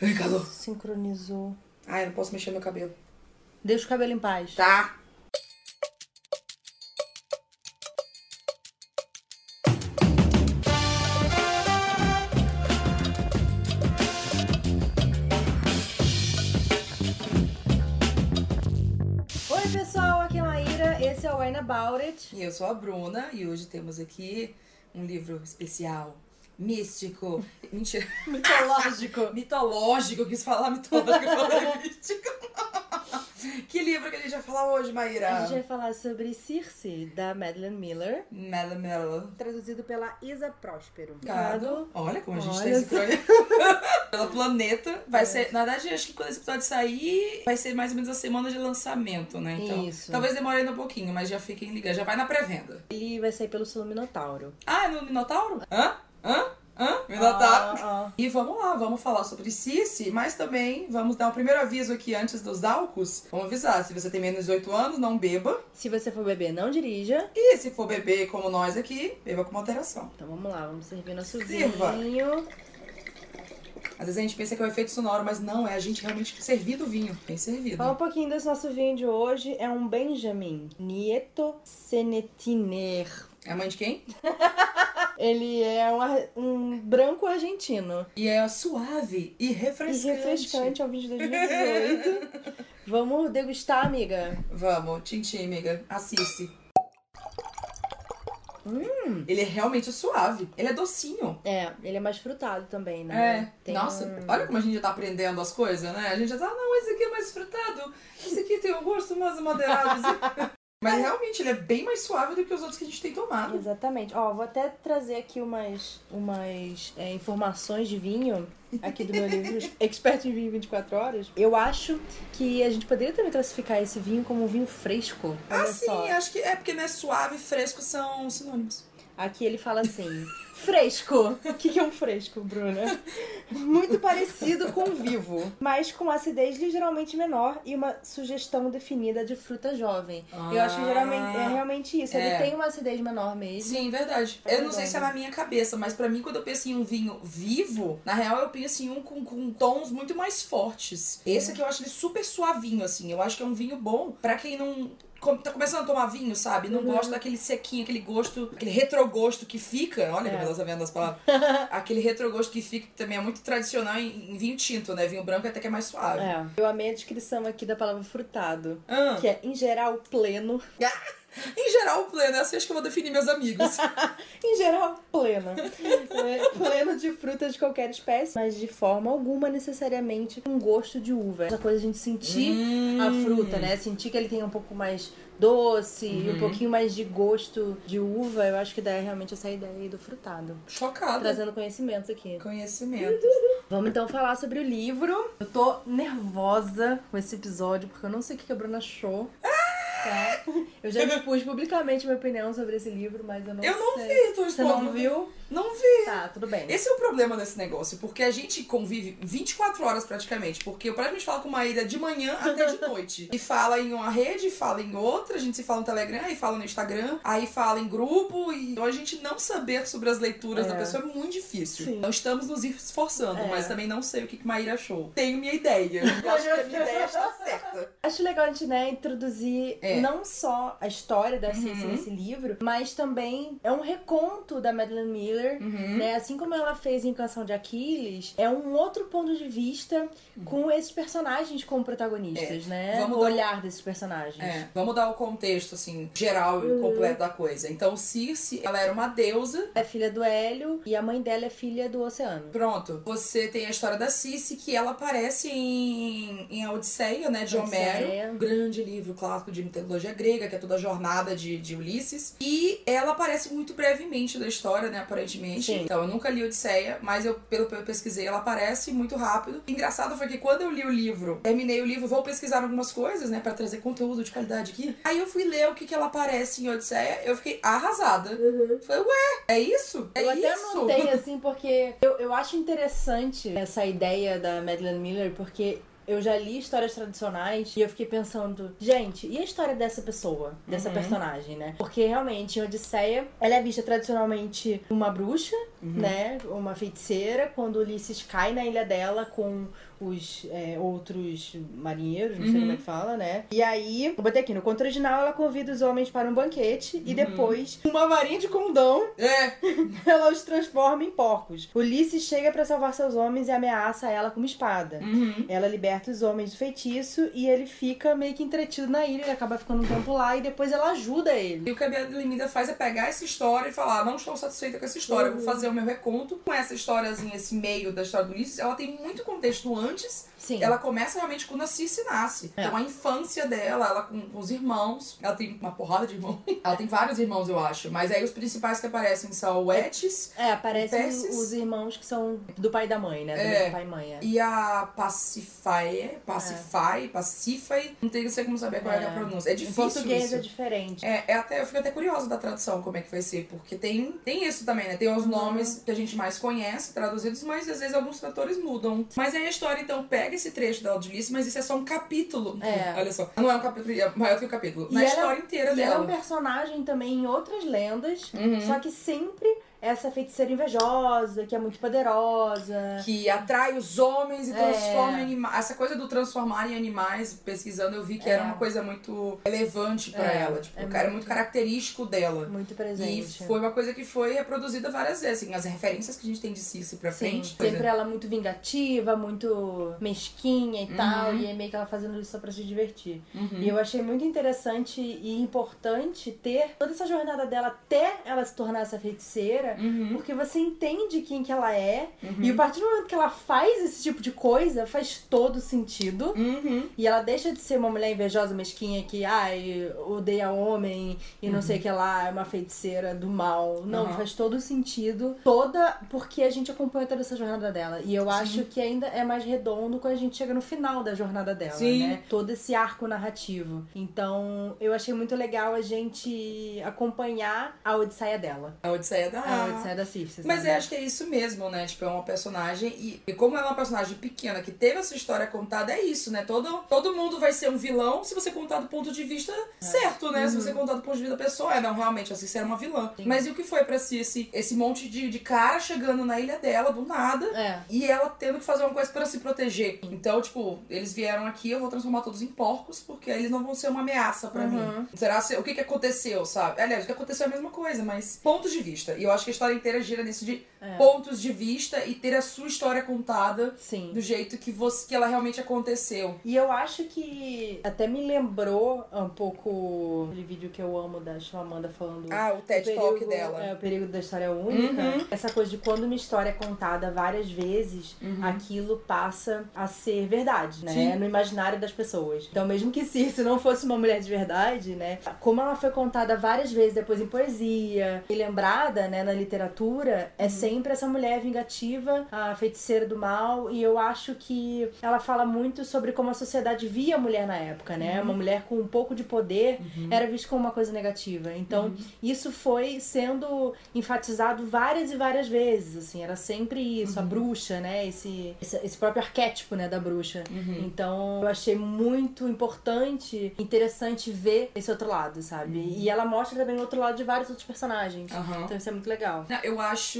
Ai, calor. Sincronizou. Ai, eu não posso mexer no meu cabelo. Deixa o cabelo em paz. Tá. Oi, pessoal, aqui é a Maíra. Esse é o Wine About It. E eu sou a Bruna e hoje temos aqui um livro especial, místico. Mentira. Mitológico. Mitológico, quis falar mitológico, falei místico. que livro que a gente vai falar hoje, Maíra? A gente vai falar sobre Circe, da Madeleine Miller. Mela Mela. Traduzido pela Isa Próspero. Obrigado. Olha como a gente Olha tem sincronia. Pela planeta. Vai ser, na verdade, acho que quando esse episódio sair, vai ser mais ou menos a semana de lançamento, né? Então, Isso. talvez demore ainda um pouquinho, mas já fiquem ligados. Já vai na pré-venda. Ele vai sair pelo selo Minotauro. Ah, é no Minotauro? Hã? Hã? Hã? Minotauro? Ah, ah. E vamos lá, vamos falar sobre Cici, mas também vamos dar um primeiro aviso aqui antes dos álcools. Vamos avisar, se você tem menos de 18 anos, não beba. Se você for beber, não dirija. E se for beber como nós aqui, beba com moderação. Então vamos lá, vamos servir nosso Sirva. vinho. Às vezes a gente pensa que é o efeito sonoro, mas não, é a gente realmente servindo o vinho. Bem servido. Fala um pouquinho desse nosso vinho de hoje. É um Benjamin Nieto Senetiner. É a mãe de quem? Ele é um, um branco argentino. E é suave e refrescante. E refrescante, é um vinho de 2018. Vamos degustar, amiga? Vamos, tintim, amiga. Assiste. Hum. Ele é realmente suave. Ele é docinho. É, ele é mais frutado também, né? É. Tem Nossa, um- olha como a gente já tá aprendendo as coisas, né? A gente já tá, ah, não, esse aqui é mais frutado. Esse aqui tem um gosto mais moderado. Mas realmente, ele é bem mais suave do que os outros que a gente tem tomado. Exatamente. Ó, vou até trazer aqui umas, umas é, informações de vinho aqui do meu livro Expert em Vinho 24 Horas. Eu acho que a gente poderia também classificar esse vinho como um vinho fresco. Olha Ah, sim, só. acho que é porque né, suave e fresco são sinônimos. Aqui ele fala assim: fresco. O que, que é um fresco, Bruna? Muito parecido com vivo, mas com acidez ligeiramente menor e uma sugestão definida de fruta jovem. Eu acho que geralmente é realmente isso. É. Ele tem uma acidez menor mesmo. Sim, verdade. É eu não sei se é na minha cabeça, mas pra mim, quando eu penso em um vinho vivo, na real eu penso em um com, com tons muito mais fortes. Esse aqui eu acho ele super suavinho, assim. Eu acho que é um vinho bom pra quem não. Tá começando a tomar vinho, sabe? Não Uhum. gosta daquele sequinho, aquele gosto, aquele retrogosto que fica. Olha É. ela tá vendo as palavras. aquele retrogosto que fica, que também é muito tradicional em, em vinho tinto, né? Vinho branco até que é mais suave. É. Eu amei a descrição aqui da palavra frutado. Ah, Que é, em geral, pleno. Em geral, pleno, é assim acho que eu vou definir meus amigos. Em geral, pleno. É, pleno de frutas de qualquer espécie, mas de forma alguma necessariamente com gosto de uva. Essa coisa de a gente sentir Hum. a fruta, né? Sentir que ele tem um pouco mais doce e Uhum. um pouquinho mais de gosto de uva. Eu acho que dá realmente essa ideia aí do frutado. Chocada. Trazendo conhecimentos aqui. Conhecimento. Vamos então falar sobre o livro. Eu tô nervosa com esse episódio, porque eu não sei o que a Bruna achou. Tá? Eu já expus publicamente minha opinião sobre esse livro, mas eu não Eu não sei. vi, tô Você não viu? Não vi. Tá, tudo bem. Esse é o problema desse negócio, porque a gente convive 24 horas praticamente. Porque eu praticamente falo com uma ida de manhã até de noite. E fala em uma rede, fala em outra, a gente se fala no Telegram, aí fala no Instagram, aí fala em grupo. E então a gente não saber sobre as leituras É. da pessoa é muito difícil. Sim. Então estamos nos esforçando, É. mas também não sei o que que Maíra achou. Tenho minha ideia. Eu acho que a minha ideia está certa. Acho legal a gente, né, introduzir É. não só a história da Cici Uhum. nesse livro, mas também é um reconto da Madeleine Miller, Uhum. né? Assim como ela fez em Canção de Aquiles, é um outro ponto de vista com esses personagens como protagonistas, né? Uhum. Vamos o um- olhar desses personagens. É, vamos dar o contexto, assim, geral e completo da coisa. Então, Circe, ela era uma deusa É filha do Hélio e a mãe dela é filha do Oceano. Pronto, você tem a história da Cici, que ela aparece em, em A Odisseia, né, de Odisseia. Homero. Um grande livro clássico de mitologia grega, que é toda a jornada de, de Ulisses. E ela aparece muito brevemente da história, né, aparentemente. Sim. Então, eu nunca li Odisseia, mas eu, pelo que eu pesquisei, ela aparece muito rápido. Engraçado foi que quando eu li o livro, terminei o livro, vou pesquisar algumas coisas, né, pra trazer conteúdo de qualidade aqui. Aí eu fui ler o que, que ela aparece em Odisseia, eu fiquei arrasada. Falei, ué, é isso? É eu até isso? anotei, assim, porque eu, eu acho interessante essa ideia da Madeleine Miller, porque eu já li histórias tradicionais e eu fiquei pensando, gente, e a história dessa pessoa, dessa Uhum. personagem, né? Porque realmente em Odisseia, ela é vista tradicionalmente uma bruxa, né? Uma feiticeira, quando Ulisses cai na ilha dela com os é, outros marinheiros, não sei como é que fala, né? E aí, eu botei aqui, no conto original ela convida os homens para um banquete e depois, uma varinha de condão, É, ela os transforma em porcos. Ulisses chega para salvar seus homens e ameaça ela com uma espada. Uhum. Ela liberta os homens do feitiço e ele fica meio que entretido na ilha, ele acaba ficando um tempo lá e depois ela ajuda ele. E o que a Belinda faz é pegar essa história e falar: não estou satisfeita com essa história, vou fazer o meu reconto com essa historiazinha, esse meio da história do Ulisses. Ela tem muito contexto antes. Sim. Ela começa realmente quando a Cici nasce. É. Então a infância dela, ela com, com os irmãos. Ela tem uma porrada de irmãos. ela tem vários irmãos, eu acho. Mas aí os principais que aparecem são o Etis É, aparecem os irmãos que são do pai e da mãe, né? Do É. pai e mãe. é. e a Pacify. Pacify, Pacify. Não tem, sei como saber qual é, É. a pronúncia. É Em difícil português isso. é diferente. É, é até, eu fico até curiosa da tradução, como é que vai ser, porque tem, tem isso também, né? Tem os Uhum. nomes que a gente mais conhece traduzidos, mas às vezes alguns tradutores mudam. Mas aí a história, então, pega esse trecho da Ulisses, mas isso é só um capítulo. É. Olha só. Não é um capítulo, é maior que o capítulo. E Na ela- história inteira E ela é um dela. personagem também em outras lendas, Uhum. só que sempre essa feiticeira invejosa, que é muito poderosa. Que atrai os homens e É. transforma em animais. Essa coisa do transformar em animais, pesquisando, eu vi que era É. uma coisa muito relevante pra É, ela. Tipo, é o cara é muito- muito característico dela. Muito E presente. foi uma coisa que foi reproduzida várias vezes. Assim, as referências que a gente tem de Cici pra Sim, frente. Sempre é. ela muito vingativa, muito mesquinha e tal, Uhum. e é meio que ela fazendo isso só pra se divertir. Uhum. E eu achei muito interessante e importante ter toda essa jornada dela até ela se tornar essa feiticeira, Uhum. porque você entende quem que ela é, e a partir do momento que ela faz esse tipo de coisa, faz todo sentido. Uhum. E ela deixa de ser uma mulher invejosa, mesquinha, que, ai, odeia homem e não sei o que lá, é uma feiticeira do mal. Não, Uhum. faz todo sentido. Toda, porque a gente acompanha toda essa jornada dela. E eu acho que ainda é mais redondo quando a gente chega no final da jornada dela, Sim. né? Todo esse arco narrativo. Então, eu achei muito legal a gente acompanhar a Odisseia dela. A Odisseia da. A Circe. Mas sabe? eu acho que é isso mesmo, né? Tipo, é uma personagem. E, e como ela é uma personagem pequena que teve essa história contada, é isso, né? Todo, todo mundo vai ser um vilão se você contar do ponto de vista certo, né? Se você contar do ponto de vista da pessoa. É, não, realmente, assim, você era uma vilã. Mas e o que foi pra si esse, esse monte de, de cara chegando na ilha dela do nada? É. E ela tendo que fazer uma coisa pra se proteger. Então, tipo, eles vieram aqui, eu vou transformar todos em porcos, porque eles não vão ser uma ameaça pra Uhum. mim. Será se, o que que aconteceu, sabe? Aliás, o que aconteceu é a mesma coisa, mas pontos de vista. E eu acho que a história inteira gira nesse de É. pontos de vista e ter a sua história contada Sim. do jeito que você que ela realmente aconteceu. E eu acho que até me lembrou um pouco aquele vídeo que eu amo da Chlamanda falando Ah, o TED o Talk perigo- dela. É, o perigo da história única. Uhum. Essa coisa de quando uma história é contada várias vezes, aquilo passa a ser verdade, né? Sim. No imaginário das pessoas. Então, mesmo que Circe não fosse uma mulher de verdade, né? Como ela foi contada várias vezes depois em poesia e lembrada, né, na literatura, é sempre essa mulher vingativa, a feiticeira do mal. E eu acho que ela fala muito sobre como a sociedade via a mulher na época, né? Uma mulher com um pouco de poder era vista como uma coisa negativa. Então, isso foi sendo enfatizado várias e várias vezes, assim, era sempre isso, a bruxa, né, esse, esse, próprio arquétipo, né, da bruxa. Então, eu achei muito importante, interessante ver esse outro lado, sabe? E ela mostra também o outro lado de vários outros personagens. Então, isso é muito legal. Eu acho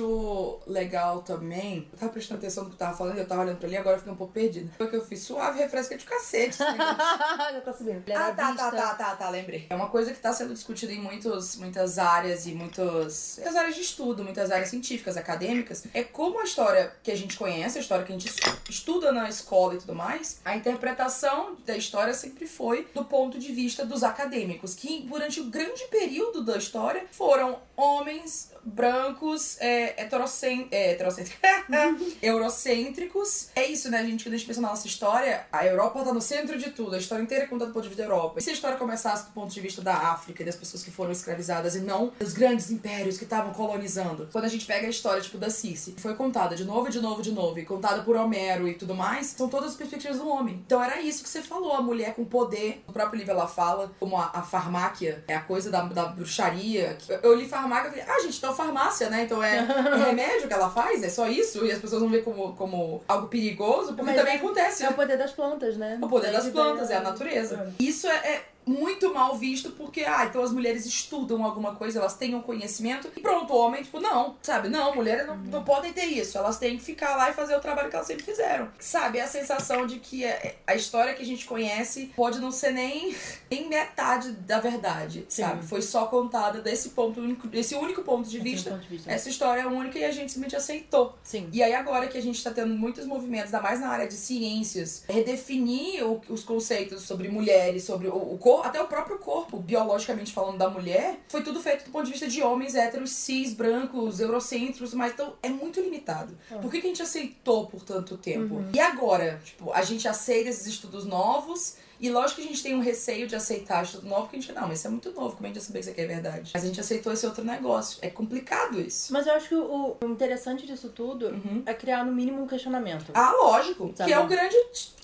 legal também. Eu tava prestando atenção no que eu tava falando, eu tava olhando pra ali, agora eu fiquei um pouco perdida. Foi que eu fiz suave refresca de cacete. Já tá subindo. Ah, tá, tá, tá, tá, tá, lembrei. É uma coisa que tá sendo discutida em muitos, muitas áreas e muitos, muitas áreas de estudo, muitas áreas científicas, acadêmicas. É como a história que a gente conhece, a história que a gente estuda na escola e tudo mais, a interpretação da história sempre foi do ponto de vista dos acadêmicos, que durante o grande período da história foram homens brancos, é, heterocen... é, heterocêntricos, eurocêntricos. É isso, né, gente? Quando a gente pensa na nossa história, a Europa tá no centro de tudo. A história inteira é contada do ponto de vista da Europa. E se a história começasse do ponto de vista da África e das pessoas que foram escravizadas e não dos grandes impérios que estavam colonizando? Quando a gente pega a história, tipo, da Cici, que foi contada de novo, de novo, de novo, e contada por Homero e tudo mais, são todas as perspectivas do homem. Então era isso que você falou, a mulher com poder. No próprio livro ela fala como a, a farmáquia é a coisa da, da bruxaria. Eu, eu li farmácia e falei, ah, gente, então farmácia, né? Então é, é remédio que ela faz? É só isso? E as pessoas vão ver como, como algo perigoso, porque Mas também é- acontece. É o poder das plantas, né? O poder Daí das plantas, é a natureza. Isso é, é muito mal visto porque, ah, então as mulheres estudam alguma coisa, elas têm um conhecimento e pronto, o homem, tipo, não, sabe? Não, mulheres não, não podem ter isso, elas têm que ficar lá e fazer o trabalho que elas sempre fizeram. Sabe? É a sensação de que é, a história que a gente conhece pode não ser nem, nem metade da verdade, Sim. sabe? Foi só contada desse ponto desse único ponto de vista. ponto de vista. Essa história é única e a gente simplesmente aceitou. Sim. E aí agora que a gente tá tendo muitos movimentos, ainda mais na área de ciências, redefinir o- os conceitos sobre mulheres, sobre o, o corpo, até o próprio corpo, biologicamente falando da mulher, foi tudo feito do ponto de vista de homens héteros, cis, brancos, eurocêntricos, mas então é muito limitado. Ah. Por que, que a gente aceitou por tanto tempo? E agora? Tipo, a gente aceita esses estudos novos. E lógico que a gente tem um receio de aceitar estudo novo, porque a gente, não, mas isso é muito novo, como a gente saber que isso aqui é verdade? Mas a gente aceitou esse outro negócio. É complicado isso. Mas eu acho que o, o interessante disso tudo Uhum. é criar no mínimo um questionamento. Ah, lógico. Sabe? Que é o grande.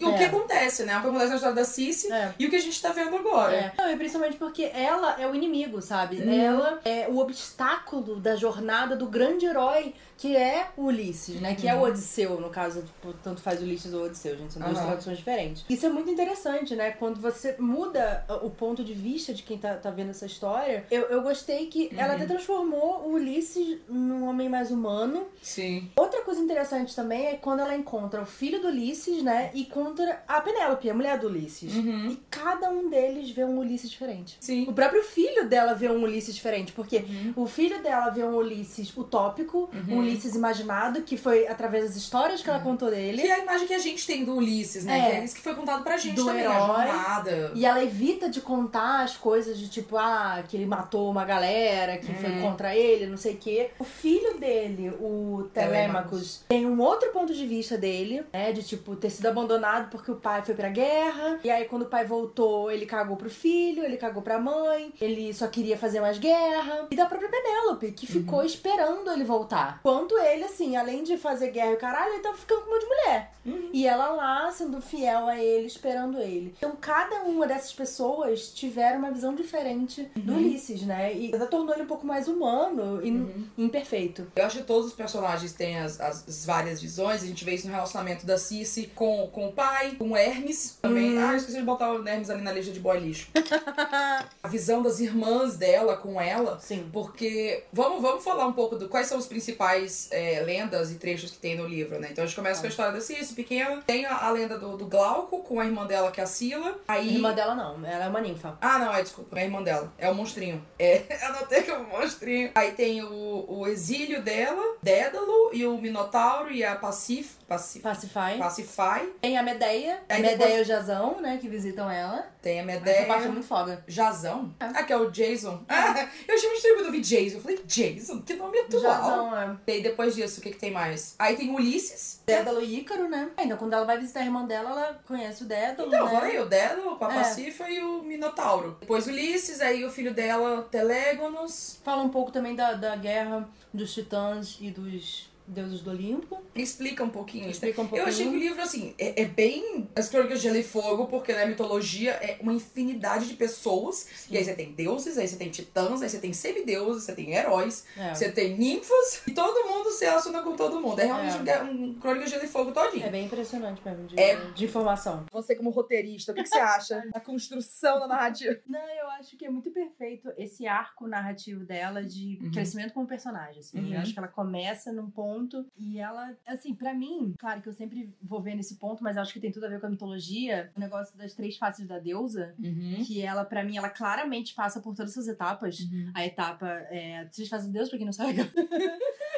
O É. que acontece, né? O que acontece na história da Cici É. e o que a gente tá vendo agora. É. Não, e principalmente porque ela é o inimigo, sabe? Uhum. Ela é o obstáculo da jornada do grande herói que é o Ulisses, né? Que é o Odisseu, no caso, tipo, tanto faz Ulisses ou Odisseu, gente, são duas Aham. traduções diferentes. Isso é muito interessante, né? Quando você muda o ponto de vista de quem tá, tá vendo essa história, eu, eu gostei que ela Uhum. até transformou o Ulisses num homem mais humano, Sim. Outra coisa interessante também é quando ela encontra o filho do Ulisses, né? E contra a Penélope, a mulher do Ulisses. Uhum. E cada um deles vê um Ulisses diferente. Sim. O próprio filho dela vê um Ulisses diferente, porque Uhum. o filho dela vê um Ulisses utópico, um Ulisses imaginado, que foi através das histórias que ela contou dele. Que é a imagem que a gente tem do Ulisses, né? É. Que é isso que foi contado pra gente Do também, a herói. E ela evita de contar as coisas de tipo, ah, que ele matou uma galera, que foi Uhum. contra ele, não sei o quê. O filho dele, o Telêmacos, tem um outro ponto de vista dele, né? De tipo, ter sido abandonado porque o pai foi pra guerra. E aí, quando o pai voltou, ele cagou pro filho, ele cagou pra mãe, ele só queria fazer mais guerra. E da própria Penélope, que ficou Uhum. esperando ele voltar. Quanto ele, assim, além de fazer guerra e o caralho, ele tava ficando com uma de mulher. Uhum. E ela lá, sendo fiel a ele, esperando ele. Então, cada uma dessas pessoas tiveram uma visão diferente do Uhum. Ulisses, né? E até tornou ele um pouco mais humano e Uhum. imperfeito. Eu acho que todos os personagens têm as, as- as várias visões. A gente vê isso no relacionamento da Cici com, com o pai, com o Hermes também. Hum. Ah, eu esqueci de botar o Hermes ali na lista de boy lixo. a visão das irmãs dela com ela. Sim. Porque vamos, vamos falar um pouco do quais são os principais é, lendas e trechos que tem no livro, né? Então a gente começa com a história da Cici, pequena. Tem a, a lenda do, do Glauco com a irmã dela, que é a Sila. A Aí. irmã dela não, ela é uma ninfa. Ah, não, é, desculpa, é a irmã dela. É o monstrinho. É, anotei que é o monstrinho. Aí tem o, o exílio dela, Dédalo, e o Minotauro e a Pacif, Pacif, Pacify. Pacify. Tem a Medeia, a Aí Medeia e o Jazão, né, que visitam ela. Tem a Essa Medeia. parte é muito foda. Jazão? Ah, que é o Jason. Ah, eu achei muito estranho quando eu vi Jason. Eu falei, Jason? Que nome atual. Jazão, é. E aí, depois disso, o que, que tem mais? Aí tem Ulisses. Dédalo e Ícaro, né? Ainda quando ela vai visitar a irmã dela, ela conhece o Dédalo, Então, né? falei, o Dédalo a É. Pacifa e o Minotauro. Depois Ulisses, aí o filho dela, Telégonos. Fala um pouco também da, da guerra dos titãs e dos deuses do Olimpo. Explica um pouquinho isso. Explica um Eu pouquinho. achei que o livro, assim, é, é bem as crônicas de Gelo e Fogo, porque na mitologia é uma infinidade de pessoas. E aí você tem deuses, aí você tem titãs, aí você tem semideuses, você tem heróis, É. você tem ninfas, e todo mundo se relaciona com todo mundo. É realmente É. um, um crônica de Gelo e Fogo todinho. É bem impressionante mesmo, de, É. de informação. Você, como roteirista, o que, que você acha da construção da narrativa? Não, eu acho que é muito perfeito esse arco narrativo dela de Uhum. crescimento como personagem. Assim. Uhum. Eu acho que ela começa num ponto e ela, assim, pra mim, claro que eu sempre vou ver nesse ponto, mas acho que tem tudo a ver com a mitologia, o negócio das três faces da deusa, Uhum. que ela, pra mim, ela claramente passa por todas essas etapas. A etapa é. Três faces da deusa, pra quem não sabe,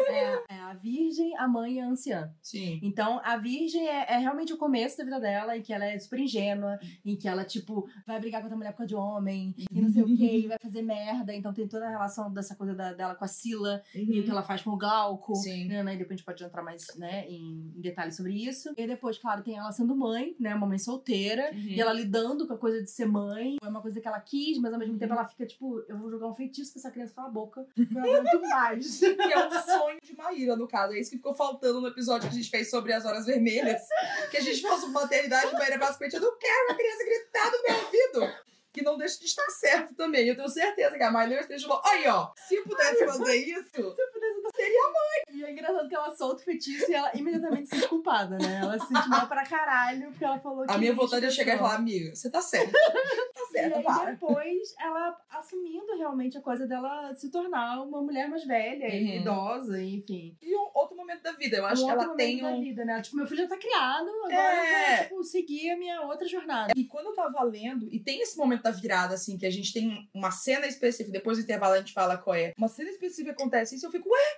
é, é a virgem, a mãe e a anciã. Sim. Então, a Virgem é, é realmente o começo da vida dela, em que ela é super ingênua, em que ela, tipo, vai brigar com outra mulher por causa de homem, e não sei o quê, e vai fazer merda. Então tem toda a relação dessa coisa da- dela com a Sila, e o que ela faz com o Glauco. Sim. Né, né, e depois a gente pode entrar mais, né, em, em detalhes sobre isso. E depois, claro, tem ela sendo mãe, né, uma mãe solteira, Uhum. e ela lidando com a coisa de ser mãe. É uma coisa que ela quis, mas ao mesmo tempo ela fica, tipo, eu vou jogar um feitiço pra essa criança cala a boca. Eu não aguento mais. Que é um sonho de Maíra, no caso. É isso que ficou faltando no episódio que a gente fez sobre as horas vermelhas. Que a gente falou sobre maternidade, Maíra basicamente, eu não quero uma criança gritando no meu ouvido. Que não deixa de estar certo também. Eu tenho certeza que a Maíra esteja falou, aí ó, se pudesse fazer isso, E é engraçado que ela solta o feitiço e ela imediatamente se sente culpada, né? Ela se sente mal pra caralho porque ela falou que. A minha vontade é chegar e falar, amiga, você tá certa. tá E certa, aí para. depois ela assumindo realmente a coisa dela se tornar uma mulher mais velha e Uhum. idosa, enfim. E um outro momento da vida, eu acho um que outro ela momento tem da um. vida, né? Tipo, meu filho já tá criado, agora É. eu vou, tipo, seguir a minha outra jornada. E quando eu tava lendo, e tem esse momento da virada, assim, que a gente tem uma cena específica, depois do intervalo a gente fala qual é. Uma cena específica acontece isso, eu fico, ué,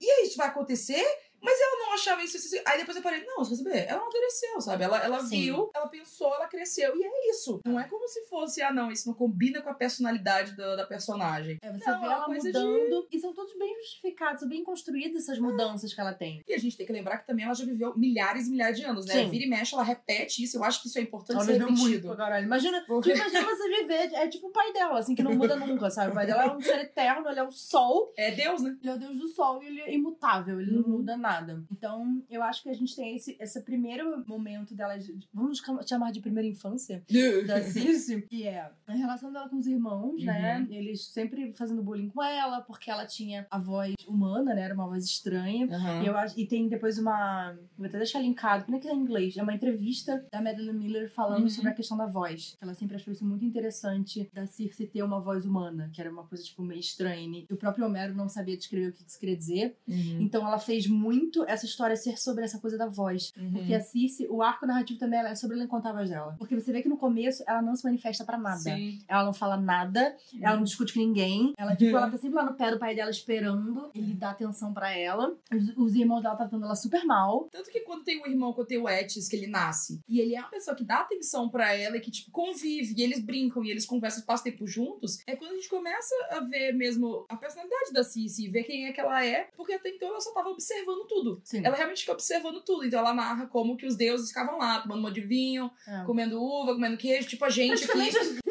e isso vai acontecer? Mas ela não achava isso, isso, isso. Aí depois eu parei, não, você saber, ela amadureceu, sabe? Ela, ela Sim. viu, ela pensou, ela cresceu. E é isso. Não é como se fosse, ah, não, isso não combina com a personalidade da, da personagem. É, você Não, vê uma ela mudando. E são todos bem justificados, bem construídas essas mudanças que ela tem. E a gente tem que lembrar que também ela já viveu milhares e milhares de anos, né? Sim. Vira e mexe, ela repete isso. Eu acho que isso é importante Ela ser muito repetido. pra caralho. Imagina, Porque- imagina você viver. É tipo o pai dela, assim, que não muda nunca, sabe? O pai dela é um ser eterno, ele é o sol. É Deus, né? Ele é o deus do sol e ele é imutável, ele não Uhum. muda nada. Então, eu acho que a gente tem esse, esse primeiro momento dela. de- Vamos cham- chamar de primeira infância da Circe, que é a relação dela com os irmãos, né? Eles sempre fazendo bullying com ela, porque ela tinha a voz humana, né? Era uma voz estranha. Aham. E, eu e tem depois uma. Vou até deixar linkado, como é que é em inglês? É uma entrevista da Madeline Miller falando Uhum. sobre a questão da voz. Ela sempre achou isso muito interessante da Circe ter uma voz humana, que era uma coisa, tipo, meio estranha. E o próprio Homero não sabia descrever o que isso queria dizer. Uhum. Então ela fez muito essa história ser sobre essa coisa da voz. Uhum. Porque a Circe, o arco narrativo também é sobre ela contar a voz dela. Porque você vê que no começo ela não se manifesta pra nada. Sim. Ela não fala nada, ela não discute com ninguém. Ela, tipo, ela tá sempre lá no pé do pai dela esperando ele dar atenção pra ela. Os, os irmãos dela tratando ela super mal. Tanto que quando tem o irmão, quando tem o Etis, que ele nasce, e ele é uma pessoa que dá atenção pra ela e que, tipo, convive, e eles brincam, e eles conversam, passam tempo juntos, é quando a gente começa a ver mesmo a personalidade da Cici, ver quem é que ela é, porque até então ela só tava observando tudo. Sim. Ela realmente fica observando tudo, então ela narra como que os deuses ficavam lá, tomando uma de vinho, É. comendo uva, comendo queijo, tipo a gente aqui. Praticamente-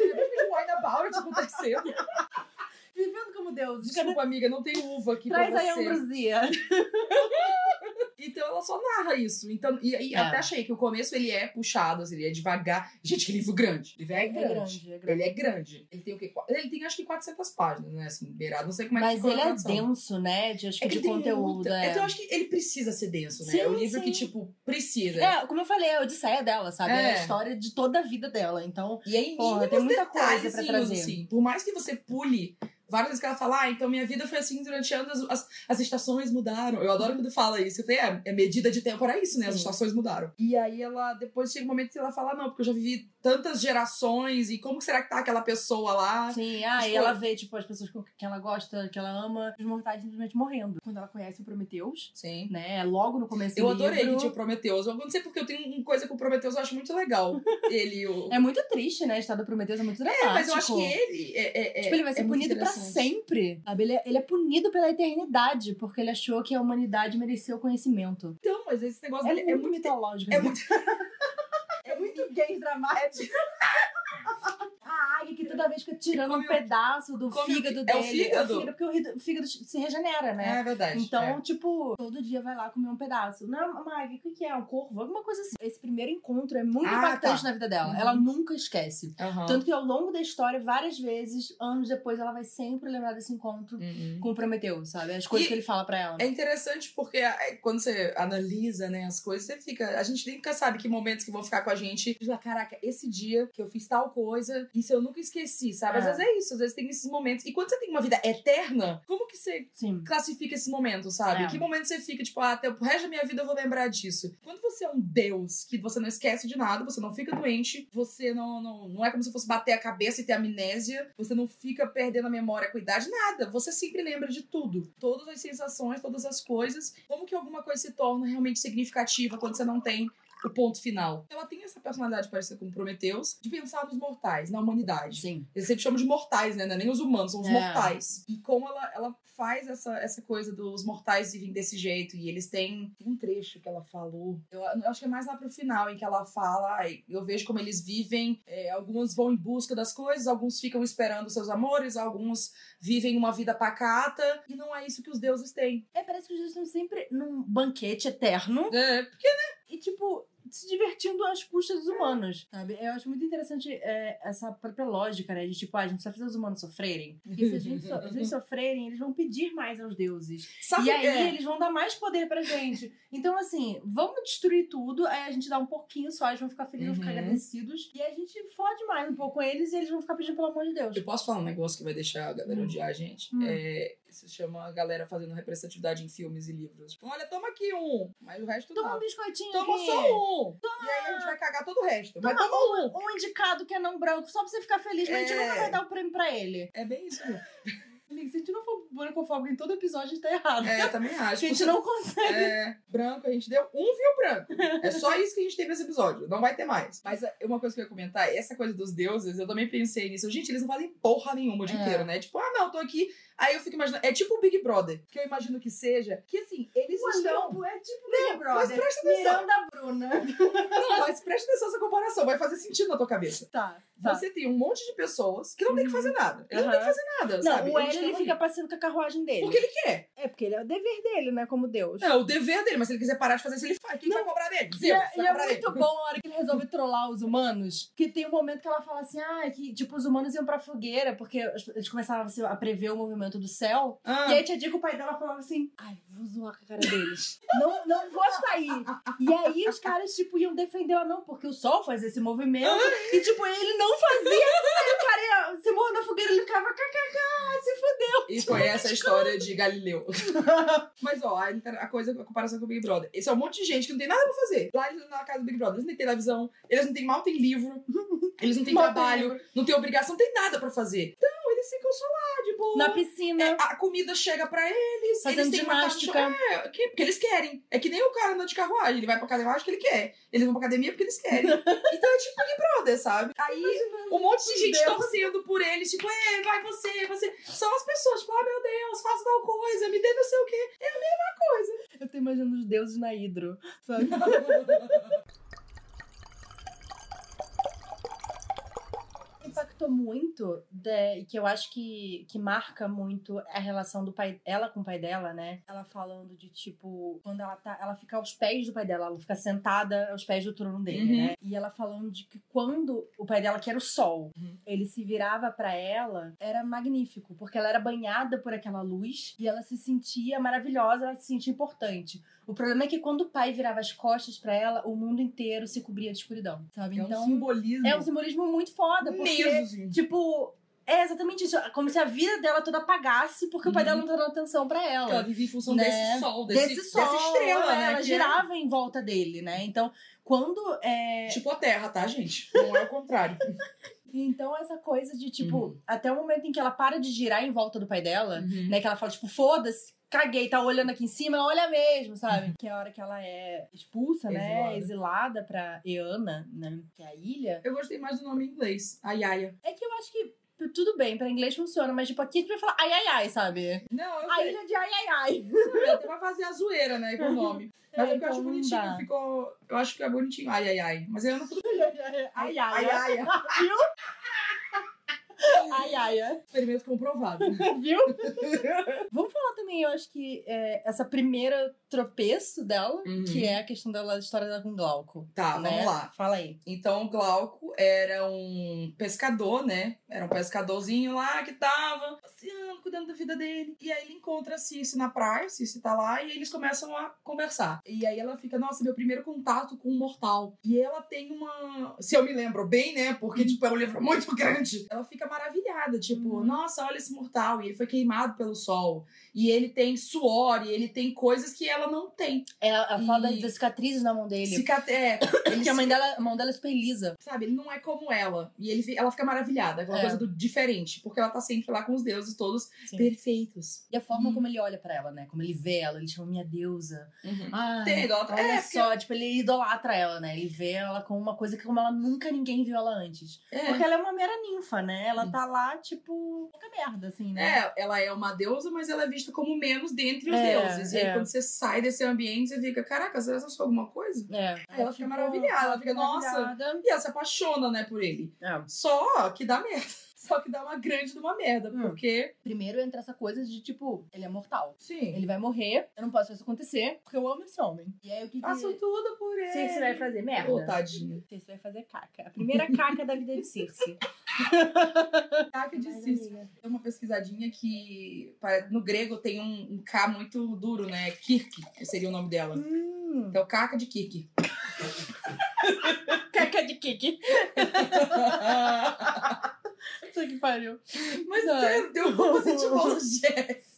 it acontecendo. Vivendo como Deus. Desculpa, amiga, não tem uva aqui Traz pra aí a você. ambrosia. Então ela só narra isso. Então, e, e É. até achei que o começo ele é puxado, assim, ele é devagar. Gente, que livro grande. O livro é, É grande. grande, é grande. Ele é grande. Ele tem o quê? Ele tem acho que 400 páginas, né? Assim, beirado. Não sei como é que Mas ficou a ele é denso, né? De, acho que É que de conteúdo. muita-. Então eu acho que ele precisa ser denso, né? Sim, é um livro sim. que, tipo, precisa. É, como eu falei, é a odisseia dela, sabe? É, a história de toda a vida dela. Então, E aí, Porra, tem muita coisa pra trazer. Assim, por mais que você pule várias vezes que ela fala, ah, então minha vida foi assim durante anos, as, as, estações mudaram. Eu adoro quando fala isso. Eu falei, é, é medida de tempo era isso, né? As Sim. estações mudaram. E aí ela, depois chega um momento que ela fala, não, porque eu já vivi tantas gerações e como será que tá aquela pessoa lá? sim, ah, e Tipo- ela vê, tipo, as pessoas que ela gosta, que ela ama, os mortais simplesmente morrendo. Quando ela conhece o Prometheus, Sim. né? Logo no começo Eu adorei livro. que tinha o Prometheus. Eu não sei porque eu tenho uma coisa com o Prometheus, eu acho muito legal. Ele, o... É muito triste, né? A história do Prometheus é muito dramático. É, mas eu acho que ele é, é- Tipo, ele vai ser é punido pra. Sempre. Sabe? Ele, é, ele é punido pela eternidade, porque ele achou que a humanidade merecia o conhecimento. Então, mas esse negócio É, é muito muito mitológico. É muito. é muito gay dramático. A águia que toda vez fica tirando Come um pedaço do come o fígado é o dele. fígado? porque o fígado se regenera, né? É verdade. Então, é. tipo, todo dia vai lá comer um pedaço. Não, Mag, o que que é? Um corvo? Alguma coisa assim. Esse primeiro encontro é muito Ah, impactante tá. na vida dela. Uhum. Ela nunca esquece. Aham. Tanto que ao longo da história, várias vezes, anos depois, ela vai sempre lembrar desse encontro Uhum. com o Prometeu, sabe? As coisas E- que ele fala pra ela. É interessante porque é, quando você analisa, né, as coisas, você fica. A gente nunca sabe que momentos que vão ficar com a gente. Caraca, esse dia que eu fiz tal coisa, isso eu nunca esqueci, sabe? Às É. vezes é isso, às vezes tem esses momentos. E quando você tem uma vida eterna, como que você Sim. classifica esse momento, sabe? É. Que momento você fica, tipo, ah, até o resto da minha vida eu vou lembrar disso. Quando você é um deus, que você não esquece de nada, você não fica doente, você não, não, não é como se fosse bater a cabeça e ter amnésia, você não fica perdendo a memória com a idade, nada. Você sempre lembra de tudo. Todas as sensações, todas as coisas. Como que alguma coisa se torna realmente significativa quando você não tem o ponto final. Ela tem essa personalidade parecida com Prometeus, de pensar nos mortais, na humanidade. Sim. Eles sempre chamam de mortais, né? Não é nem os humanos, são os É. mortais. E como ela, ela faz essa, essa coisa dos mortais vivem desse jeito. E eles têm tem um trecho que ela falou. Eu, eu acho que é mais lá pro final, em que ela fala. eu vejo como eles vivem. é, alguns vão em busca das coisas, alguns ficam esperando seus amores, alguns vivem uma vida pacata. E não é isso que os deuses têm. É, parece que os deuses estão sempre num banquete eterno. É, porque E, tipo, se divertindo às custas dos humanos, sabe? Eu acho muito interessante é, essa própria lógica, né? De tipo, ah, a gente só fazer os humanos sofrerem. Porque se a gente, so, gente sofrerem, eles vão pedir mais aos deuses. Sabe e aí é, eles vão dar mais poder pra gente. Então, assim, vamos destruir tudo, aí a gente dá um pouquinho só, eles vão ficar felizes, vão ficar Uhum. agradecidos. E a gente fode mais um pouco com eles e eles vão ficar pedindo pelo amor de Deus. Eu posso falar um negócio que vai deixar a galera Hum. odiar a gente? Hum. É, se chama a galera fazendo representatividade em filmes e livros. Tipo, olha, toma aqui um, mas o resto Toma um não. biscoitinho Toma aqui. só um. E aí a gente vai cagar todo o resto. Mas toma um. Um indicado que é não branco, só pra você ficar feliz, mas a gente É. nunca vai dar o prêmio pra ele. É bem isso. mesmo. Amiga, se a gente não for brancofóbico em todo episódio, a gente tá errado. É, eu também acho. a gente não consegue. É, branco, a gente deu um fio branco. É só isso que a gente teve nesse episódio. Não vai ter mais. Mas é, uma coisa que eu ia comentar, essa coisa dos deuses, eu também pensei nisso. Gente, eles não fazem porra nenhuma o dia É. inteiro, né? Tipo, ah, não, tô aqui. Aí eu fico imaginando. É tipo o Big Brother, que eu imagino que seja. Que assim, eles estão. é tipo Big Mas presta atenção. Miranda Bruna. Não, mas presta atenção nessa comparação. Vai fazer sentido na tua cabeça. Tá, tá. Você tem um monte de pessoas que não tem que fazer nada. Eles não Aham. tem que fazer nada, Não, sabe? o Hélio ele fica ali. passeando com a carruagem dele. Porque ele quer. É porque ele é o dever dele, né? Como Deus. É o dever dele, mas se ele quiser parar de fazer isso, ele faz. Quem vai cobrar dele? E Zeus, é, vai e é muito dele. bom a hora que ele resolve trollar os humanos. Que tem um momento que ela fala assim: ah, que tipo, os humanos iam pra fogueira, porque eles começavam assim, a prever o movimento do céu. Ah. E aí tinha dia que o pai dela falava assim: ai, vou zoar com a cara deles. não, não vou sair. E aí os caras, tipo, iam defender ela, não, porque o sol faz esse movimento. e, tipo, ele não fazia. Aí o cara ia se morrer na fogueira, ele ficava, kkk, se fudeu. E foi essa a história de Galileu. Mas, ó, a, coisa, a comparação com o Big Brother. Esse é um monte de gente que não tem nada pra fazer. Lá eles- na casa do Big Brother, eles não têm televisão, eles não têm mal, tem livro, eles não têm Mal tem trabalho, não tem obrigação, não tem nada pra fazer. Então, eles ficam só lá, de boa. Na piscina. É, a comida chega pra eles, Fazendo eles têm uma ginástica. show- É, que- porque eles querem. É que nem o cara anda de carruagem, ele vai pra academia porque ele quer. Eles vão pra academia porque eles querem. então é tipo Big Brother, sabe? Aí um monte de gente Deus. torcendo por eles, tipo, é, vai você, você. São as pessoas, tipo, ah, meu Deus, faça tal coisa, me dê não sei o quê. É a mesma coisa. Eu tô imaginando os deuses na hidro, sabe? impactou muito e que eu acho que, que marca muito a relação do pai ela com o pai dela, né? Ela falando de tipo quando ela tá, ela fica aos pés do pai dela, ela fica sentada aos pés do trono dele, Uhum. né? E ela falando de que quando o pai dela que era o sol, Uhum. ele se virava pra ela, era magnífico, porque ela era banhada por aquela luz e ela se sentia maravilhosa, ela se sentia importante. O problema é que quando o pai virava as costas pra ela, o mundo inteiro se cobria de escuridão, sabe? É um então, simbolismo. é um simbolismo muito foda, porque, gente. tipo, é exatamente isso. Como se a vida dela toda apagasse porque o pai Uhum. dela não tá dando atenção pra ela. Ela vive em função Né? desse sol, desse, Desse sol, dessa estrela, é, né? Ela que é girava em volta dele, né? Então, quando é. Tipo a Terra, tá, gente? Não é o contrário. Então, essa coisa de, tipo, Uhum. até o momento em que ela para de girar em volta do pai dela, Uhum. né? Que ela fala, tipo, foda-se, caguei, tá olhando aqui em cima, ela olha mesmo, sabe? Que é a hora que ela é expulsa, né? Exilada. Exilada pra Eana, né? Que é a ilha. Eu gostei mais do nome em inglês. A Yaya. É que eu acho que tudo bem, pra inglês funciona, mas tipo, aqui a gente vai falar ai ai ai, sabe? Não, eu A ilha de ai ai ai. Até vai fazer a zoeira, né, com o nome. Mas É, é, que eu acho então bonitinho, dá. ficou... Eu acho que é bonitinho. Ai, ai, ai. Mas eu não tudo Ai ai Ai, ai. ai. Viu? Ai ai. Experimento comprovado. Viu? Vamos falar também, eu acho que é, essa primeira tropeço dela, Uhum. que é a questão dela, a história dela com Glauco. Tá, né? vamos lá. Fala aí. Então, o Glauco era um pescador, né? Era um pescadorzinho lá que tava passeando, cuidando da vida dele. E aí ele encontra a Cici na praia, Cici tá lá, e eles começam a conversar. E aí ela fica, nossa, meu primeiro contato com um mortal. E ela tem uma. Se eu me lembro bem, né? Porque, tipo, é um livro muito grande. Ela fica maravilhada, tipo, Uhum. nossa, olha esse mortal. E ele foi queimado pelo sol. E ele tem suor, e ele tem coisas que ela não tem. Ela, ela fala E- das cicatrizes na mão dele. Cicate... É, ele Porque a mãe dela, a mão dela é super lisa. sabe, ele não é como ela. E ele, ela fica maravilhada, aquela É. coisa do diferente, porque ela tá sempre lá com os deuses todos Sim. perfeitos. E a forma Hum. como ele olha pra ela, né? Como ele vê ela, ele chama minha deusa. Ah, Tem, idolatra- olha é, só, tipo, ele idolatra ela, né? Ele vê ela como uma coisa que como ela nunca ninguém viu ela antes. É. Porque ela é uma mera ninfa, né? Ela Hum. tá lá, tipo, pouca merda, assim, né? É, ela é uma deusa, mas ela é vista como menos dentre os É, deuses. E aí, é. quando você sai desse ambiente, você fica, caraca, será que eu sou alguma coisa? É. Aí ela fica maravilhada, ela fica, nossa. maravilhada. E ela se apaixona, né, por ele. É. Só que dá merda. Só que dá uma grande de uma merda, Hum. porque. Primeiro entra essa coisa de tipo, ele é mortal. Sim. Ele vai morrer, eu não posso fazer isso acontecer, porque eu amo esse homem. E aí o que que... Faço tudo por ele. Circe vai fazer merda? Ô, tadinho. Circe vai fazer caca. A primeira caca da vida de Circe. Caca de Circe. amiga, Tem uma pesquisadinha que no grego tem um, um K muito duro, né? Kirk, que seria o nome dela. Hum, Então, caca de Kirk. caca de Kiki. Puta que pariu. Mas Não. sério, tem uma sentimento Jess.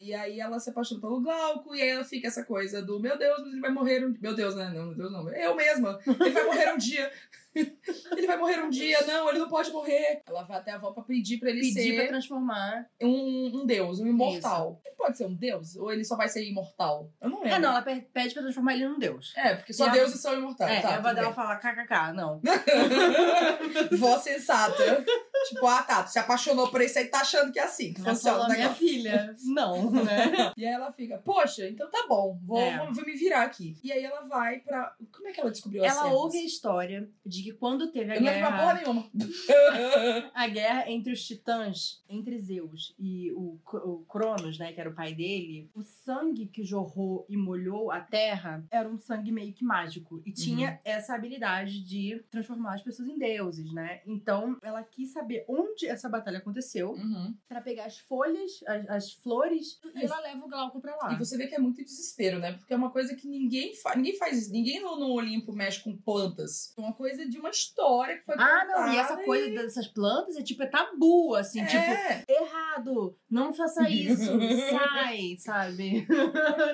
E aí ela se apaixona pelo Glauco, e aí ela fica essa coisa do meu Deus, mas ele vai morrer um Meu Deus, né? Não, meu Deus, não. Eu mesma. Ele vai morrer um dia. ele vai morrer um dia. Não, ele não pode morrer. Ela vai até a avó pra pedir pra ele Pedir pra ser transformar. um, um deus, um imortal. Ele pode ser um deus? Ou ele só vai ser imortal? Eu não lembro. Ah, não, ela pe- pede pra transformar ele num deus. É, porque só E a- deuses são imortais. é, tá, a avó dela fala kkk, não. Vó sensata. Tipo, ah, tá, tu se apaixonou por isso aí, tá achando que é assim que funciona o minha filha. Não, né? E aí ela fica, poxa, então tá bom, vou, É. vou, vou me virar aqui. E aí ela vai pra. Como é que ela descobriu Ela cenas? ouve a história de que quando teve a Eu não lembro guerra... porra nenhuma. a guerra entre os titãs, entre Zeus e o, o Cronos, né, que era o pai dele, o sangue que jorrou e molhou a terra era um sangue meio que mágico e tinha essa habilidade de transformar as pessoas em deuses, né? Então, ela quis saber onde essa batalha aconteceu Uhum. pra pegar as folhas, as, as flores e ela leva o Glauco pra lá. E você vê que é muito desespero, né? Porque é uma coisa que ninguém faz. Ninguém faz isso. Ninguém no, no Olimpo mexe com plantas. É uma coisa de uma história que foi Ah, não, e essa contada coisa dessas plantas é tipo é tabu, assim, tipo, É, errado, não faça isso, sai, sabe?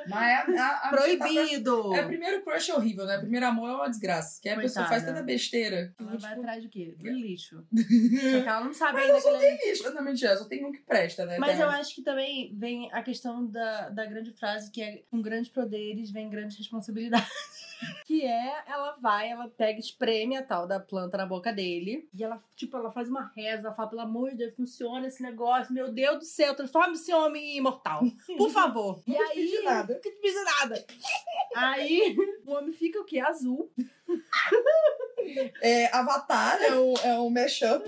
mas é a, a, a Proibido. É, o primeiro crush é horrível, né? Primeiro amor é uma desgraça. Que a pessoa Coitada. faz tanta besteira. Ela que, vai tipo, atrás do quê? Do lixo. Só que ela não sabe ainda que ela é... Lixo, não, mentira, só tem um que presta, né? Mas Tem- eu acho que também vem a questão da, da grande frase que é com grandes poderes vem grandes responsabilidades. que é, ela vai, ela pega, espreme a tal da planta na boca dele. E ela, tipo, ela faz uma reza, ela fala, pelo amor de Deus, funciona esse negócio. Meu Deus do céu, transforma esse homem em imortal. Por favor. e te aí... pedi nada. Nunca te nada. Aí, o homem fica o quê? Azul. É, Avatar é o, é o mashup.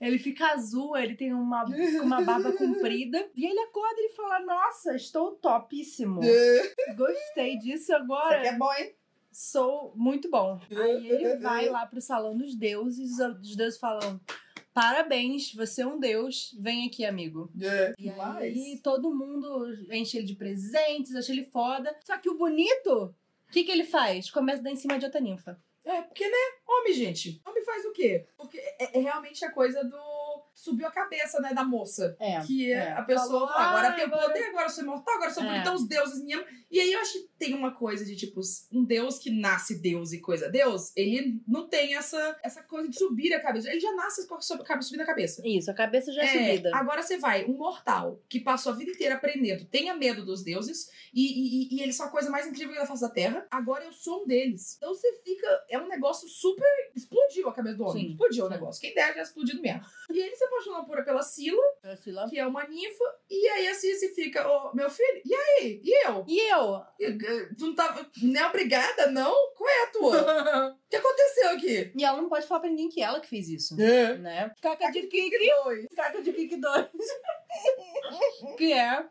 Ele fica azul, ele tem uma, uma barba comprida. E ele acorda e fala: Nossa, estou topíssimo. Gostei disso Isso agora. aqui é bom, hein? Sou muito bom. Aí ele vai lá pro salão dos deuses. Os deuses falam: Parabéns, você é um deus. Vem aqui, amigo. E aí todo mundo enche ele de presentes, acha ele foda. Só que o bonito, o que, que ele faz? Começa a dar em cima de outra ninfa. É, porque, né? Homem, gente. Homem faz o quê? Porque é, é realmente a coisa do. Subiu a cabeça, né, da moça. É. Que é. a pessoa Falou, agora "Ah, tem agora- poder, agora eu sou imortal, agora eu sou É. bonita, os deuses me amam. E aí eu acho que tem uma coisa de, tipo, um deus que nasce deus e coisa. Deus, ele não tem essa, essa coisa de subir a cabeça. Ele já nasce com a subindo a cabeça. Isso, a cabeça já é, É, subida. agora você vai, um mortal que passou a vida inteira aprendendo, tenha medo dos deuses, e, e, e eles são a coisa mais incrível da face da Terra. Agora eu sou um deles. Então você fica. É um negócio super. Explodiu a cabeça do homem. Sim. Explodiu o Sim. negócio. Quem dera já explodido mesmo. E ele se apaixonou por, pela Sila, Priscila. que é uma ninfa, e aí a Cici fica, ô, meu filho, e aí? E eu? E eu? E, eh, Tu não tá. Não é obrigada, não? Qual é a tua? O que aconteceu aqui? E ela não pode falar pra ninguém que ela que fez isso. É. Né? Caca de Kik 2. Caca de Kik 2. que é,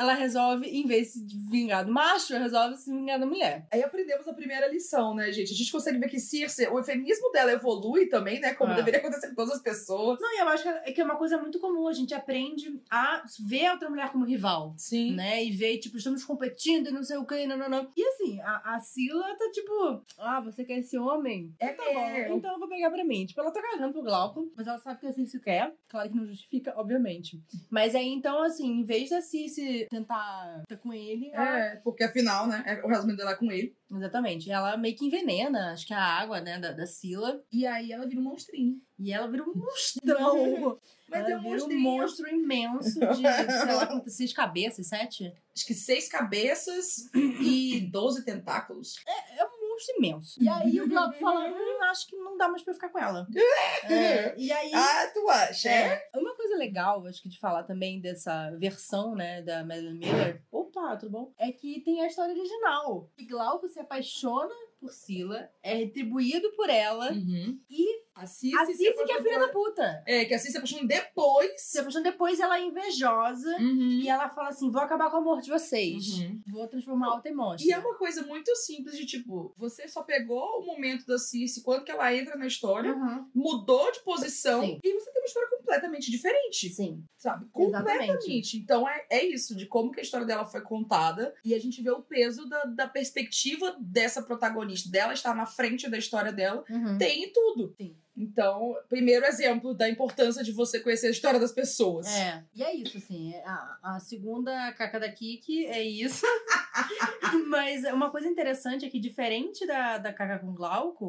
ela resolve, em vez de vingar do macho, ela resolve se vingar da mulher. Aí aprendemos a primeira lição, né, gente? A gente consegue ver que Circe, o feminismo dela evolui também, né? Como É. deveria acontecer com todas as pessoas. Não, e eu acho que é que é uma coisa muito comum. A gente aprende a ver a outra mulher como rival. Sim. Né? E ver, tipo, estamos competindo e não sei o que, não, não, não. E assim, a, a Sila tá tipo, ah, você quer esse homem? É Tá bom, meu. então eu vou pegar pra mim. Tipo, ela tá cagando pro Glauco, mas ela sabe que a Cici quer. Claro que não justifica, obviamente. Mas aí, então, assim, em vez da Cici tentar com ele, ela... É, porque afinal, né? é O casamento dela é com ele. Exatamente. Ela meio que envenena, acho que a água, né, da, da Sila. E aí ela vira um monstrinho. E ela vira um monstrão. Mas ela é um vira um monstro imenso de, sei lá, seis cabeças, sete? Acho que seis cabeças e doze tentáculos. É um monstro imenso. E aí o Glauco fala, hum, acho que não dá mais pra eu ficar com ela. É, e aí... Ah, tu acha? É. Uma coisa legal, acho que de falar também dessa versão, né, da Madeline Miller. Opa, tudo bom? É que tem a história original. Que Glauco se apaixona por Sila, é retribuído por ela Uhum. e A Cici, A Cici que é filha da puta. É, que a Cici se apaixona depois. Se apaixona depois, ela é invejosa. Uhum. E ela fala assim: vou acabar com o amor de vocês. Uhum. Vou transformar alta em monstro. E é uma coisa muito simples de tipo, você só pegou o momento da Cici quando que ela entra na história, Uhum. mudou de posição Sim. e você tem uma história completamente diferente. Sim. Sabe? Exatamente. Completamente. Então é, é isso, de como que a história dela foi contada. E a gente vê o peso da, da perspectiva dessa protagonista, dela estar na frente da história dela, Uhum. tem em tudo. Sim. Então, primeiro exemplo da importância de você conhecer a história das pessoas. É, e é isso, assim. é A, a segunda caca da Kiki é isso. Mas uma coisa interessante é que, diferente da, da caca com Glauco,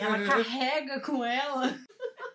ela carrega com ela.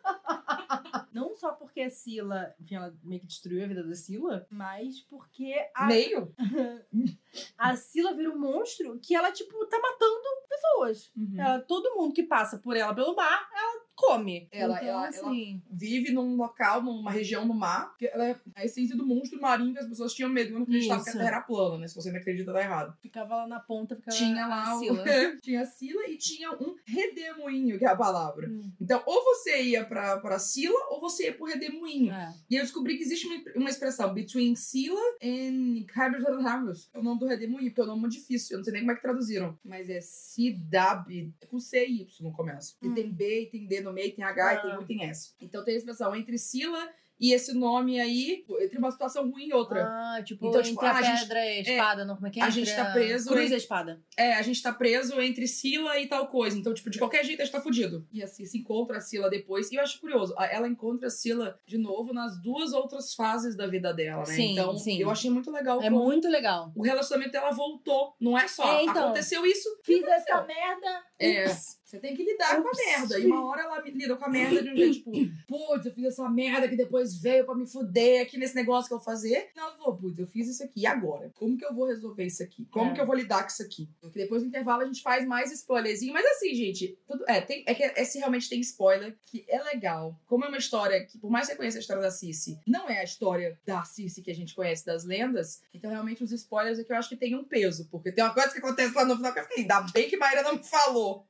Não só porque a Sila, enfim, ela meio que destruiu a vida da Sila, mas porque a, Meio? a Sila vira um monstro que ela, tipo, tá matando pessoas. Uhum. Ela, todo mundo que passa por ela pelo mar, ela come. Ela- então, ela- assim. Vive num local, numa região no mar, que ela é a essência do monstro marinho que as pessoas tinham medo quando acreditavam que a. Terra era plana, né? Se você não acredita, tá errado. Ficava lá na ponta, ficava tinha a lá o... Sila. tinha a Sila e tinha um redemoinho, que é a palavra. Hum. Então, ou você ia pra, pra Sila, ou você ia pro redemoinho. É. E eu descobri que existe uma, uma expressão, between Sila and Hybrid of Harvest. Do redemoinho, porque é um nome muito difícil. Eu não sei nem como é que traduziram. Mas é Cidab, com C e Y no começo. E Hum. tem B, e tem D no meio, tem H, e Ah. tem U, e tem S. Então tem a expressão entre Sila e esse nome aí, entre uma situação ruim e outra. Ah, tipo, Então, entre tipo, a a gente- pedra e a espada, não, como é que é? a gente Entre tá preso Cruz e a espada. É, a gente tá preso entre Sila e tal coisa. Então, tipo, de qualquer jeito a gente tá fudido. E assim, se encontra a Sila depois. E eu acho curioso, ela encontra a Sila de novo nas duas outras fases da vida dela, né? Sim, então, sim. eu achei muito legal É muito legal. o relacionamento dela voltou. Não é só É, então. aconteceu isso. Fiz essa merda. É. Ups. Você tem que lidar com a Ups. merda. E uma hora ela me- lida com a merda de um jeito, tipo, putz, eu fiz essa merda que depois veio pra me fuder aqui nesse negócio que eu vou fazer. Não, eu vou, putz, eu fiz isso aqui. E agora? Como que eu vou resolver isso aqui? Como É. que eu vou lidar com isso aqui? Porque depois do intervalo a gente faz mais spoilerzinho. Mas assim, gente, tudo, é, tem, é que esse realmente tem spoiler, que é legal. Como é uma história que, por mais que você conheça a história da Cici, não é a história da Cici que a gente conhece das lendas. Então, realmente, os spoilers é que eu acho que tem um peso. Porque tem uma coisa que acontece lá no final que eu fiquei, ainda bem que Maíra não me falou.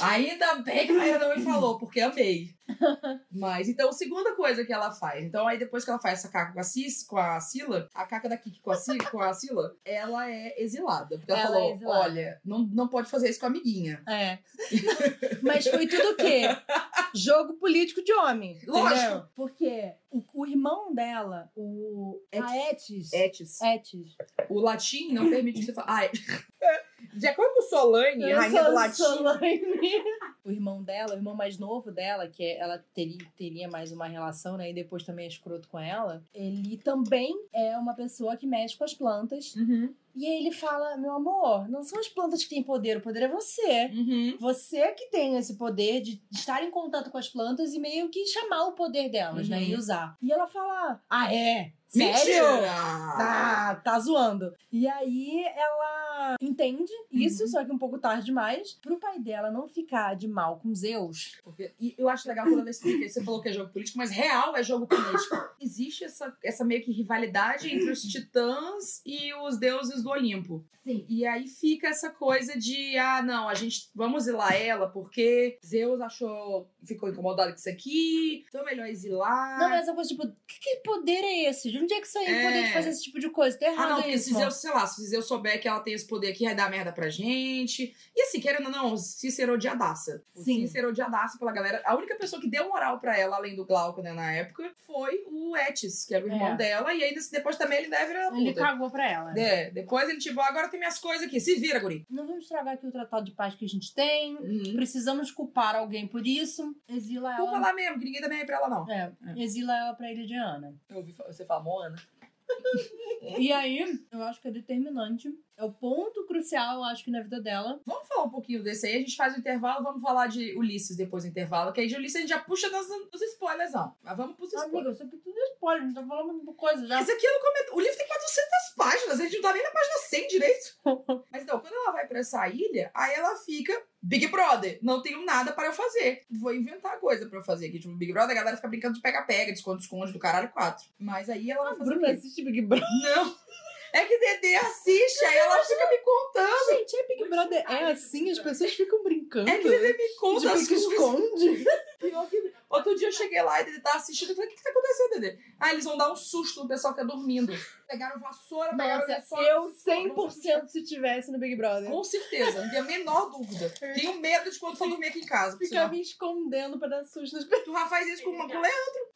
Ainda bem que a Maíra não me falou, porque amei. Mas, então, segunda coisa que ela faz. Então, aí depois que ela faz essa caca com a, Cis, com a Sila, a caca da Kiki com a, Ci, com a Sila, ela é exilada. Porque ela, Ela é falou, exilada. olha, não, não pode fazer isso com a amiguinha. É. Mas foi tudo o quê? Jogo político de homem. Lógico. Entendeu? Porque o, o irmão dela, o. A Etis. Etis. Etis. O latim não permite que você fale... Ai, de acordo com Solane, Eu rainha do latim... Solane. o irmão dela, o irmão mais novo dela, que é- ela teria, teria mais uma relação, né? E depois também é escroto com ela. Ele também é uma pessoa que mexe com as plantas. Uhum, E aí ele fala: Meu amor, não são as plantas que têm poder, o poder é você. uhum. Você que tem esse poder de estar em contato com as plantas e meio que chamar o poder delas, né? Uhum. E usar. E ela fala: Ah, é? Sério? Mentira! Ah, tá zoando. E aí ela entende isso, Uhum. só que um pouco tarde demais. Pro pai dela não ficar de mal com Zeus. Porque, e eu acho legal quando ela explica, você falou que é jogo político, mas real é jogo político. Existe essa, essa meio que rivalidade entre os titãs e os deuses do Olimpo. Sim. E aí fica essa coisa de, ah, não, a gente vamos exilar ela porque Zeus achou, ficou incomodado com isso aqui, então é melhor exilar. Não, mas essa coisa, tipo, que, que poder é esse? De onde é que saiu o É. poder de fazer esse tipo de coisa? Tá errado Ah, não, porque isso. se Zeus, sei lá, se Zeus souber que ela tem esse poder aqui, vai dar merda pra gente. E assim, querendo ou não, Cícero odiadaça. O Sim. Cícero odiadaça pela galera. A única pessoa que deu moral pra ela, além do Glauco, né, na época, foi o Etis, que era o irmão É. dela. E aí, depois também ele deve era Ele puta. cagou pra ela. né? É, depois ele, tipo, agora tem minhas coisas aqui, se vira, guri. Não vamos estragar aqui o tratado de paz que a gente tem. Uhum. Precisamos culpar alguém por isso. Exila Culpa ela. lá mesmo, que ninguém dá bem pra ela, não. É, exila ela pra Ilha de Ana. Eu ouvi você falar, Moana. E aí, eu acho que é determinante. É o ponto crucial, eu acho que na vida dela. Vamos falar um pouquinho desse aí, a gente faz o intervalo, vamos falar de Ulisses depois do intervalo, que aí de Ulisses a gente já puxa nos, nos spoilers, não. Mas vamos pros spoilers. Amiga, isso aqui tudo é spoiler, a gente tá falando coisa já. Mas aqui eu não comento. O livro tem 400 páginas, a gente não tá nem na 100 direito. Mas então, quando ela vai pra essa ilha, aí ela fica Big Brother. Não tenho nada para eu fazer. Vou inventar coisa pra eu fazer aqui. Tipo, Big Brother, a galera fica brincando de pega-pega, de esconde-esconde do caralho 4. Mas aí ela vai A fazer. o Bruna quê? assiste Big Brother. Não. É que Dedê assiste, aí ela fica me contando. Gente, é Big Brother é assim, as pessoas ficam brincando. É que Dedê me conta de as esconde. Outro dia eu cheguei lá e ele tá assistindo. Eu falei, o que, que tá acontecendo, Dedê? Ah, eles vão dar um susto no pessoal que tá dormindo. Pegaram vassoura, pegaram Nossa, vassoura. eu 100% se tivesse no Big Brother. Com certeza, não tenho a menor dúvida. Tenho medo de quando for dormir aqui em casa. Ficar senão- me escondendo pra dar susto nas Tu já faz isso com uma mulher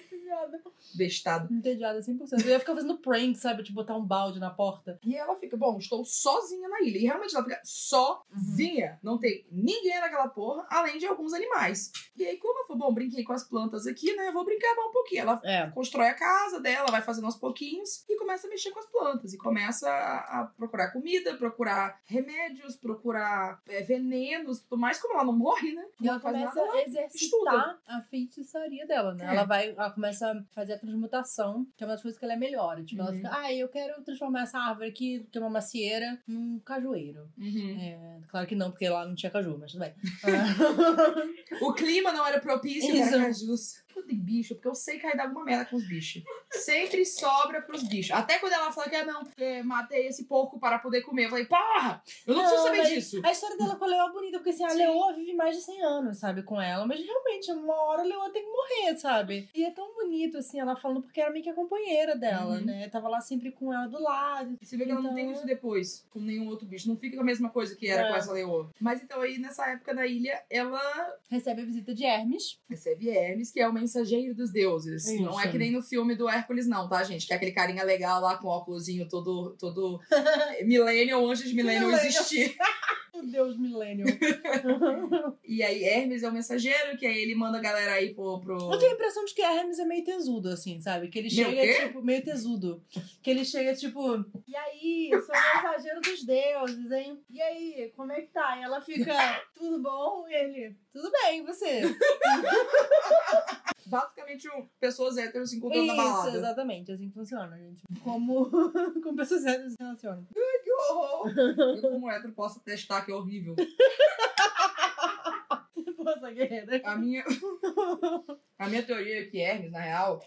pessoas. bestado. Entediada 100%. Eu ia ficar fazendo prank, sabe? De botar um balde na porta. E ela fica, bom, estou sozinha na ilha. E realmente ela fica sozinha. Não tem ninguém naquela porra, além de alguns animais. E aí, como eu falei, bom, brinquei com as plantas aqui, né? Eu vou brincar mais um pouquinho. Ela É. constrói a casa dela, vai fazendo aos pouquinhos e começa a mexer com as plantas. E começa a, a procurar comida, procurar remédios, procurar é, venenos, tudo mais. Como ela não morre, né? E ela faz começa nada, a exercitar a feitiçaria dela, né? É. Ela vai, ela começa a fazer a transmutação, que é uma das coisas que ela é melhor. Tipo, ela Uhum. fica, ah, eu quero transformar essa árvore aqui, que é uma macieira, num cajueiro. Uhum. É, claro que não, porque lá não tinha caju, mas tudo bem. O clima não era propício Isso. para cajus. Tem bicho, porque eu sei que vai dar alguma merda com os bichos. Sempre sobra pros bichos. Até quando ela fala que, ah, não, é, matei esse porco para poder comer. Eu falei, porra, eu não, preciso saber disso. A história dela com a Leoa é bonita, porque assim, a Sim. Leoa vive mais de 100 anos, sabe, com ela. Mas realmente, uma hora a Leoa tem que morrer, sabe? E é tão bonito, assim, ela falando, porque era meio que a companheira dela, Uhum. né? Tava lá sempre com ela do lado. Você vê que ela não tem Então- isso depois, com nenhum outro bicho. Não fica a mesma coisa que era É. com essa leoa. Mas então aí, nessa época da ilha, ela Recebe a visita de Hermes. recebe Hermes, que é o mensageiro dos deuses. Isso. Não é que nem no filme do Hércules, não, tá, gente? Que é aquele carinha legal lá com o óculosinho todo, todo millennial antes de millennial Millennial. existir. Meu Deus, milênio. E aí, Hermes é o mensageiro, que aí ele manda a galera aí pro. pro... Eu tenho a impressão de que Hermes é meio tesudo, assim, sabe? Que ele chega, quê? tipo, meio tesudo. Que ele chega, tipo, e aí, sou mensageiro dos deuses, hein? E aí, como é que tá? E ela fica, tudo bom? E ele, tudo bem, e você? Basicamente, pessoas héteros se encontrando na Isso, balada. exatamente, assim que funciona, gente. Como, como pessoas héteras se relacionam. Que horror! Eu, como hétero, posso testar que é horrível. Nossa, guerreira. A minha, a minha teoria é que Hermes, na real,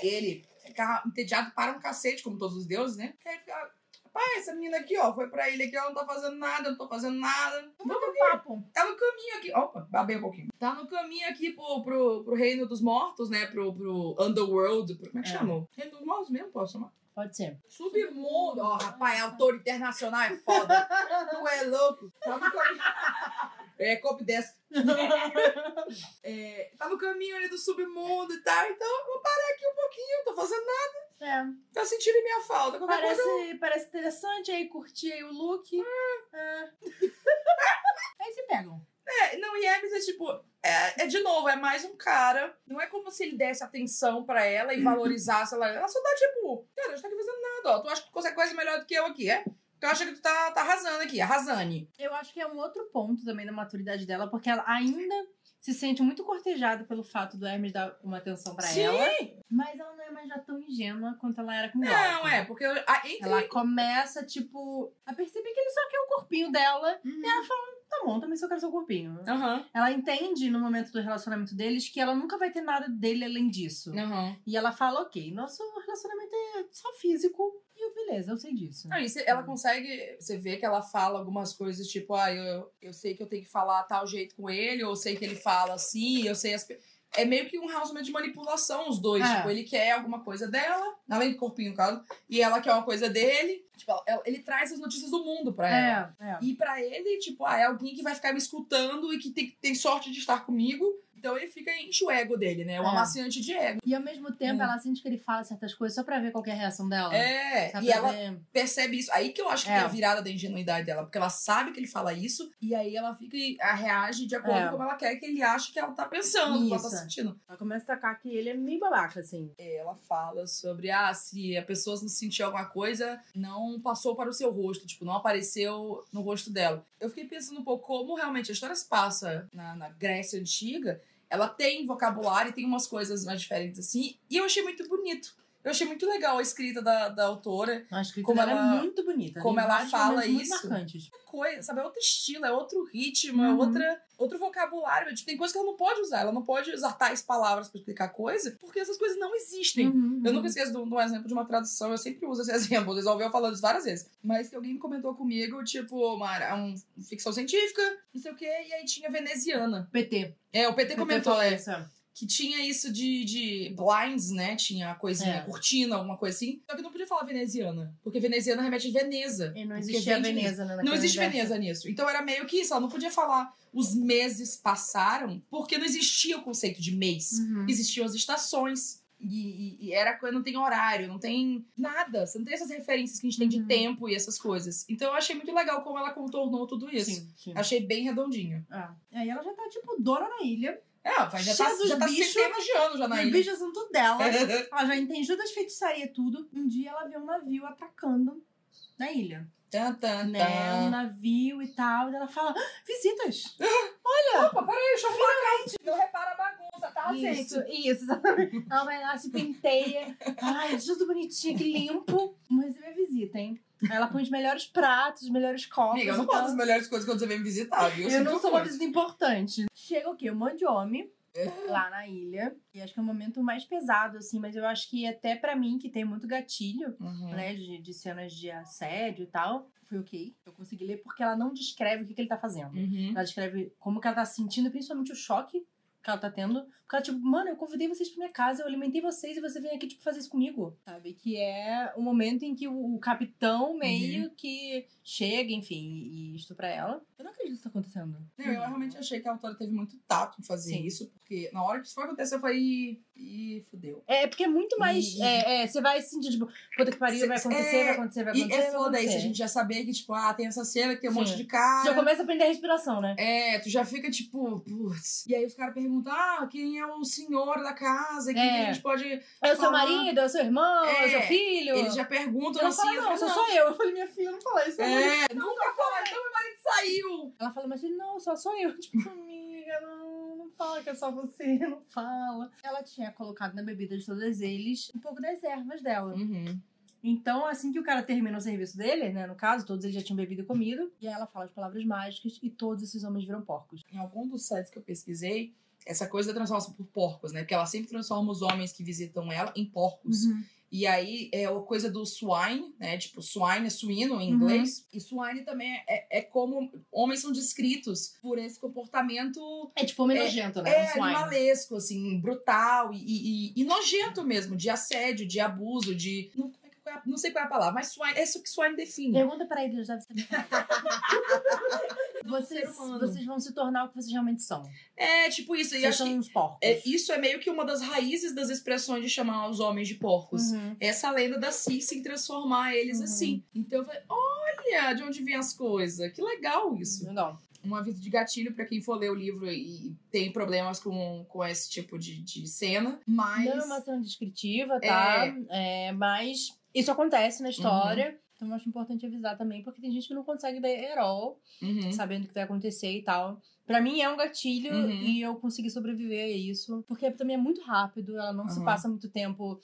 ele ficava entediado para um cacete, como todos os deuses, né? Ele ficava, rapaz, essa menina aqui, ó, foi pra ilha aqui, ela não tá fazendo nada, eu não tô fazendo nada. Vamos no papo. Tá no caminho aqui. Opa, babei um pouquinho. Tá no caminho aqui pro, pro, pro reino dos mortos, né? Pro, pro underworld. Pro, como é que É. chama? Reino dos mortos mesmo, posso chamar? Pode ser. Submundo. Ó, rapaz, autor internacional é foda. tu é louco. Tá no caminho. É, copy dessa. É, tá no caminho ali do submundo e tal. Então, eu vou parar aqui um pouquinho. Não tô fazendo nada. É, Tá sentindo minha falta. Qualquer parece, coisa. eu- parece interessante, aí curti aí o look. É. Aí se pegam. É, não, e Hermes é tipo. É, é de novo, é mais um cara. Não é como se ele desse atenção pra ela e valorizasse ela. Ela só tá tipo, cara, gente tá aqui fazendo nada, ó. Tu acha que tu consegue coisa melhor do que eu aqui, é? Tu acha que tu tá, tá arrasando aqui, arrasane. Eu acho que é um outro ponto também da maturidade dela, porque ela ainda se sente muito cortejada pelo fato do Hermes dar uma atenção pra Sim. ela. Mas ela não é mais já tão ingênua quanto ela era com o Não, é, porque a, entre. Ela começa, tipo, a perceber que ele só quer o corpinho dela. Uhum. E ela fala, tá bom, também só quero seu corpinho. Aham, Ela entende, no momento do relacionamento deles, que ela nunca vai ter nada dele além disso. aham. E ela fala, ok, nosso relacionamento é só físico. Eu, beleza, eu sei disso. Aí ela consegue. Você vê que ela fala algumas coisas, tipo, ah, eu, eu sei que eu tenho que falar tal jeito com ele, ou eu sei que ele fala assim, eu sei as. É meio que um relacionamento de manipulação, os dois. É. Tipo, ele quer alguma coisa dela, além do corpinho, no caso, e ela quer uma coisa dele. Tipo, ela- ele traz as notícias do mundo pra ela. É, é. E pra ele, tipo, ah, é alguém que vai ficar me escutando e que tem, tem sorte de estar comigo. Então ele fica enche o ego dele, né? O É. amaciante de ego. E ao mesmo tempo, Hum. ela sente que ele fala certas coisas só pra ver qual é a reação dela. É, e ela ver- percebe isso. Aí que eu acho que É. tem a virada da ingenuidade dela, porque ela sabe que ele fala isso, e aí ela fica e a reage de acordo É. com como ela quer que ele ache que ela tá pensando, que ela tá sentindo. Ela começa a tacar que ele é meio babaca, assim. Ela fala sobre, ah, se a pessoa não sentiu alguma coisa, não passou para o seu rosto, tipo, não apareceu no rosto dela. Eu fiquei pensando um pouco como realmente a história se passa na, na Grécia Antiga, ela tem vocabulário e tem umas coisas mais diferentes assim, e eu achei muito bonito. Eu achei muito legal a escrita da, da autora. A escrita Como dela ela- é muito bonita. como ela fala isso. Muito marcantes. Coisa, sabe? É outro estilo, é outro ritmo, é Uhum. outra, outro vocabulário. Tipo, tem coisas que ela não pode usar. Ela não pode usar tais palavras pra explicar coisa, porque essas coisas não existem. Uhum, Eu uhum. nunca esqueço de um de um exemplo de uma tradução, eu sempre uso esse exemplo, vocês ouviram falando isso várias vezes. Mas que alguém comentou comigo, tipo, uma, um, ficção científica, não sei o quê, e aí tinha veneziana. PT. É, o PT comentou, falou é, isso. Que tinha isso de, de blinds, né? Tinha coisinha, É. cortina, alguma coisa assim. Só que não podia falar veneziana, porque veneziana remete a Veneza. E não existia Veneza, né? Não existe universo. Veneza nisso. Então era meio que isso, ela não podia falar os meses passaram, porque não existia o conceito de mês. Uhum. Existiam as estações. E, e- e era não tem horário, não tem nada. Você não tem essas referências que a gente tem de Uhum. tempo e essas coisas. Então eu achei muito legal como ela contornou tudo isso. Sim, sim. Achei bem redondinho. Ah. Aí ela já tá, tipo, dona na ilha. É, vai, já tá, já tá bichos. centenas de anos já na Os ilha. bichos são tudo dela. ela já entendiu das feitiçarias e tudo. Um dia ela vê um navio atacando na ilha. Tan, tan, Né? Um tan. navio e tal. E ela fala, "Ah, visitas! Opa, peraí, deixa eu falar. Não repara a bagunça, tá, Isso, isso, exatamente. Ela vai lá, se penteia. Ai, tudo bonitinho, que limpo. Vamos receber visita, hein? Ela põe os melhores pratos, os melhores copos. Amiga, eu não boto as melhores coisas quando você vem me visitar, viu? Eu Sinto não sou uma visita importante. Chega o quê? Um monte de homem lá na ilha. E acho que é o momento mais pesado, assim. Mas eu acho que até pra mim, que tem muito gatilho, Uhum. né? De, de cenas de assédio e tal. Foi ok. Eu consegui ler porque ela não descreve o que, que ele tá fazendo. Uhum. Ela descreve como que ela tá sentindo, principalmente o choque que ela tá tendo. Porque ela, tipo, mano, eu convidei vocês pra minha casa, eu alimentei vocês e você vem aqui, tipo, fazer isso comigo. Sabe? Que é o momento em que o, o capitão meio que chega, enfim, e estupra ela. Eu não acredito que isso tá acontecendo. Não, eu realmente achei que a autora teve muito tato em fazer Sim. isso, porque na hora que isso foi acontecer, eu falei, ih, ih, fudeu. É, porque é muito mais. E- é, é, você vai sentir, tipo, puta que pariu, Cê- vai acontecer, é, vai acontecer, vai E acontecer. é vai foda isso, a gente já sabia que, tipo, ah, tem essa cena que tem um Sim. monte de cara. Já começa a aprender a respiração, né? É, tu já fica tipo, putz. E aí os caras perguntam, ah, quem é o senhor da casa? Quem É. que a gente pode. É o seu marido, é o seu irmão, é, o seu É, filho. Eles já perguntam Ela assim. fala, eu não, falei, sou só eu. Eu falei, minha filha, não fala isso. É, nunca fala, então meu marido saiu. Ela fala, mas ele, não, só sou eu. Tipo, amiga, não, não fala que é só você, não fala. Ela tinha colocado na bebida de todos eles um pouco das ervas dela. Uhum. Então, assim que o cara termina o serviço dele, né, no caso, todos eles já tinham bebido e comido, e aí ela fala as palavras mágicas e todos esses homens viram porcos. Em algum dos sites que eu pesquisei, essa coisa da transformação por porcos, né? Porque ela sempre transforma os homens que visitam ela em porcos. E aí é a coisa do swine, né? Tipo, swine é suíno em Uhum. inglês. E swine também é, é como homens são descritos por esse comportamento É tipo homem nojento, né? é, um swine. animalesco, assim, brutal e, e- e- e nojento mesmo, de assédio, de abuso, de. Não, é é a- não sei qual é a palavra, mas swine, é isso que swine define. Pergunta pra eles, deve saber. vocês, vocês vão se tornar o que vocês realmente são. É tipo isso. Vocês são uns porcos. é, isso é meio que uma das raízes das expressões de chamar os homens de porcos. Uhum. Essa lenda da Cissy transformar eles Uhum. assim. Então eu falei, olha de onde vem as coisas. Que legal isso. Legal. Um aviso de gatilho pra quem for ler o livro e tem problemas com, com esse tipo de, de cena. Mas. Não é uma cena descritiva, tá? É, mas isso acontece na história. Então eu acho importante avisar também, porque tem gente que não consegue ler herói, Uhum. sabendo o que vai acontecer e tal. Pra mim é um gatilho Uhum. e eu consegui sobreviver a isso. Porque também é muito rápido, ela não se Uhum. passa muito tempo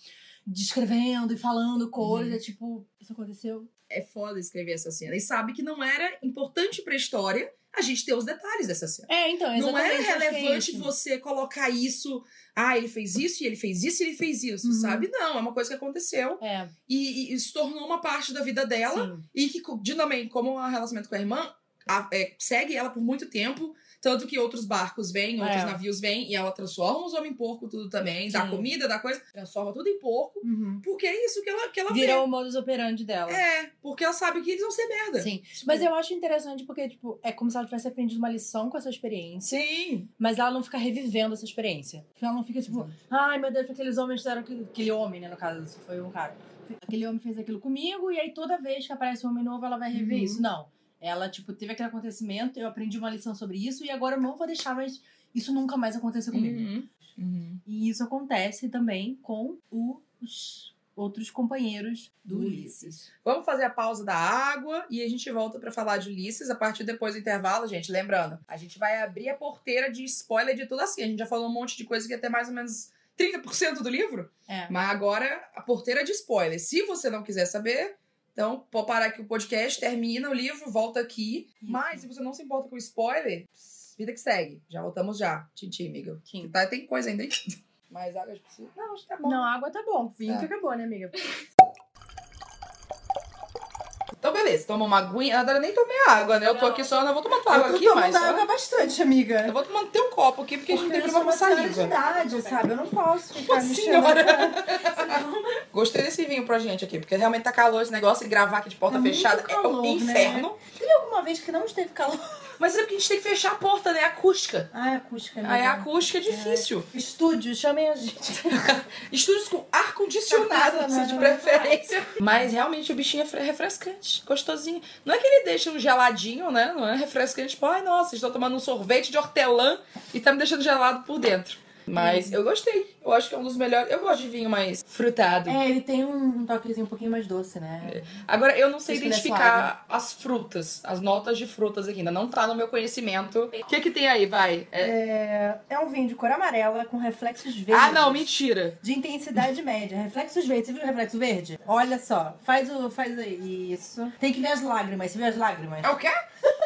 descrevendo e falando coisa. Uhum. Tipo, isso aconteceu. É foda escrever essa cena. E sabe que não era importante pra história a gente ter os detalhes dessa cena. É, então, Não exatamente. é acho que é relevante isso. você colocar isso. Ah, ele fez isso, e ele fez isso, e ele fez isso, Uhum. sabe? Não, é uma coisa que aconteceu É, e, e se tornou uma parte da vida dela. sim. E que, de também, como o relacionamento com a irmã, a- é, segue ela por muito tempo. Tanto que outros barcos vêm, outros É. navios vêm, e ela transforma os homens em porco, tudo também. Dá Sim. comida, dá coisa, transforma tudo em porco. Uhum. Porque é isso que ela, que ela vê. Vira o modus operandi dela. É, porque ela sabe que eles vão ser merda. Sim. Tipo, Mas eu acho interessante porque, tipo, é como se ela tivesse aprendido uma lição com essa experiência, Sim. mas ela não fica revivendo essa experiência. Ela não fica, tipo, ai meu Deus, aqueles homens fizeram aquilo. Aquele homem, né, no caso, foi um cara. Aquele homem fez aquilo comigo, e aí toda vez que aparece um homem novo, ela vai rever Uhum. isso. Não. Ela, tipo, teve aquele acontecimento, eu aprendi uma lição sobre isso, e agora eu não vou deixar mais isso nunca mais acontecer comigo. Uhum. Uhum. E isso acontece também com os outros companheiros do Ulisses. Vamos fazer a pausa da água e a gente volta pra falar de Ulisses a partir depois do intervalo, gente. Lembrando, a gente vai abrir a porteira de spoiler de tudo assim. A gente já falou um monte de coisa que até mais ou menos 30% do livro. É. Mas agora a porteira de spoiler. Se você não quiser saber, então pode parar aqui o podcast, termina o livro, volta aqui. Mas se você não se importa com spoiler, vida que segue. Já voltamos já. Tintim, amiga. Tim. Tá, tem coisa ainda aí. Mais água de piscina? Não, acho que tá bom. Não, água tá bom. Vinho É. que acabou, né, amiga? Então, beleza. Toma uma aguinha. Eu nem tomei água, né? Eu tô aqui só, eu vou tomar tua água eu tô aqui, mas. só- água bastante, amiga. Eu vou manter um copo aqui, porque a gente Porque tem problema com de saliva. idade, sabe? Eu não posso ficar mexendo. senhora. Gostei desse vinho pra gente aqui, porque realmente tá calor esse negócio e gravar aqui de porta muito fechada calor, é um né? inferno. Teve alguma vez que não esteve calor? Mas é porque a gente tem que fechar a porta, né? Acústica. Ah, é acústica. Aí a acústica é difícil. Estúdio, chamem a gente. Estúdios com ar-condicionado, de preferência. Mas realmente o bichinho é fre- refrescante, gostosinho. Não é que ele deixa um geladinho, né? Não é refrescante, tipo, ai, nossa, estou tomando um sorvete de hortelã e tá me deixando gelado por dentro. Mas eu gostei. Eu acho que é um dos melhores. Eu gosto de vinho mais frutado. É, ele tem um toquezinho um pouquinho mais doce, né? Agora, eu não sei Acho é identificar as frutas, as notas de frutas aqui. Ainda não tá no meu conhecimento. O que que tem aí, vai? É- É, é um vinho de cor amarela com reflexos verdes. Ah, não, mentira. De intensidade média. Reflexos verdes. Você viu o reflexo verde? Olha só. Faz o. Faz aí. Isso. Tem que ver as lágrimas. Você viu as lágrimas? É o quê?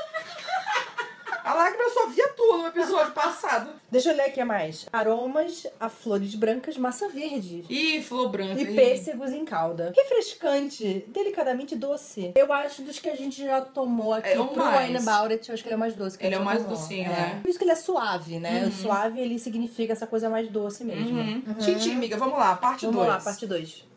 A lágrima eu só via tu no episódio passado. Deixa eu ler aqui a mais. Aromas a flores brancas, massa verde. Ih, flor branca. E pêssegos em calda. Refrescante, delicadamente doce. Eu acho dos que a gente já tomou aqui É o pro mais. Wine About It, eu acho que ele é o mais doce. Que Ele é o mais tomou. docinho, É. né? Por isso que ele é suave, né? O suave, ele significa essa coisa mais doce mesmo. Uhum. Tintim, amiga, vamos lá, parte 2. Vamos lá, parte 2.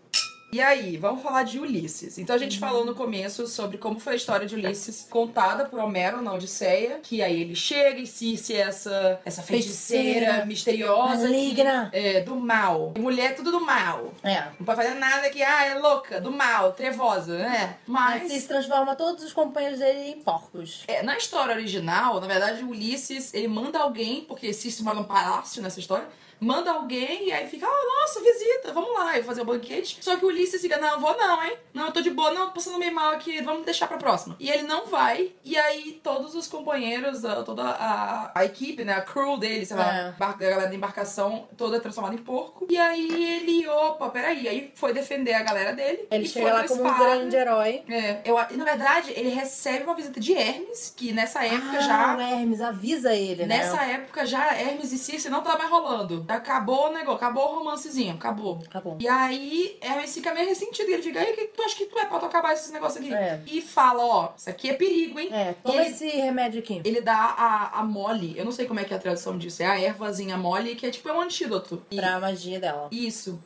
E aí, vamos falar de Ulisses. Então a gente falou no começo sobre como foi a história de Ulisses contada por Homero na Odisseia, que aí ele chega e Circe é essa, essa feiticeira, Feiticeira. misteriosa Maligna. que- é, do mal. Mulher tudo do mal. É. Não pode fazer nada que, ah, é louca, do mal, trevosa, né? Mas Mas se transforma todos os companheiros dele em porcos. é, na história original, na verdade, Ulisses, ele manda alguém, porque Circe mora num palácio nessa história, manda alguém e aí fica, ah, nossa, visita, vamos lá, eu vou fazer o banquete. Só que o Ulisses fica, não, vou não, hein? Não, eu tô de boa, não, tô passando meio mal aqui, vamos deixar pra próxima. E ele não vai, e aí todos os companheiros, toda a, a equipe, né, a crew dele, sei lá, É. a galera da embarcação, toda transformada em porco. E aí ele, opa, peraí, aí foi defender a galera dele. Ele chega foi lá como um espada. grande herói. É, eu, e na verdade, ele recebe uma visita de Hermes, que nessa época ah, já o Hermes avisa ele, né? Nessa época já Hermes e Circe não tá mais rolando. Acabou o negócio, acabou o romancezinho, acabou. Acabou. E aí Hermes fica meio ressentido. E ele fica, aí, o que tu acha que tu é pra tu acabar esses negócios aqui? É. E fala, ó, isso aqui é perigo, hein? É, toma ele, esse remédio aqui. ele dá a, a mole, eu não sei como é que é a tradução disso, é a ervazinha mole, que é tipo é um antídoto. E- Pra magia dela. isso.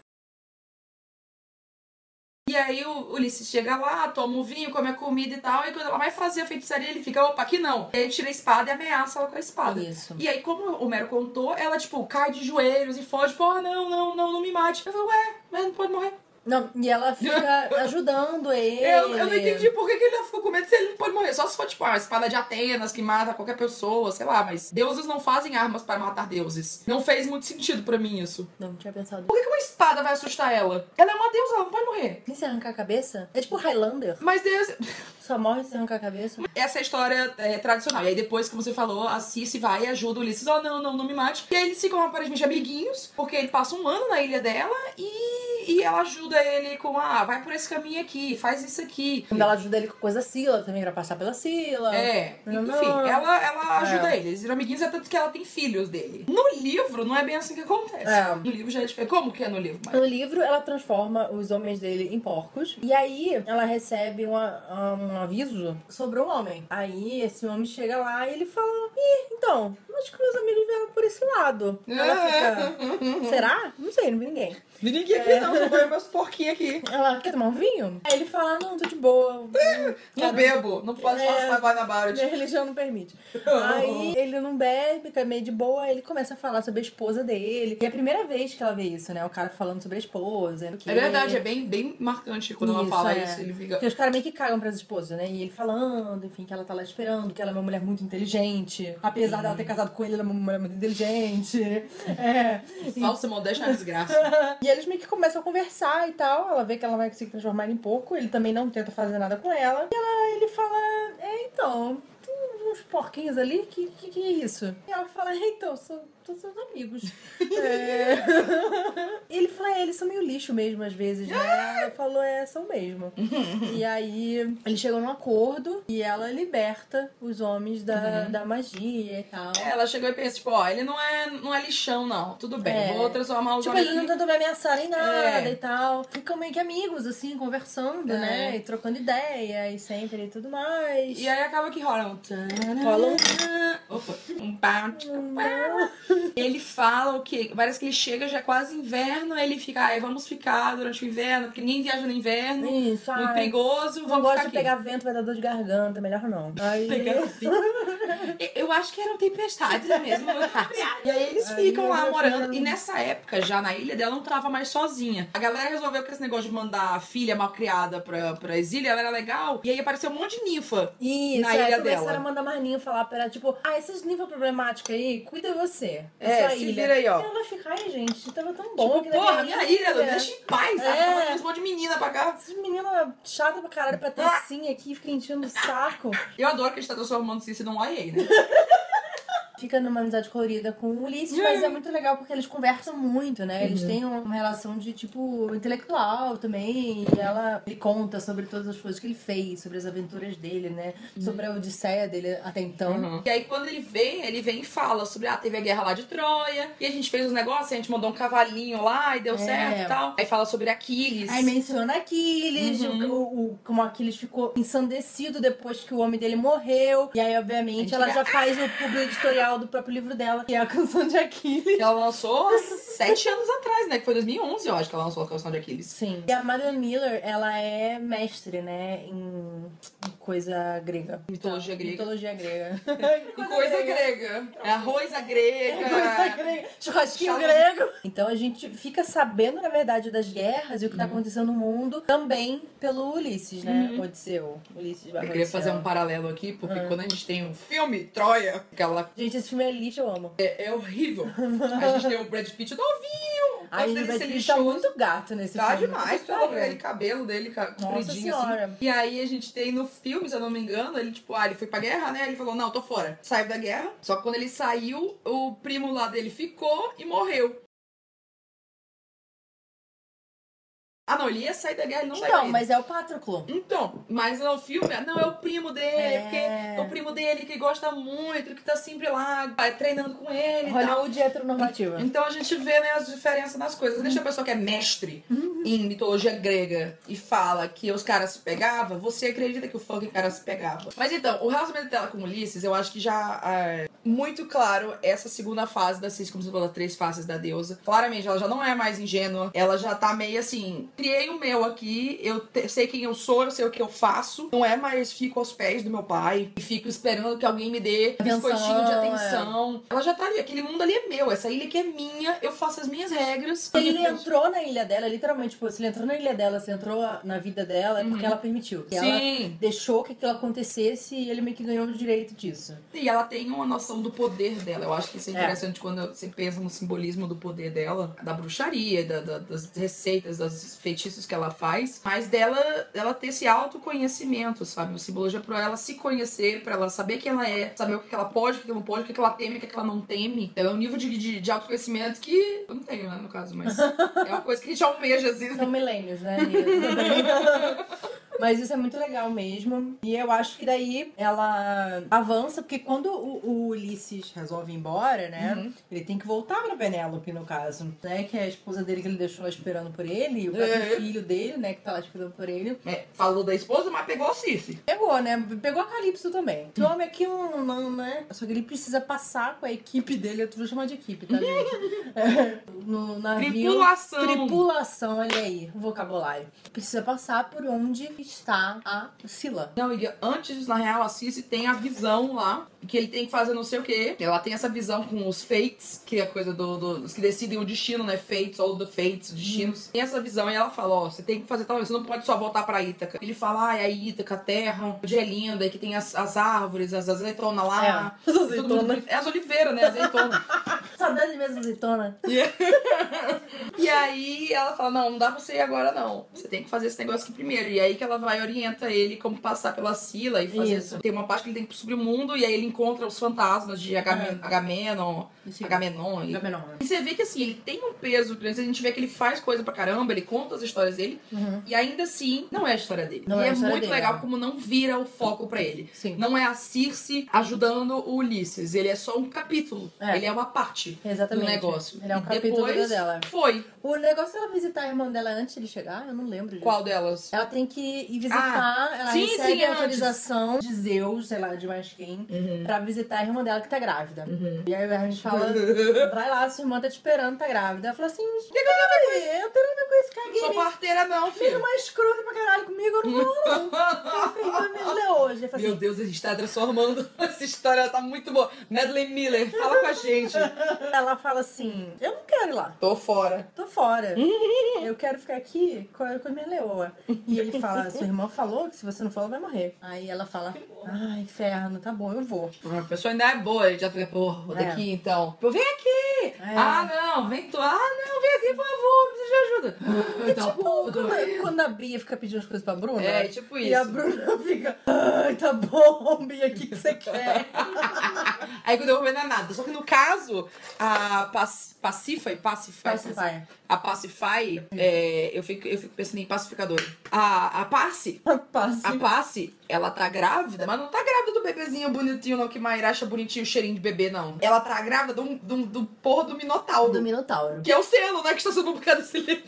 E aí o Ulisses chega lá, toma o vinho, come a comida e tal, e quando ela vai fazer a feitiçaria, ele fica, opa, aqui não. E aí ele tira a espada e ameaça ela com a espada. Isso. E aí, como o Homero contou, ela, tipo, cai de joelhos e foge, tipo, ah, não, não, não, não me mate. Eu falei, ué, mas não pode morrer. Não, e ela fica ajudando ele. Eu, eu não entendi por que, que ele ficou com medo se ele não pode morrer. Só se for, tipo, a espada de Atenas que mata qualquer pessoa, sei lá, mas deuses não fazem armas para matar deuses. Não fez muito sentido pra mim isso. Não, não tinha pensado. Por que, que uma espada vai assustar ela? Ela é uma deusa, ela não pode morrer. Nem se arrancar a cabeça? É tipo Highlander. Mas Deus. Só morre se arrancar a cabeça. Essa é a história é, tradicional. E aí depois, como você falou, a Cici vai e ajuda o Ulisses. Oh, não, não, não me mate. E aí eles ficam aparentemente amiguinhos, porque ele passa um ano na ilha dela e, e ela ajuda ele com, ah, vai por esse caminho aqui, faz isso aqui. Quando ela ajuda ele com coisa Sila também, pra passar pela Sila. É, Não, enfim, não. ela, ela ajuda É. ele. Eles viram amiguinhos, é tanto que ela tem filhos dele. No livro, não é bem assim que acontece. É. No livro já é diferente. Como que é no livro? Mas... No livro, ela transforma os homens dele em porcos. E aí, ela recebe uma- um aviso sobre um homem. Aí, esse homem chega lá e ele fala: Ih, então, acho que meus amigos vieram por esse lado. Ela fica: Será? Não sei, não vi ninguém. Vi ninguém aqui não, só meus porquinhos aqui. Ela quer tomar um vinho? Aí ele fala: Não, tô de boa. Não bebo, não posso É. passar mais na barra Minha religião não permite. Aí ele não bebe, fica meio de boa, aí ele começa a falar sobre a esposa dele. E é a primeira vez que ela vê isso, né? O cara falando sobre a esposa. É verdade, é bem, bem marcante quando ela Isso, fala é. isso. Ele fica. Porque os caras meio que cagam pras esposas, né? E ele falando, enfim, que ela tá lá esperando, que ela é uma mulher muito inteligente. Apesar dela ter casado com ele, ela é uma mulher muito inteligente. É. Falsa modéstia na desgraça. e eles meio que começam a conversar e tal. Ela vê que ela vai conseguir transformar ele em porco. Ele também não tenta fazer nada com ela. E ela, ele fala: É, então. Uns porquinhos ali, que, que que é isso? E ela fala, então, são todos seus amigos. É. Ele fala, é, eles são meio lixo mesmo, às vezes, né? Ela falou, é, são mesmo. e aí, eles chegam num acordo e ela liberta os homens da, da magia e tal. É, Ela chegou e pensa, tipo, ó, ele não é, não é lixão, não. Tudo bem, É. vou transformar os Tipo, homens eles não tentam me ameaçar nem nada É. e tal. Ficam meio que amigos, assim, conversando, É. né? E trocando ideia e sempre e tudo mais. E aí acaba que rola um... Rola um- Opa, um pau. Ele fala o quê? Parece que ele chega já é quase inverno, aí ele fica, ai, vamos ficar durante o inverno, porque ninguém viaja no inverno, Isso, muito ai, perigoso, Não vamos gosto de aqui. pegar vento, vai dar dor de garganta, melhor não. Aí... Pegar Eu acho que eram tempestades mesmo. e aí eles Aí ficam eu lá morando. E nessa época, já na ilha dela, não tava mais sozinha. A galera resolveu que esse negócio de mandar a filha mal criada pra, pra exílio ela era legal. E aí apareceu um monte de ninfa. Isso, Na é, ilha dela. A mandar Marninho falar pra ela, tipo, ah, esses níveis problemáticos aí, cuida você. É, sua se ilha. vira aí, ó. E ela vai ficar, ai, gente, tava tão bom Tipo, porra, minha ilha, deixa em paz, sabe? É. Tá esse monte de menina pra cá. Essas meninas chatas pra caralho, patricinha aqui, fica enchendo o saco. Eu adoro que a gente tá transformando Cici num YA, né? Fica numa amizade colorida com o Ulisses, mas é muito legal porque eles conversam muito, né? Eles têm uma relação de, tipo, intelectual também. E ela ele conta sobre todas as coisas que ele fez, sobre as aventuras dele, né? Sobre a odisseia dele até então. E aí, quando ele vem, ele vem e fala sobre, ah, teve a guerra lá de Troia, e a gente fez os negócios, a gente mandou um cavalinho lá e deu É. certo e tal. Aí fala sobre Aquiles. Aí menciona Aquiles, Uhum. o, o- como Aquiles ficou ensandecido depois que o homem dele morreu. E aí, obviamente, ela já faz o público editorial do próprio livro dela, que é a canção de Aquiles. Ela lançou há sete anos atrás, né? Que foi 2011, eu acho que ela lançou a canção de Aquiles. Sim. E a Madeline Miller, ela é mestre, né, em coisa grega. Mitologia grega. Mitologia grega. Coisa grega. É arroz à grega. Coisa grega. Churrasquinho grego. Então a gente fica sabendo, na verdade, das guerras e o que tá acontecendo no mundo também pelo Ulisses, né? Odisseu. Ulisses Eu queria fazer um paralelo aqui, porque quando a gente tem um filme, Troia, aquela Gente, esse filme é lixo, eu amo. é, é horrível. A gente tem o Brad Pitt novinho. Ai, dele Brad Pitt tá muito gato nesse Tá filme. demais, Puta pelo cabelo dele compridinho assim. Senhora. E aí a gente tem no filme, se eu não me engano, ele tipo, ah, ele foi pra guerra, né? Ele falou, não, tô fora. Saiu da guerra. Só que quando ele saiu, o primo lá dele ficou e morreu. Ah, não, ele ia sair da guerra, ele não. Então, ainda. mas é o Patroclo. Então, mas no filme, não, é o primo dele, É. porque é o primo dele que gosta muito, que tá sempre lá, treinando com ele. Hollywood heteronormativa. Então a gente vê né, as diferenças nas coisas. Deixa a pessoa que é mestre em mitologia grega e fala que os caras se pegavam, você acredita que o fucking cara se pegava. Mas então, o relacionamento dela com Ulisses, eu acho que já é muito claro essa segunda fase da Cis, como você falou, três faces da deusa. Claramente, ela já não é mais ingênua, ela já tá meio assim, criei o meu aqui, eu te- sei quem eu sou, eu sei o que eu faço. Não é mais fico aos pés do meu pai e fico esperando que alguém me dê Atenção, biscoitinho de é. atenção. Ela já tá ali, aquele mundo ali é meu, essa ilha aqui é minha, eu faço as minhas regras. Ele entrou na ilha dela, literalmente, tipo, se ele entrou na ilha dela, se entrou na vida dela, é porque ela permitiu. Que ela Sim. deixou que aquilo acontecesse e ele meio que ganhou o direito disso. E ela tem uma noção do poder dela. Eu acho que isso é É. interessante quando você pensa no simbolismo do poder dela, da bruxaria, da- da- das receitas, dos feitiços que ela faz, mas dela, dela ter esse autoconhecimento, sabe? O simbologia pra ela se conhecer, pra ela saber quem ela é, saber o que ela pode, o que ela não pode, o que ela teme, o que ela não teme. Então é um nível de, de, de autoconhecimento que eu não tenho, né, no caso, mas é uma coisa que a gente almeja, assim. São milênios, né? Mas isso é muito legal mesmo. E eu acho que daí ela avança, porque quando o, o Ulisses resolve ir embora, né? Uhum. Ele tem que voltar pra Penélope, no caso. Né? Que é a esposa dele que ele deixou lá esperando por ele, o É. filho dele, né? Que tá lá esperando por ele. É, falou da esposa, mas pegou a Cici. Pegou, né? Pegou a Calypso também. O homem aqui não, não, né? Só que ele precisa passar com a equipe dele. Eu vou chamar de equipe, tá, gente? É, no navio. Tripulação. Tripulação, olha aí, o vocabulário. Precisa passar por onde está a Sila. Não, e antes, na real, a Cici tem a visão lá, que ele tem que fazer não sei o quê. Ela tem essa visão com os fates, que é a coisa do, do- dos que decidem o destino, né? Fates, all the fates, destinos. Tem essa visão e ela fala, ó, você tem que fazer tal, você não pode só voltar pra Ítaca. Ele fala, ah, é a Ítaca, a terra, onde é linda, e que tem as, as árvores, as azeitonas lá. É, as azeitonas. É as oliveiras, né? Azeitona. Saudade mesmo, azeitona. E aí ela fala, não, não dá pra você ir agora não. Você tem que fazer esse negócio aqui primeiro. E aí que ela ela vai e orienta ele como passar pela Sila e fazer Isso. Tem uma parte que ele tem que subir o mundo e aí ele encontra os fantasmas de Agame- Agamenon, Isso. Agamenon. E... Agamenon. e você vê que assim, ele tem um peso grande, a gente vê que ele faz coisa pra caramba, ele conta as histórias dele, e ainda assim, não é a história dele. Não e é é muito dele, legal né? como não vira o foco pra ele. Sim. Não é a Circe ajudando o Ulisses, ele é só um capítulo, É. ele é uma parte Exatamente. do negócio. Ele é um E capítulo depois dela. Foi. O negócio dela visitar a irmã dela antes de ele chegar, eu não lembro disso. Qual delas? Ela tem que ir visitar, ela sim, recebe sim, a antes. autorização de Zeus, sei lá, de mais quem, Uhum. pra visitar a irmã dela que tá grávida. E aí a gente fala, vai lá, sua irmã tá te esperando, tá grávida. Ela fala assim, o que, eu tenho a ver? Eu tenho a ver com esse Sou caguinho. parteira não, Minha filho. irmã é escrota pra caralho comigo, eu não vou não. Minha leu hoje. Eu falei Meu assim, Deus, a gente tá transformando. Essa história tá muito boa. Madeleine Miller, fala com a gente. ela fala assim, eu não quero ir lá. Tô fora. Tô fora. Eu quero ficar aqui com a, com minha leoa. E ele fala, sua irmã falou que se você não for, ela vai morrer. Aí ela fala, ai, inferno, tá bom, eu vou. A pessoa ainda é boa, gente já fica, pô, vou É. daqui então. Pô, vem aqui! É. Ah, não, vem tu. Ah, não, vem aqui, por favor, preciso de ajuda. Então, Tipo, pô, quando, quando a Bia fica pedindo as coisas pra Bruna. É, tipo E a isso. Bruna fica, ai, tá bom, Bia, o que, que você quer? Aí quando eu vou ver não é nada. Só que no caso, a Pac- Pacify, Pacify, Pacify. A Pacify, é, eu, fico, eu fico pensando em pacificador. A, a Paci, Passe. A Paci, ela tá grávida, mas não tá grávida do bebezinho bonitinho, não, que Maíra acha bonitinho o cheirinho de bebê, não. Ela tá grávida do, do, do porra do Minotauro. Do Minotauro. Que é o selo, né, que está sendo publicado esse livro.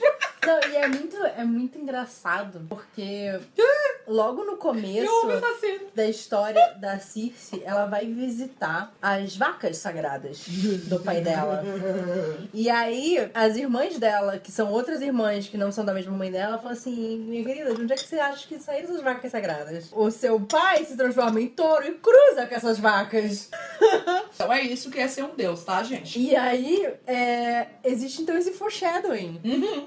Não, e é muito, é muito engraçado, porque logo no Eu começo da história da Circe, ela vai visitar as vacas sagradas do pai dela. E aí, as irmãs dela, que são outras irmãs que não são da mesma mãe dela, falam assim: Minha querida, de onde é que você acha que saíram essas vacas sagradas? O seu pai se transforma em touro e cruza com essas vacas. Então é isso que é ser um deus, tá, gente? E aí, é, existe então esse foreshadowing.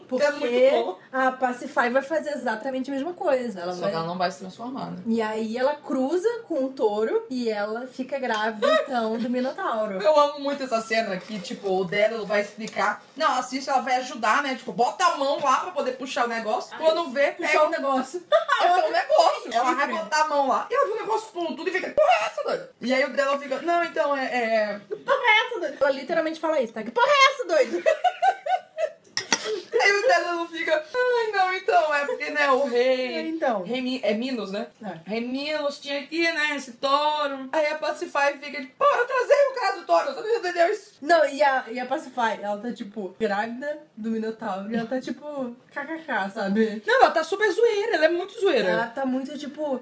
Porque é muito bom. a Pacify vai fazer exatamente a mesma coisa. Ela Só vai... que ela não vai se transformar, né? E aí ela cruza com o touro e ela fica grávida, então, do Minotauro. Eu amo muito essa cena que, tipo, o Daryl vai explicar. Não, a Cícia, ela vai ajudar, né? Tipo, bota a mão lá pra poder puxar o negócio. Quando vê, Puxar pega o negócio. Ela um negócio. Ela vai. Botar a mão lá. E ela viu o negócio tudo e fica, porra é essa, doido? E aí o dela fica, não, então é. é... Essa, doido. Ela literalmente fala isso, tá? Que porra é essa, doido? Aí o não fica, ai, não, então, é porque, né, o rei. Então. Rei Mi- é Minos, né? É. Rei Minos tinha aqui, né, esse touro. Aí a Pacify fica de, pô, eu trazei o cara do touro, você não entendeu isso? Não, e a, e a Pacify, ela tá, tipo, grávida do Minotauro. E ela tá, tipo, kkk, sabe? Não, ela tá super zoeira, ela é muito zoeira. Ela tá muito, tipo,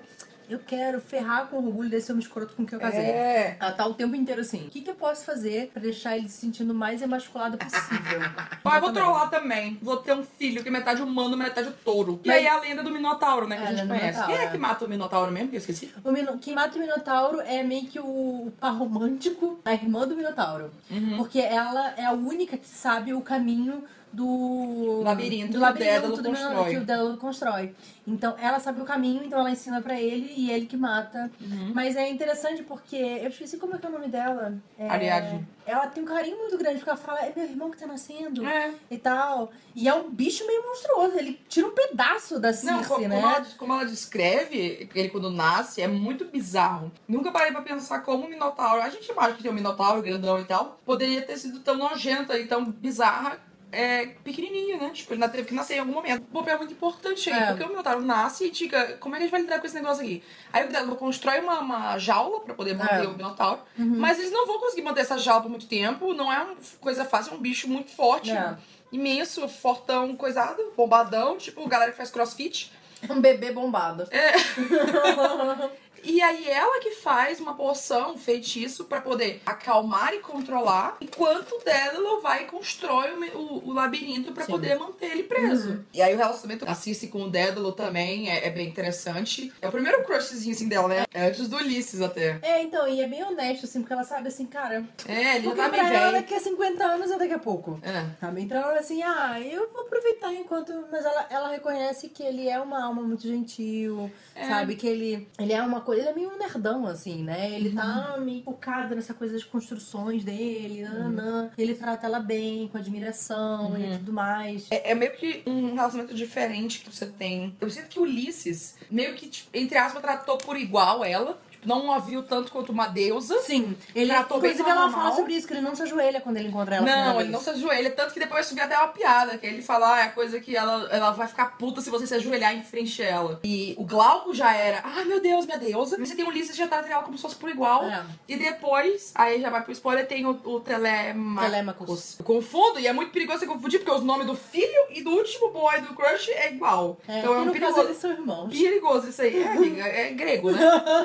eu quero ferrar com orgulho desse homem escroto com quem eu casei. É. Ela tá o tempo inteiro assim. O que, que eu posso fazer pra deixar ele se sentindo o mais emasculado possível? Ó, eu vou trollar também. Vou ter um filho que é metade humano, metade touro. E aí a lenda do Minotauro, né? Que É, a gente conhece. Minotauro, Quem é é. que mata o Minotauro mesmo? Que eu esqueci. O Mino... Quem mata o Minotauro é meio que o par romântico da irmã do Minotauro. Uhum. Porque ela é a única que sabe o caminho do Labirinto do que o labirinto do que o Dédalo constrói. Então ela sabe o caminho, então ela ensina pra ele e ele que mata. Uhum. Mas é interessante porque eu esqueci como é que é o nome dela. É... Ariadne. Ela tem um carinho muito grande porque ela fala é meu irmão que tá nascendo É. e tal. E é um bicho meio monstruoso. Ele tira um pedaço da Circe, Não, co- né? como, ela, como ela descreve ele quando nasce, é muito bizarro. Nunca parei pra pensar como o Minotauro. A gente imagina que tem um Minotauro grandão e tal. Poderia ter sido tão nojenta e tão bizarra. É pequenininho, né? Tipo, ele teve que nascer em algum momento. O papel é muito importante aí, É. porque o Minotauro nasce e fica, como é que a gente vai lidar com esse negócio aqui? Aí o Dédalo constrói uma, uma jaula pra poder manter É. o Minotauro, mas eles não vão conseguir manter essa jaula por muito tempo, não é uma coisa fácil, é um bicho muito forte, É. imenso, fortão, coisado, bombadão, tipo galera que faz crossfit. Um bebê bombado. É. E aí ela que faz uma poção, um feitiço, pra poder acalmar e controlar, enquanto o Dédalo vai e constrói o, o- o labirinto pra Sim. poder manter ele preso. Uhum. E aí o relacionamento da Cici com o Dédalo também é, é bem interessante. É o primeiro crushzinho assim dela, né? É antes do Ulisses até. É, então, e é bem honesto, assim, porque ela sabe assim, cara. É, ele Porque tá pra bem ela velho. daqui a 50 anos é daqui a pouco. É. Sabe? Então ela assim, ah, eu vou aproveitar enquanto. Mas ela, ela reconhece que ele é uma alma muito gentil, É. sabe? Que ele, ele é uma coisa. Ele é meio um nerdão, assim, né? Ele tá meio focado nessa coisa das construções dele, nanã. Ele trata ela bem, com admiração e tudo mais. É, é meio que um relacionamento diferente que você tem. Eu sinto que Ulisses, meio que, tipo, entre aspas, tratou por igual ela. Não a viu tanto quanto uma deusa. Sim, ele inclusive ela normal. fala sobre isso, que ele não se ajoelha quando ele encontra ela. Não, ele não se ajoelha, tanto que depois subiu até uma piada, que ele fala, ah, é a coisa que ela, ela vai ficar puta se você se ajoelhar em frente a ela. E o Glauco já era, ah, meu Deus, minha deusa. Você tem o Ulisses já trata ela como se fosse por igual. É. E depois, aí já vai pro spoiler, tem o, o. Eu confundo, e é muito perigoso você confundir, porque os nomes do filho e do último boy do crush é igual. É, então é um perigoso. caso eles são irmãos. Perigoso isso aí. É, amiga, é grego, né?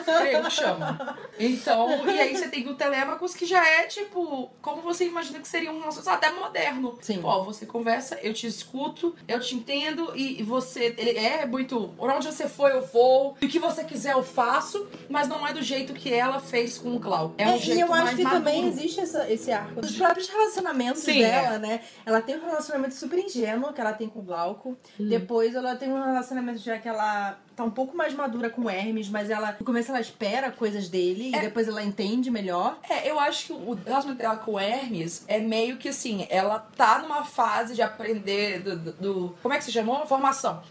grego chama. Então, e aí você tem o Telemachus, que já é, tipo, como você imagina que seria um relacionamento até moderno. Sim. Pô, você conversa, eu te escuto, eu te entendo, e você. Ele é muito. Por onde você foi, eu vou. E o que você quiser, eu faço. Mas não é do jeito que ela fez com o Glauco. É um É, jeito e eu mais acho que maduro. também existe essa- esse arco dos próprios relacionamentos Sim, dela, é. né? Ela tem um relacionamento super ingênuo que ela tem com o Glauco. Hum. Depois ela tem um relacionamento já que ela tá um pouco mais madura com o Hermes, mas ela no começo ela espera coisas dele e depois ela entende melhor. É, eu acho que o relacionamento dela com o Hermes é meio que assim, ela tá numa fase de aprender do. do- do- como é que se chamou? Formação.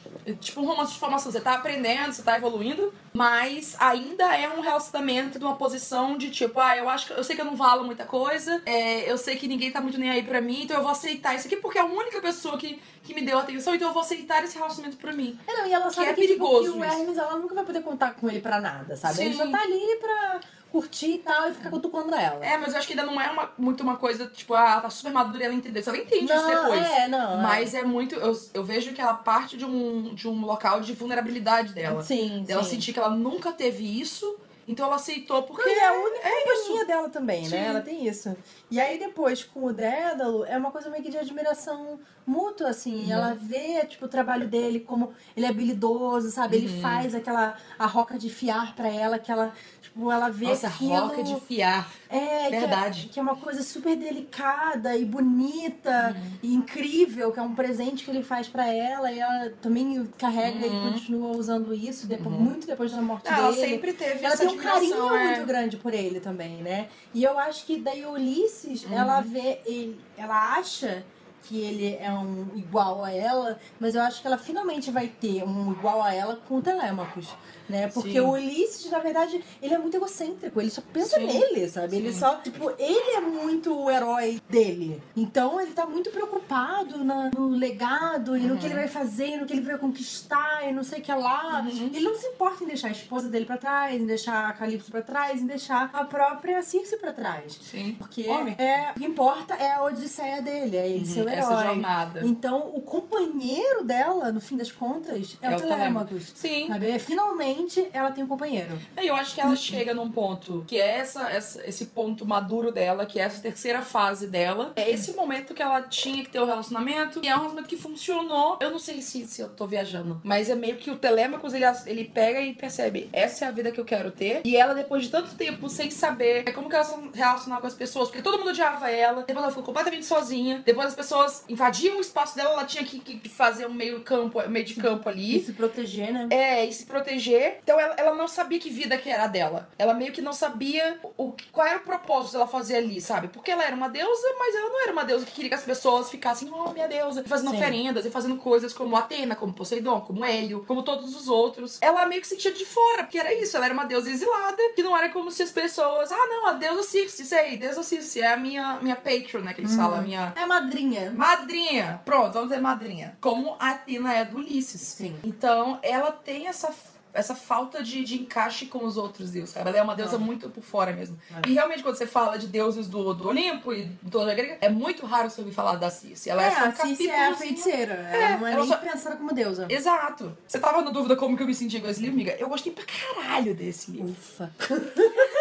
Tipo um romance de formação. Você tá aprendendo, você tá evoluindo, mas ainda é um relacionamento de uma posição de tipo, ah, eu acho que eu sei que eu não valo muita coisa, é, eu sei que ninguém tá muito nem aí pra mim, então eu vou aceitar isso aqui porque é a única pessoa que, que me deu atenção, então eu vou aceitar esse relacionamento pra mim. É, não, e ela sabe é que, tipo, perigoso que o isso. Hermes ela nunca vai poder contar com ele pra nada, sabe? Ele Sim. só tá ali pra curtir e tal e ficar cutucando ela. É, mas eu acho que ainda não é uma, muito uma coisa, tipo, ah, ela tá super madura e ela entendeu. Você ela entende isso não, depois. é, não. Mas é muito. Eu, eu vejo que ela parte de um, de um local de vulnerabilidade é. dela. Sim, Dela sim. sentir que ela nunca teve isso, então ela aceitou porque. Porque é a única é companhia dela também, Sim. né? Ela tem isso. E aí depois, com o Dédalo, é uma coisa meio que de admiração mútua, assim. Uhum. Ela vê, tipo, o trabalho dele, como ele é habilidoso, sabe? Uhum. Ele faz aquela... A roca de fiar pra ela, que ela... Tipo, ela vê Nossa, aquilo... roca de fiar. É, que é- Verdade. Que é, uma coisa super delicada e bonita Uhum. e incrível, que é um presente que ele faz pra ela e ela também carrega e continua usando isso depois, muito depois da morte Uhum. Ela dele. sempre teve Ela essa tem um carinho é. muito grande por ele também, né? E eu acho que daí Ulisses, Uhum. ela vê ele, ela acha que ele é um igual a ela, mas eu acho que ela finalmente vai ter um igual a ela com o Telêmacos, né? Porque Sim. o Ulisses, na verdade, ele é muito egocêntrico, ele só pensa Sim. nele, sabe? Ele só, tipo, ele é muito o herói dele. Então ele tá muito preocupado na- no legado e no que ele vai fazer, no que ele vai conquistar e não sei o que lá. Ele não se importa em deixar a esposa dele pra trás, em deixar a Calypso pra trás, em deixar a própria Circe pra trás. Sim. Porque Homem. é, o que importa é a odisseia dele, é ele ser o herói. Essa jornada. Então, o companheiro dela, no fim das contas, é, É o o Telêmacos. Sim. Sabe? É, Finalmente, ela tem um companheiro. E eu acho que ela chega num ponto que é essa, essa- esse ponto maduro dela, que é essa terceira fase dela. É esse momento que ela tinha que ter o relacionamento, e é um relacionamento que funcionou. Eu não sei se, se eu tô viajando, mas é meio que o Telêmacos ele, ele pega e percebe: essa é a vida que eu quero ter. E ela, depois de tanto tempo sem saber como que ela se relacionava com as pessoas, porque todo mundo odiava ela, depois ela ficou completamente sozinha, depois as pessoas invadiam o espaço dela, ela tinha que, que fazer um meio campo, meio de campo ali. E se proteger, né? É, e se proteger. Então ela, ela não sabia que vida que era dela. Ela meio que não sabia o, qual era o propósito dela fazer ali, sabe? Porque ela era uma deusa, mas ela não era uma deusa que queria que as pessoas ficassem, oh, minha deusa, fazendo Sim. oferendas e fazendo coisas como Atena, como Poseidon, como Hélio, como todos os outros. Ela meio que se sentia de fora, porque era isso, ela era uma deusa exilada, que não era como se as pessoas, ah, não, a deusa Circe, aí, deusa Circe, é a minha, minha patron, né, que eles falam, a minha É madrinha. Madrinha. Pronto, vamos dizer madrinha. Como a Athena é do Ulisses. Sim. Então, ela tem essa, essa falta de, de encaixe com os outros deuses, sabe? Ela é uma deusa Ah. muito por fora mesmo. É. E realmente, quando você fala de deuses do, do Olimpo e de toda a grega, é muito raro você ouvir falar da Circe. Ela é, É, só um a Circe é a feiticeira. ela não é ela nem só- pensada como deusa. Exato. Você tava na dúvida como que eu me senti com esse livro, amiga? Eu gostei pra caralho desse livro. Ufa.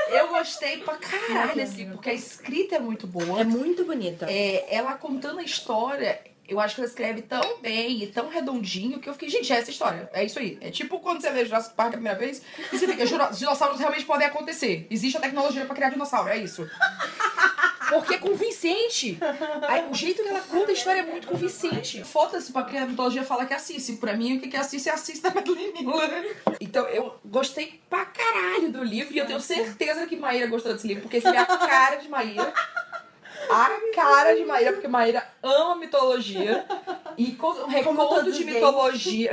Eu gostei pra caralho desse livro, porque a escrita é muito boa. É muito bonita. É, ela contando a história, eu acho que ela escreve tão bem e tão redondinho que eu fiquei, gente, é essa história. É isso aí. É tipo quando você lê Jurassic Park a primeira vez e você fica, "Jura- os dinossauros realmente podem acontecer. Existe a tecnologia pra criar dinossauro, é isso. Porque é convincente. Aí, o jeito que ela conta a história é muito convincente. Foda-se pra que a mitologia fala que a Cici. Pra mim, o que é a Cici é a Cici da Madeline Miller. Então, eu gostei pra caralho do livro. E eu tenho certeza que Maíra gostou desse livro. Porque esse é a cara de Maíra. A cara de Maíra, porque Maíra ama mitologia. E reconto de mitologia.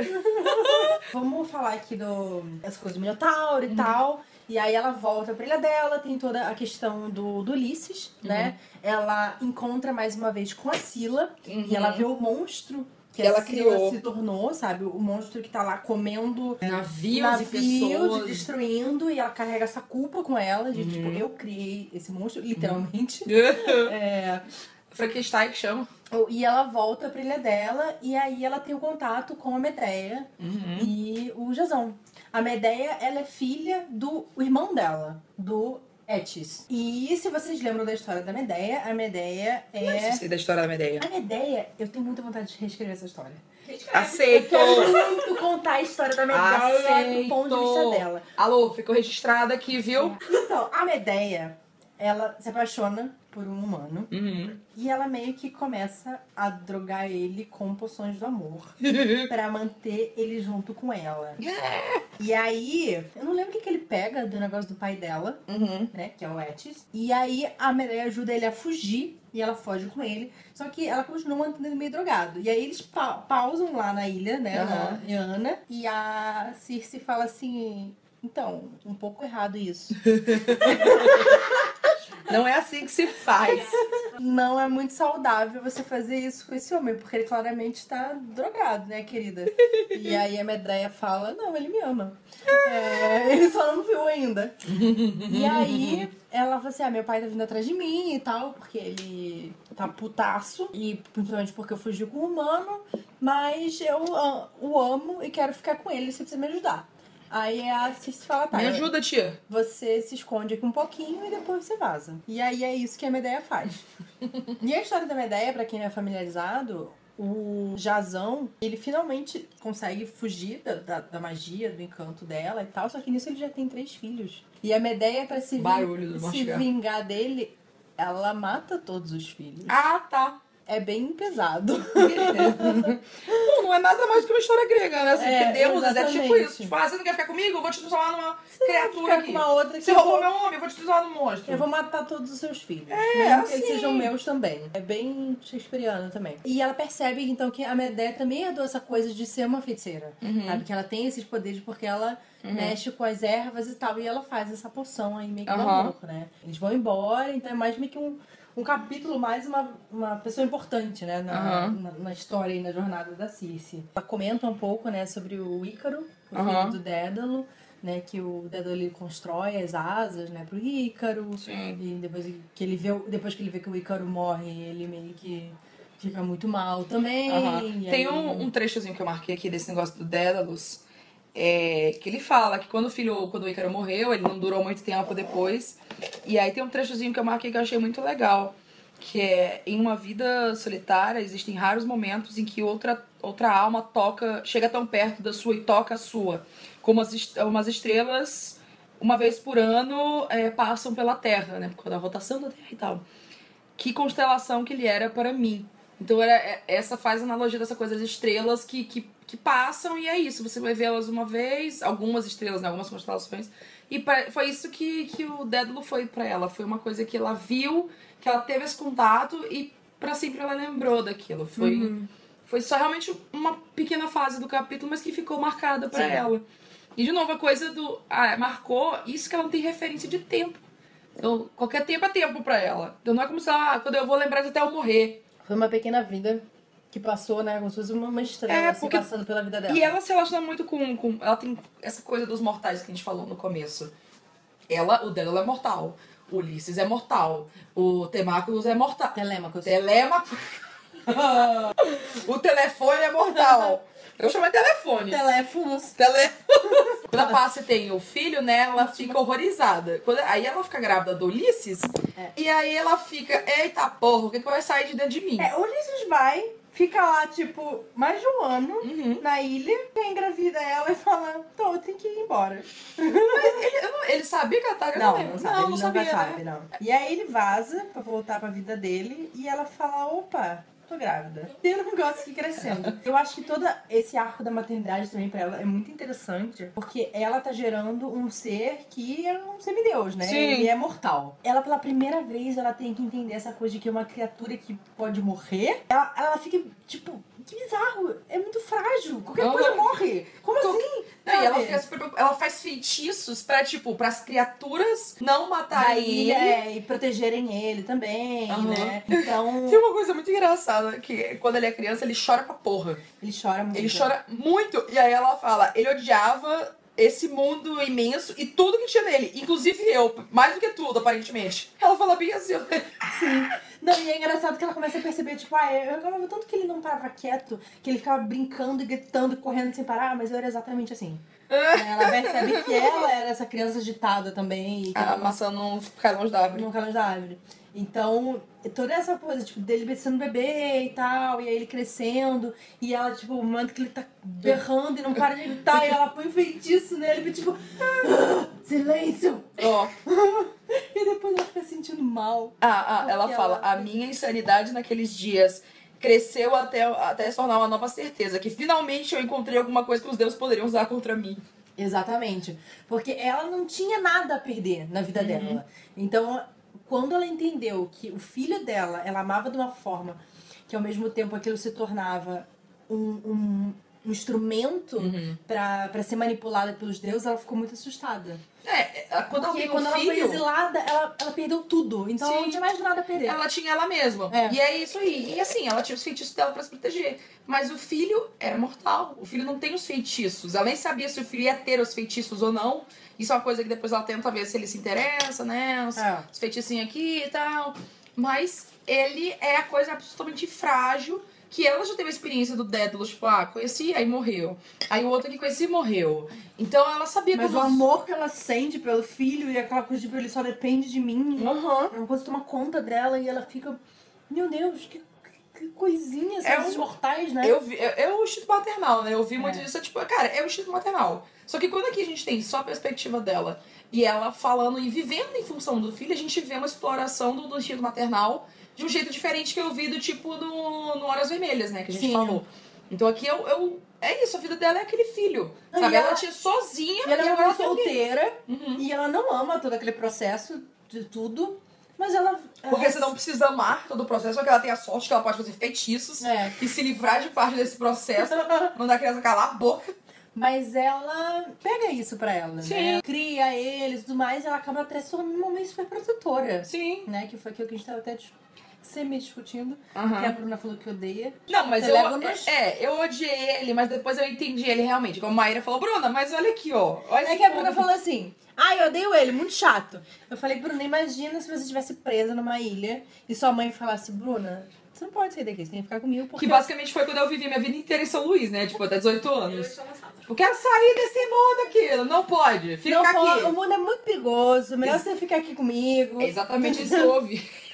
Vamos falar aqui do as coisas do Minotauro e tal. E aí ela volta pra ilha dela, tem toda a questão do, do Ulisses, né? Ela encontra mais uma vez com a Sila e ela vê o monstro que ela criou. se tornou, sabe? O monstro que tá lá comendo Navios, navios e e pessoas. destruindo, e ela carrega essa culpa com ela, de tipo, eu criei esse monstro, literalmente. É, Frankenstein que chama. e ela volta pra ilha dela, e aí ela tem o contato com a Medea e o Jasão. A Medea, ela é filha do irmão dela, do Etis. E se vocês lembram da história da Medea, a Medea Não é... sei da história da Medeia. A Medea, eu tenho muita vontade de reescrever essa história. Aceito! Quero muito contar a história da Medea do ponto de vista Aceito. dela. Alô, ficou registrado aqui, viu? Então, a Medea, ela se apaixona por um humano Uhum. e ela meio que começa a drogar ele com poções do amor pra manter ele junto com ela. E aí, eu não lembro o que, que ele pega do negócio do pai dela, Uhum. né, que é o Etis. E aí a Medea ajuda ele a fugir e ela foge com ele. Só que ela continua mantendo ele meio drogado. E aí eles pa- pausam lá na ilha, né, Aham. na Ana, e a Circe fala assim. Então, um pouco errado isso. Não é assim que se faz. Não é muito saudável você fazer isso com esse homem, porque ele claramente tá drogado, né, querida? E aí a Medreia fala, não, ele me ama. É, ele só não viu ainda. E aí ela fala assim, ah, meu pai tá vindo atrás de mim e tal, porque ele tá putaço, e principalmente porque eu fugi com o humano, mas eu ah, o amo e quero ficar com ele, você precisa me ajudar. Aí a Circe fala, tá, Me ajuda, tia. você se esconde aqui um pouquinho e depois você vaza. E aí é isso que a Medeia faz. e a história da Medeia, pra quem não é familiarizado, o Jazão, ele finalmente consegue fugir da, da, da magia, do encanto dela e tal, só que nisso ele já tem três filhos. E a Medeia, pra se, vin- Barulho do se vingar dele, ela mata todos os filhos. Ah, tá. É bem pesado. Bom, não é nada mais que uma história grega, né? Assim, É, deuses é tipo isso. Tipo, ah, você não quer ficar comigo? Eu vou te transformar numa Ficar criatura com aqui. uma outra que Você roubou vou- meu homem, eu vou te transformar num monstro. Eu vou matar todos os seus filhos. É, mesmo que eles assim. sejam meus também. É bem shakespeariano também. E ela percebe, então, que a Medea também herdou essa coisa de ser uma feiticeira. Uhum. Sabe? Que ela tem esses poderes porque ela mexe com as ervas e tal. E ela faz essa poção aí meio que amor, né? Eles vão embora, então é mais meio que um, um capítulo, mais uma, uma pessoa importante, né? Na, Aham. na, na história e na jornada da Circe. Ela comenta um pouco, né, sobre o Ícaro, o filho do Dédalo. Né, que o Dédalo constrói as asas, né, pro Ícaro. Sim. E depois que ele vê, depois que ele vê que o Ícaro morre, ele meio que fica muito mal também. E Tem aí- um, um trechozinho que eu marquei aqui desse negócio do Dédalus, é, que ele fala que quando o filho, quando o Ícaro morreu, ele não durou muito tempo depois. E aí tem um trechozinho que eu marquei que eu achei muito legal, que é em uma vida solitária existem raros momentos em que outra outra alma toca, chega tão perto da sua e toca a sua, como as umas estrelas uma vez por ano é, passam pela Terra, né, por causa da rotação da Terra e tal que constelação que ele era para mim. Então era, é- essa faz analogia dessa coisa das estrelas que, que, que passam e é isso. Você vai vê-las uma vez, algumas estrelas, né, algumas constelações. E pra- foi isso que, que o Dédalo foi para ela. Foi uma coisa que ela viu, que ela teve esse contato e para sempre ela lembrou daquilo. Foi, foi só realmente uma pequena fase do capítulo, mas que ficou marcada para ela. E de novo, a coisa do. Ah, marcou isso que ela não tem referência de tempo. Então, qualquer tempo é tempo pra ela. Então não é como se ela, ah, quando eu vou lembrar de até eu morrer. Foi uma pequena vida que passou, né? Como se fosse uma estrela É, assim, porque- passando pela vida dela. E ela se relaciona muito com, com. Ela tem essa coisa dos mortais que a gente falou no começo. Ela, o dela é mortal. O Ulisses é mortal. O Temáculos é mortal. Telêmacos. Telemaco. o telefone é mortal. Eu chamo de telefone. Teléfonos. Tele... Quando a Pássia tem o filho, né, ela fica horrorizada. Quando... Aí ela fica grávida do Ulisses, É. e aí ela fica, eita porra, o que, que vai sair de dentro de mim? É, o Ulisses vai, fica lá, tipo, mais de um ano Uhum. na ilha, quem engravida ela e fala, tô, eu tenho que ir embora. Ele, eu não- ele sabia que ela tá Não, lembro. não sabe, não, ele não nunca sabia, sabe, né? não. E aí ele vaza pra voltar pra vida dele e ela fala, opa, tô grávida. Tem um negócio aqui crescendo. Eu acho que todo esse arco da maternidade também pra ela é muito interessante, porque ela tá gerando um ser que é um semideus, né? Sim. Ele é mortal. Ela, pela primeira vez, ela tem que entender essa coisa de que uma criatura que pode morrer, ela, ela fica, tipo, que bizarro, é muito frágil. Qualquer coisa morre. Como Co- assim? Não, e ela, fica super- ela faz feitiços pra, tipo, pras criaturas não matarem ele. é, e protegerem ele também, Aham. né? Então, Tem uma coisa muito engraçada, que quando ele é criança, ele chora pra porra. ele chora muito. Ele chora muito. E aí ela fala, ele odiava esse mundo imenso e tudo que tinha nele. Inclusive eu, mais do que tudo, aparentemente. Ela fala bem assim. Não, e é engraçado que ela começa a perceber, tipo, ah, eu reclamava tanto que ele não parava quieto, que ele ficava brincando e gritando e correndo sem parar, mas eu era exatamente assim. Ela percebe que ela era essa criança agitada também e que A ela maçã não cai longe da árvore. no calor da árvore. Então, toda essa coisa, tipo, dele sendo bebê e tal, e aí ele crescendo, e ela, tipo, o momento que ele tá berrando e não para de gritar, e ela põe um feitiço nele, e tipo, "Ah, silêncio! Ó, E depois ela fica sentindo mal. ah, ah, ela fala, ela- a minha insanidade naqueles dias cresceu até, até se tornar uma nova certeza, que finalmente eu encontrei alguma coisa que os deuses poderiam usar contra mim. Exatamente. Porque ela não tinha nada a perder na vida dela. Então, quando ela entendeu que o filho dela, ela amava de uma forma que ao mesmo tempo aquilo se tornava um, um, um instrumento Uhum. pra ser manipulada pelos deuses, ela ficou muito assustada. É, quando ela Porque tem quando um ela foi filho, exilada, ela, ela perdeu tudo. Então ela Sim. não tinha mais nada a perder. ela tinha ela mesma. É. E é isso aí. E assim, ela tinha os feitiços dela pra se proteger. Mas o filho era mortal. O filho não tem os feitiços. Ela nem sabia se o filho ia ter os feitiços ou não. Isso é uma coisa que depois ela tenta ver se ele se interessa, né? Os, É. os feiticinhos aqui e tal. Mas ele é a coisa absolutamente frágil. Que ela já teve a experiência do Dédalo, tipo, ah, conheci, aí morreu. Aí o outro que conheci morreu. Então ela sabia Mas o amor que ela sente pelo filho e aquela coisa de tipo, ele só depende de mim. Aham. É uma coisa que toma conta dela e ela fica. Meu Deus, que, que coisinhas É um- mortais, né? Eu vi, é, é o instinto maternal, né? Eu vi muito É. disso, é tipo, cara, é o instinto maternal. Só que quando aqui a gente tem só a perspectiva dela e ela falando e vivendo em função do filho, a gente vê uma exploração do, do instinto maternal de um jeito diferente que eu vi do tipo no, no Horas Vermelhas, né? Que a gente Sim. falou. Então aqui eu, eu. É isso, a vida dela é aquele filho. Não, sabe? Ela, ela- tinha sozinha E ela é tem alguém. solteira Uhum. e ela não ama todo aquele processo de tudo, mas ela. Porque ela- você não precisa amar todo o processo, só que ela tem a sorte que ela pode fazer feitiços É. e se livrar de parte desse processo, mandar a criança calar a boca. Mas ela pega isso pra ela, né? Sim. Cria eles e tudo mais, e ela acaba até se tornando uma mãe super protetora. Sim. Né? Que foi aquilo que a gente tava até semi-discutindo. Aham. Que a Bruna falou que odeia. Não, mas eu, Telégonos. é, eu odiei ele, mas depois eu entendi ele realmente. Como a Maíra falou, Bruna, mas olha aqui, ó. Olha É que a Bruna aqui." falou assim: Ah, eu odeio ele, muito chato. Eu falei, Bruna, imagina se você estivesse presa numa ilha e sua mãe falasse, Bruna, você não pode sair daqui, você tem que ficar comigo porque. Que basicamente foi quando eu vivi minha vida inteira em São Luís, né? Tipo, até 18 anos. Tipo, quero sair desse mundo aqui. Não pode. Fica não, aqui. pode, o mundo é muito perigoso, melhor Ex- você ficar aqui comigo. É exatamente isso que eu ouvi.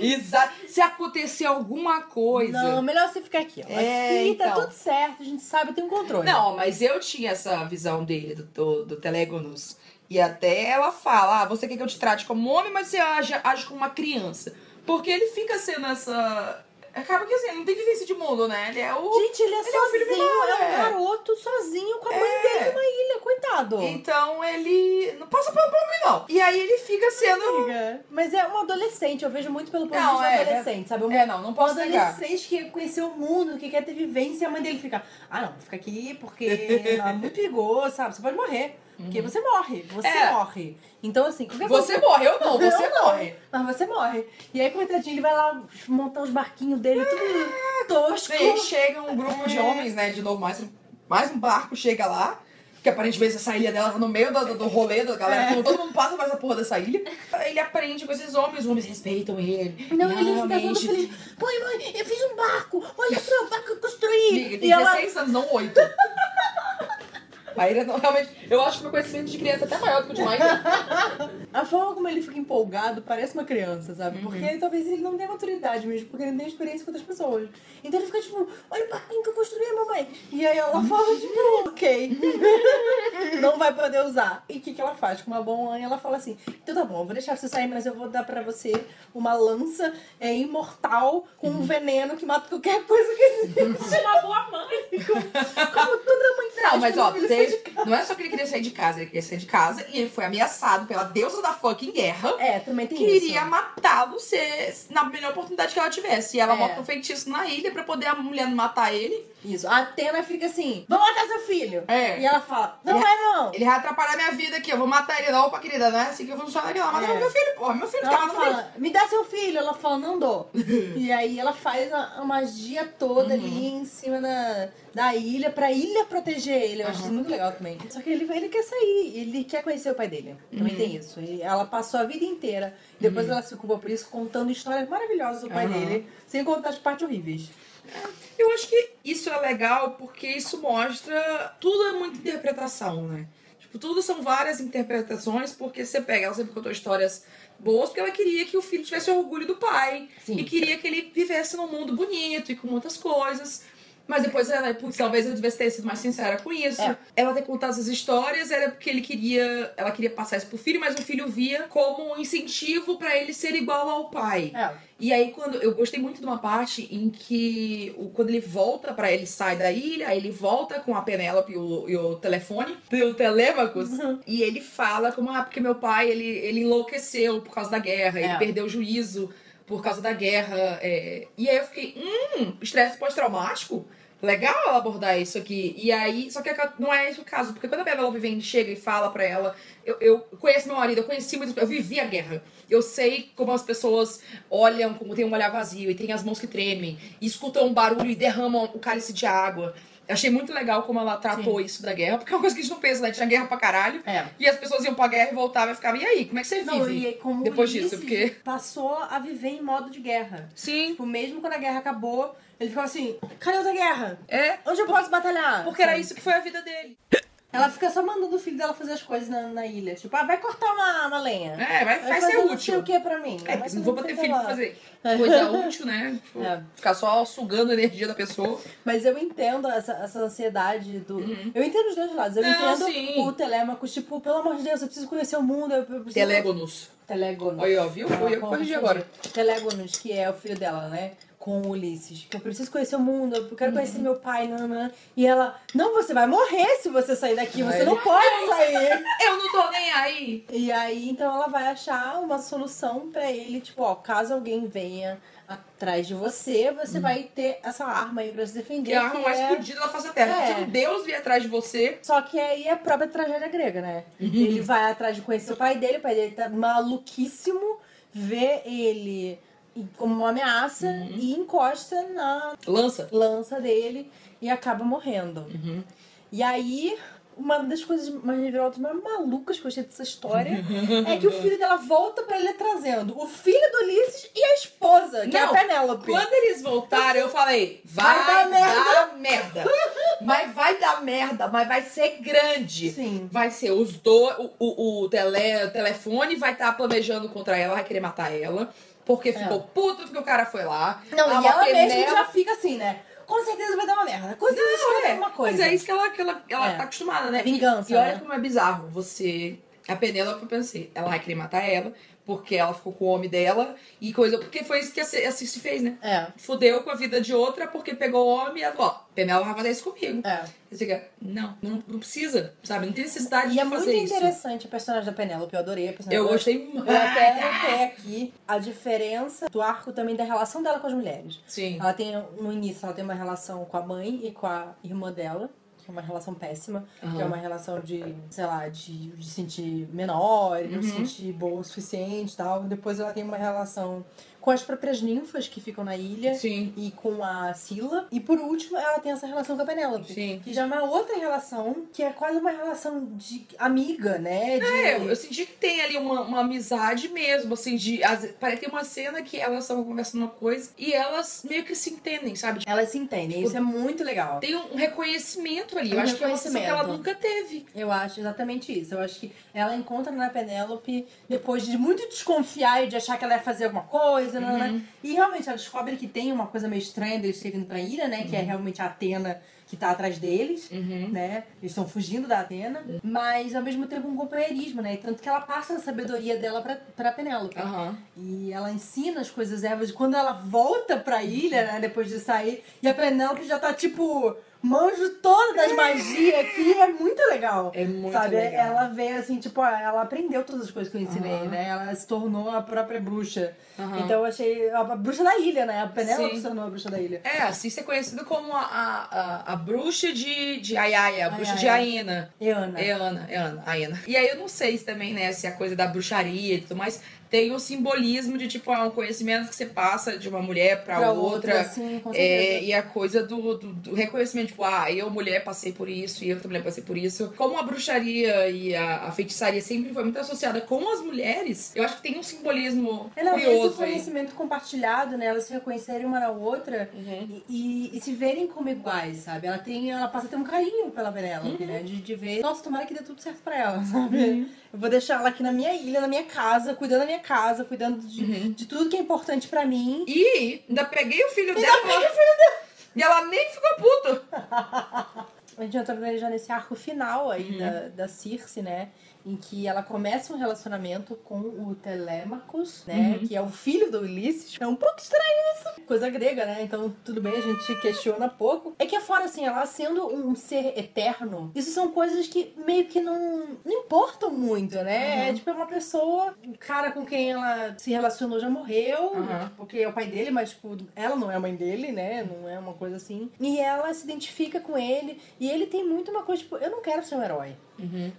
Exato. Se acontecer alguma coisa. Não, melhor você ficar aqui. Ó. É, aqui tá então. tudo certo, a gente sabe, tem um controle. Não, mas eu tinha essa visão dele, do, do, do Telégonos. E até ela fala: ah, você quer que eu te trate como homem, mas você age, age como uma criança. Porque ele fica sendo essa. Acaba que assim, ele não tem vivência de mundo, né? Ele é o. Gente, ele é Ele é um sozinho, é um é. garoto sozinho com a mãe É. dele numa ilha, coitado. Então ele não passa pelo homem, não. E aí ele fica sendo. Amiga, Mas é um adolescente, eu vejo muito pelo ponto de Não, vista é, adolescente, sabe? Um, É, não, não um posso negar. adolescente que conheceu o mundo, que quer ter vivência, e a mãe dele fica, ah não, fica aqui porque é muito perigoso, sabe? Você pode morrer. Porque você morre, você. É. morre. Então, assim, qualquer Você coisa- morreu, não, você Eu não, morre. Mas você morre. E aí, coitadinho, ele vai lá montar os barquinhos dele, tudo tosco. E aí chega um grupo de É. homens, né? De novo, mais, um- mais um barco chega lá. Que aparentemente essa ilha dela tá no meio do, do, rolê da galera. É. Todo mundo passa por essa porra dessa ilha. Ele aprende com esses homens, os homens respeitam ele. Não, ele fica todo realmente- feliz. Mãe, mãe, eu fiz um barco. Olha só o barco que eu construí. Amiga, tem e ela, 16 anos, não 8. A ilha não, realmente. Eu acho que meu conhecimento de criança é até maior do que o de Mike. A forma como ele fica empolgado parece uma criança, sabe? Uhum. Porque talvez ele não tenha maturidade mesmo, porque ele não tem experiência com outras pessoas. Então ele fica tipo, olha o barquinho que eu construí, mamãe. E aí ela fala, tipo, ok. não vai poder usar. E o que, que ela faz? Com uma boa mãe, ela fala assim: então tá bom, eu vou deixar você sair, mas eu vou dar pra você uma lança é, imortal com Uhum. um veneno que mata qualquer coisa que existe. Você é uma boa mãe. Como toda mãe faz. Não, mas ó, o de teve- não é só que ele queria sair de casa, ele queria sair de casa e ele foi ameaçado pela deusa da fucking guerra. É, também tem Queria isso. matá-lo se, na melhor oportunidade que ela tivesse. E ela É. bota um feitiço na ilha pra poder a mulher matar ele. Isso. A Atena fica assim: vamos matar seu filho. É. E ela fala: não Ele- vai não. Ele vai atrapalhar minha vida aqui, eu vou matar ele. Opa, querida, não é assim que funciona aqui, não. Mata É. meu filho, porra, meu filho Então tá ela meu filho. fala, me dá seu filho. Ela fala, não dou. e aí ela faz a, a magia toda ali em cima da, da ilha, pra ilha proteger ele. Eu acho isso muito legal também. Só que ele, ele quer sair, ele quer conhecer o pai dele. Também tem isso. E ela passou a vida inteira, depois ela se culpou por isso, contando histórias maravilhosas do pai dele, sem contar as partes horríveis. Eu acho que isso é legal porque isso mostra. Tudo é muita interpretação, né? Tipo, tudo são várias interpretações, porque você pega, ela sempre contou histórias boas, porque ela queria que o filho tivesse orgulho do pai. Sim. E queria que ele vivesse num mundo bonito e com muitas coisas. Mas depois ela, putz, talvez ela devesse ter sido mais sincera com isso. É. Ela ter contado essas histórias era porque ele queria. Ela queria passar isso pro filho, mas o filho via como um incentivo pra ele ser igual ao pai. É. E aí, quando eu gostei muito de uma parte em que o, quando ele volta pra ele sai da ilha, aí ele volta com a Penélope e o, e o telefone, e o Telêmacos, e ele fala como, ah, porque meu pai, ele, ele enlouqueceu por causa da guerra, ele É. perdeu o juízo por causa da guerra. é. E aí eu fiquei, hum, estresse pós-traumático? Legal ela abordar isso aqui. E aí, só que não é esse o caso, porque quando a Penélope vem, chega e fala pra ela, eu, eu conheço meu marido, eu conheci muito, eu vivi a guerra. Eu sei como as pessoas olham, como tem um olhar vazio, e tem as mãos que tremem, e escutam um barulho e derramam o cálice de água. Achei muito legal como ela tratou isso da guerra, porque é uma coisa que a gente não pensa, né? Tinha guerra pra caralho. É. E as pessoas iam pra guerra e voltavam e ficavam, e aí, como é que você Não, vive? depois disso? Porque. passou a viver em modo de guerra. Sim. Tipo, mesmo quando a guerra acabou, ele ficou assim, cadê outra guerra? É. Onde eu posso batalhar? Porque era isso que foi a vida dele. Ela fica só mandando o filho dela fazer as coisas na, na ilha. Tipo, ah, vai cortar uma, uma lenha. É, vai, vai, Vai ser fazer não sei útil. o que pra mim. É, porque não vou bater filho que pra lá. fazer coisa útil, né? Tipo, É. Ficar só sugando a energia da pessoa. Mas eu entendo essa, essa ansiedade do. Eu entendo os dois lados. Eu Uhum. Não, entendo sim. o Telêmaco, tipo, pelo amor de Deus, eu preciso conhecer o mundo. Eu preciso... Telégonos. Telegonos. Aí, ó, viu? Fui eu que Ah, corrigi agora. Telegonos, que é o filho dela, né? Com o Ulisses. Que eu preciso conhecer o mundo, eu quero Uhum. conhecer meu pai, nanã. E ela, não, você vai morrer se você sair daqui, você Ai. não pode sair. Eu não tô nem aí. E aí, então ela vai achar uma solução pra ele, tipo, ó, caso alguém venha atrás de você, você vai ter essa arma aí pra se defender. Que é a arma mais é- fodida da face da terra. É. Se um deus vier atrás de você. Só que aí é a própria tragédia grega, né? Ele vai atrás de conhecer o pai dele, o pai dele tá maluquíssimo, vê ele como uma ameaça e encosta na Lança. lança dele e acaba morrendo. E aí, uma das coisas mais reveladas, mais malucas que eu achei dessa história é que o filho dela volta pra ele trazendo o filho do Ulisses e a esposa, que é a Não, Penélope. Quando eles voltaram, eu falei, vai, Vai dar dar merda. mas vai dar merda, mas vai ser grande. Sim. Vai ser os dois, o, o, o tele, o telefone vai estar planejando contra ela, vai querer matar ela. Porque ficou puto porque o cara foi lá. Não, A e ela mesma Penela- já fica assim, né? Com certeza vai dar uma merda. Com certeza vai Não, dar é, uma coisa. Mas é isso que ela, que ela, ela É. tá acostumada, né? Vingança, E, e olha né? como é bizarro. Você. A Penélope, eu pensei, ela vai querer matar ela, porque ela ficou com o homem dela e coisa. Porque foi isso que a Cici fez, né? É. Fudeu com a vida de outra porque pegou o homem e ela falou: ó, Penélope vai fazer isso comigo. É. Você fica, não, não, não precisa, sabe? Não tem necessidade E de é muito fazer isso. interessante a personagem da Penélope, eu adorei a personagem. Eu gostei muito. Eu até anotei aqui a diferença do arco também da relação dela com as mulheres. Sim. Ela tem, no início, ela tem uma relação com a mãe e com a irmã dela, é uma relação péssima, que é uma relação de, sei lá, de, de sentir menor, Uhum. não se sentir boa o suficiente e tal. Depois ela tem uma relação com as próprias ninfas que ficam na ilha. Sim. E com a Sila. E por último, ela tem essa relação com a Penélope. Sim. Que já é uma outra relação, que é quase uma relação de amiga, né? De... É, eu senti que tem ali uma, uma amizade mesmo, assim, de. as- Parece que tem uma cena que elas estavam conversando uma coisa e elas meio que se entendem, sabe? Elas se entendem, isso é muito legal. Tem um reconhecimento ali. Eu Um acho que é uma sensação que ela nunca teve. Eu acho exatamente isso. Eu acho que ela encontra na Penélope depois de muito desconfiar e de achar que ela ia fazer alguma coisa, né, né? E realmente ela descobre que tem uma coisa meio estranha deles terem pra ilha, né? Que é realmente a Atena que tá atrás deles, né? Eles estão fugindo da Atena, mas ao mesmo tempo um companheirismo, né? E tanto que ela passa a sabedoria dela pra, pra Penélope. Aham. E ela ensina as coisas ervas. Quando ela volta pra ilha, né, depois de sair, e a Penélope já tá tipo. Manjo toda das magias aqui, é muito legal. É muito sabe? legal. Ela vê assim, tipo, ela aprendeu todas as coisas que eu ensinei, Aham. né? Ela se tornou a própria bruxa. Aham. Então eu achei. A bruxa da ilha, né? A Penélope se tornou a bruxa da ilha. É, assim ser conhecido como a, a, a, bruxa de, de Ayaya, a bruxa de Ayaya. Aena. Eana. É Ana, é Ana, a Ana. E aí eu não sei se também, né, se a coisa da bruxaria e tudo mais tem um simbolismo de, tipo, é um conhecimento que você passa de uma mulher pra, Pra outra. sim, É, e a coisa do, do, do reconhecimento, tipo, ah, eu, mulher, passei por isso, e eu também passei por isso. Como a bruxaria e a, a feitiçaria sempre foi muito associada com as mulheres, eu acho que tem um simbolismo É, esse curioso aí. conhecimento compartilhado, né? Elas se reconhecerem uma na outra Uhum. e, e- e se verem como iguais, sabe? Ela tem, ela passa a ter um carinho pela Penélope, né? De, de ver, nossa, tomara que dê tudo certo pra ela, sabe? Eu vou deixar ela aqui na minha ilha, na minha casa, cuidando da minha casa, cuidando de, de tudo que é importante pra mim. E ainda peguei o filho dela. E ela nem ficou puta. A gente entra já nesse arco final aí Uhum. da, da Circe, né? Em que ela começa um relacionamento com o Telemachus, né? Uhum. Que é o filho do Ulisses. É um pouco estranho isso. Coisa grega, né? Então, tudo bem, a gente questiona pouco. É que é fora, assim, ela sendo um ser eterno, isso são coisas que meio que não, não importam muito, né? Uhum. É tipo, é uma pessoa, o cara com quem ela se relacionou já morreu, Uhum. porque é o pai dele, mas, tipo, ela não é a mãe dele, né? Não é uma coisa assim. E ela se identifica com ele, e ele tem muito uma coisa, tipo, eu não quero ser um herói.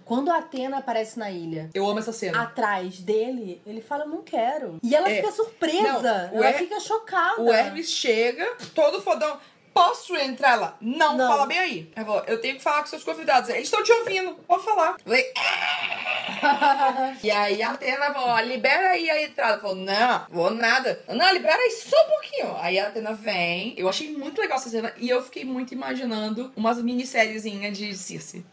Quando a Atena aparece na ilha, Eu amo essa cena. atrás dele, ele fala, não quero. E ela É. fica surpresa, Não, ela Her- fica chocada. O Hermes chega, todo fodão. Posso entrar lá? Não, Não. fala bem aí. Ela falou, eu tenho que falar com seus convidados. Eles estão te ouvindo, pode falar. Eu falei, "Ah." E aí a Atena falou, libera aí a entrada. Falou, não, vou nada. Não, libera aí só um pouquinho. Aí a Atena vem. Eu achei muito legal essa cena. E eu fiquei muito imaginando umas minissériezinhas de Circe.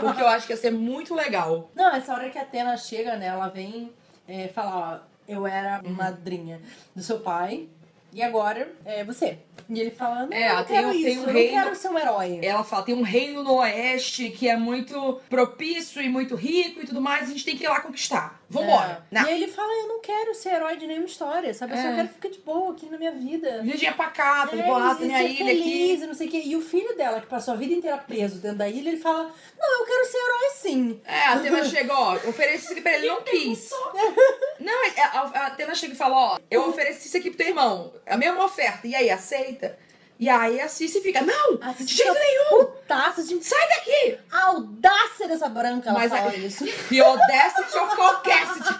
Porque eu acho que ia ser muito legal. Não, essa hora que a Atena chega, né? Ela vem é, falar, ó, eu era Uhum. madrinha do seu pai. E agora é você. E ele fala, não, É, eu tem quero isso, um eu reino- quero ser um herói. Ela fala, tem um reino no oeste que é muito propício e muito rico e tudo mais, a gente tem que ir lá conquistar. Vambora. É. Não. E ele fala, eu não quero ser herói de nenhuma história, sabe? Eu só É. quero ficar de boa aqui na minha vida. Virgínia pacata, de É, boa, tem minha ilha feliz, aqui. e não sei o quê. E o filho dela, que passou a vida inteira preso dentro da ilha, ele fala, não, eu quero ser herói sim. É, a Atena chega, ó, ofereci isso aqui pra ele, ele não quis. Não, a, a Atena chega e fala, ó, eu ofereci isso aqui pro teu irmão, a mesma oferta, e aí, aceita? E aí a Cici fica, não, de jeito nenhum, Putaça, gente. sai daqui! A audácia dessa branca, ela Mas fala a- isso. E Audacity of Caucasity.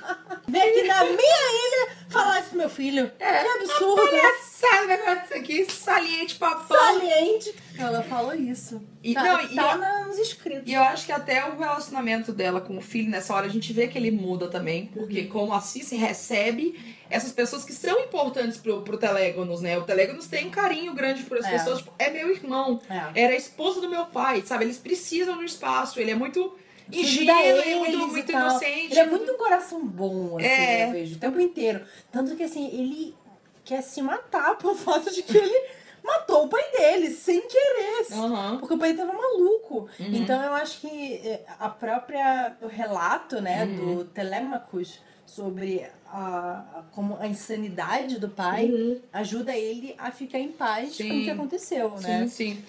Vem aqui na minha ilha falar isso pro meu filho. É, que absurdo. Palhaçada, vai acontecer aqui, saliente, papão. Saliente. Ela falou isso. E- tá não, e tá na- nos inscritos. E eu acho que até o relacionamento dela com o filho nessa hora a gente vê que ele muda também, porque como a Cici recebe essas pessoas que são importantes pro, pro Telégonos, né? O Telégonos tem um carinho grande por as É. pessoas, tipo, é meu irmão, É. era a esposa do meu pai, sabe? Eles precisam um espaço, ele é muito ingênuo, e eles muito, muito inocente. Ele é muito um coração bom, assim, É. eu vejo, o tempo inteiro. Tanto que, assim, ele quer se matar por fato de que ele matou o pai dele, sem querer. Aham. Porque o pai tava maluco. Uhum. Então eu acho que é, a própria o relato, né, Uhum. do Telemachus sobre a, como a insanidade do pai Uhum. ajuda ele a ficar em paz Sim. com o que aconteceu, Sim, né? sim.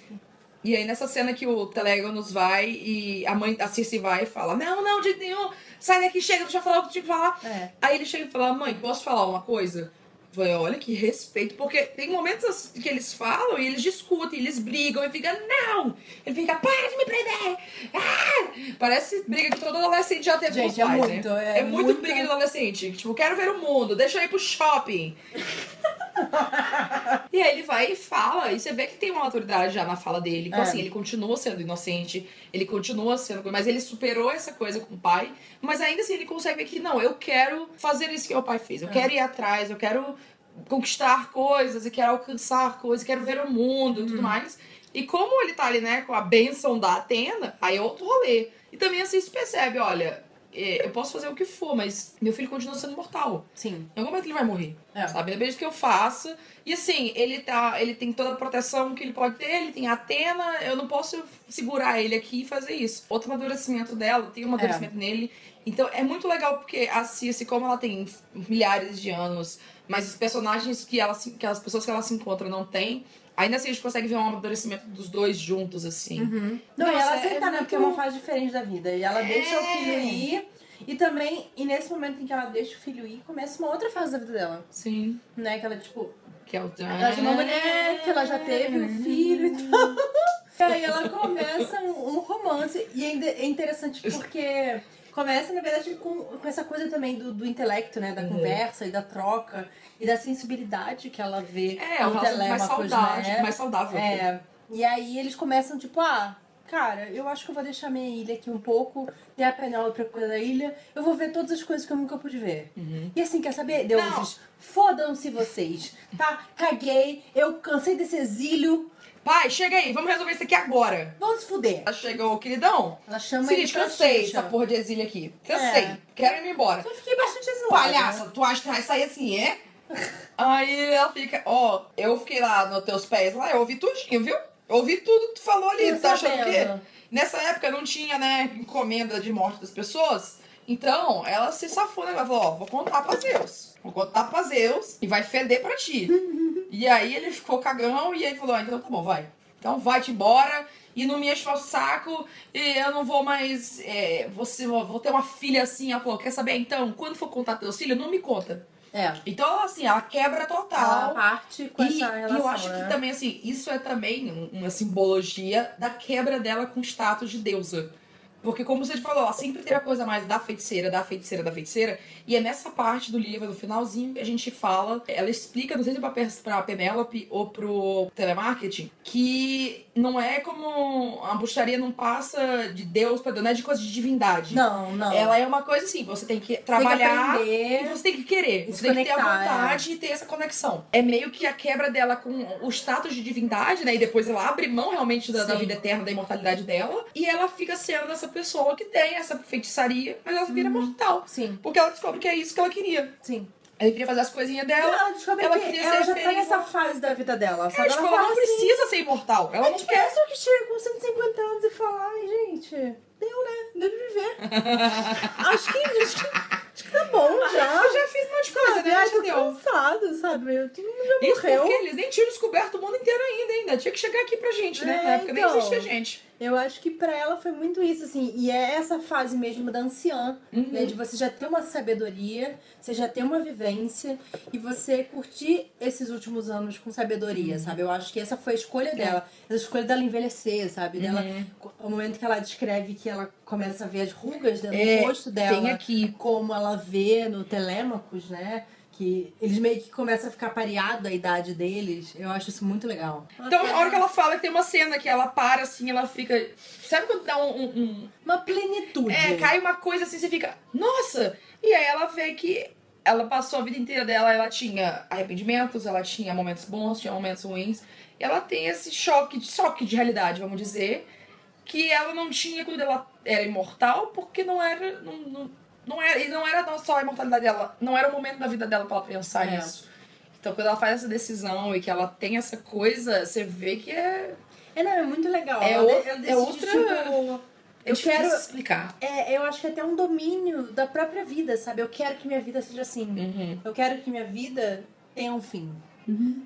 E aí nessa cena que o Telégonos vai e a mãe, a Cici vai e fala, não, não, de nenhum, sai daqui, chega, deixa eu falar o que eu tinha que falar. É. Aí ele chega e fala, mãe, posso falar uma coisa? Falei, olha que respeito, porque tem momentos que eles falam e eles discutem, eles brigam e fica, não! Ele fica, para de me prender! Ah! Parece briga que todo adolescente já teve Gente, com os é pais, muito, né? é muito muita- briga de adolescente. Tipo, quero ver o mundo, deixa eu ir pro shopping. E aí ele vai e fala, e você vê que tem uma maturidade já na fala dele. Então, É. assim, ele continua sendo inocente, ele continua sendo. Mas ele superou essa coisa com o pai. Mas ainda assim, ele consegue ver que, não, eu quero fazer isso que o pai fez. Eu É. quero ir atrás, eu quero conquistar coisas, eu quero alcançar coisas, eu quero ver o mundo e tudo Uhum. mais. E como ele tá ali, né, com a benção da Atena, aí é outro rolê. E também assim se percebe, olha, eu posso fazer o que for, mas meu filho continua sendo mortal. Sim. Em algum momento ele vai morrer. É. Sabe? Independente do que eu faça. E assim, ele tá. Ele tem toda a proteção que ele pode ter, ele tem a Atena, eu não posso segurar ele aqui e fazer isso. Outro amadurecimento dela, tem um amadurecimento nele. Então é muito legal porque a Circe, como ela tem milhares de anos, mas os personagens que, ela, se- que as pessoas que ela se encontra não têm, ainda assim a gente consegue ver um amadurecimento dos dois juntos, assim. Não, e Nossa, ela é aceita, né? muito- Porque é uma fase diferente da vida. E ela deixa o É. filho ir. E também, e nesse momento em que ela deixa o filho ir, começa uma outra fase da vida dela. Sim. Né? Que ela, tipo, Que é o. ela já é uma mulher, que ela já teve um filho e tal. E aí ela começa um, um romance. E ainda é interessante porque começa, na verdade, com, com essa coisa também do, do intelecto, né? Da Uhum. conversa e da troca. E da sensibilidade que ela vê É, o no relacionamento mais Telêmacos, saudável. né? Mais saudável. É. E aí eles começam, tipo, ah, cara, eu acho que eu vou deixar minha ilha aqui um pouco, ter a Penélope pra cuidar da ilha, eu vou ver todas as coisas que eu nunca pude ver. E assim, quer saber, deuses? Fodam-se vocês, tá? Caguei, eu cansei desse exílio, Pai, chega aí, vamos resolver isso aqui agora. vão se fuder. Ela chegou, queridão. Ela chama Seguinte, ele pra cansei essa porra de exílio aqui. Cansei. É. Quero ir embora. Eu fiquei bastante exilada. Palhaça, tu acha que vai sair assim, é? Aí ela fica, ó, eu fiquei lá nos teus pés lá, eu ouvi tudinho, viu? Eu ouvi tudo que tu falou ali. Tu tá achando o quê? Nessa época não tinha, né, encomenda de morte das pessoas. Então, ela se safou, né? Ela falou, ó, vou contar pra Zeus. Vou contar pra Zeus e vai feder pra ti. e aí ele ficou cagão e aí falou, ah, então tá bom, vai. Então vai-te embora e não me enche o saco e eu não vou mais. É, você, vou ter uma filha assim. Ela falou, quer saber? Então, quando for contar teus filhos, não me conta. É. Então, assim, ela quebra Ela total. parte com E, essa e relação, eu acho né? que também, assim, isso é também um- uma simbologia da quebra dela com o status de deusa. Porque, como você falou, ela sempre teve a coisa mais da feiticeira, da feiticeira, da feiticeira. E é nessa parte do livro, no finalzinho, que a gente fala. Ela explica, não sei se pra, Pe- pra Penélope ou pro telemarketing, que não é como. A bruxaria não passa de Deus pra Deus, não é de coisa de divindade. Não, não. Ela é uma coisa assim, você tem que Tem que trabalhar. E você tem que querer, você tem que ter a é. vontade e ter essa conexão. É meio que a quebra dela com o status de divindade, né? E depois ela abre mão realmente da, da vida eterna, da imortalidade dela. E ela fica sendo essa pessoa que tem essa feitiçaria, mas ela vira mortal. Sim, Porque ela descobre que é isso que ela queria. sim. Ela queria fazer as coisinhas dela. Ela descobre ela que queria ela ser já tá feliz, nessa ela- fase da vida dela, É, sabe? tipo, ela ela não assim, precisa ser imortal. Ela não É quer. pessoa que chega com 150 anos e fala, ai, gente, deu, né? Deu de viver. acho que acho que, acho que tá bom já. Eu já fiz um monte de coisa, Sabe? né? Acho que deu. cansado, sabe? Todo mundo já Isso morreu. porque eles nem tinham descoberto o mundo inteiro ainda, ainda. Tinha que chegar aqui pra gente, né? É, Na época então. nem existia gente. Eu acho que pra ela foi muito isso, assim. E é essa fase mesmo da anciã, Uhum. né? De você já ter uma sabedoria, você já ter uma vivência e você curtir esses últimos anos com Uhum. sabedoria, sabe? Eu acho que essa foi a escolha dela. Essa escolha dela envelhecer, sabe? Dela, Uhum. o momento que ela descreve que ela começa a ver as rugas dentro É, do rosto dela. tem aqui. Como ela vê no Telêmacos, né? Que eles meio que começam a ficar pareado a idade deles. Eu acho isso muito legal. Então, a hora que ela fala que tem uma cena que ela para assim, ela fica. Sabe quando dá um. um- um- Uma plenitude. É, cai uma coisa assim, você fica. Nossa! E aí ela vê que ela passou a vida inteira dela, ela tinha arrependimentos, ela tinha momentos bons, tinha momentos ruins. E ela tem esse choque, de- choque de realidade, vamos dizer, que ela não tinha quando ela era imortal, porque não era. Não, não, não era e não era só a imortalidade dela, não era o momento da vida dela pra ela pensar É. nisso. Então, quando ela faz essa decisão e que ela tem essa coisa, você vê que é. É, não, é muito legal. É ela, o- ela é outra- tipo, É eu quero. explicar. É, eu acho que é até um domínio da própria vida, sabe? Eu quero que minha vida seja assim. Uhum. Eu quero que minha vida tenha um fim.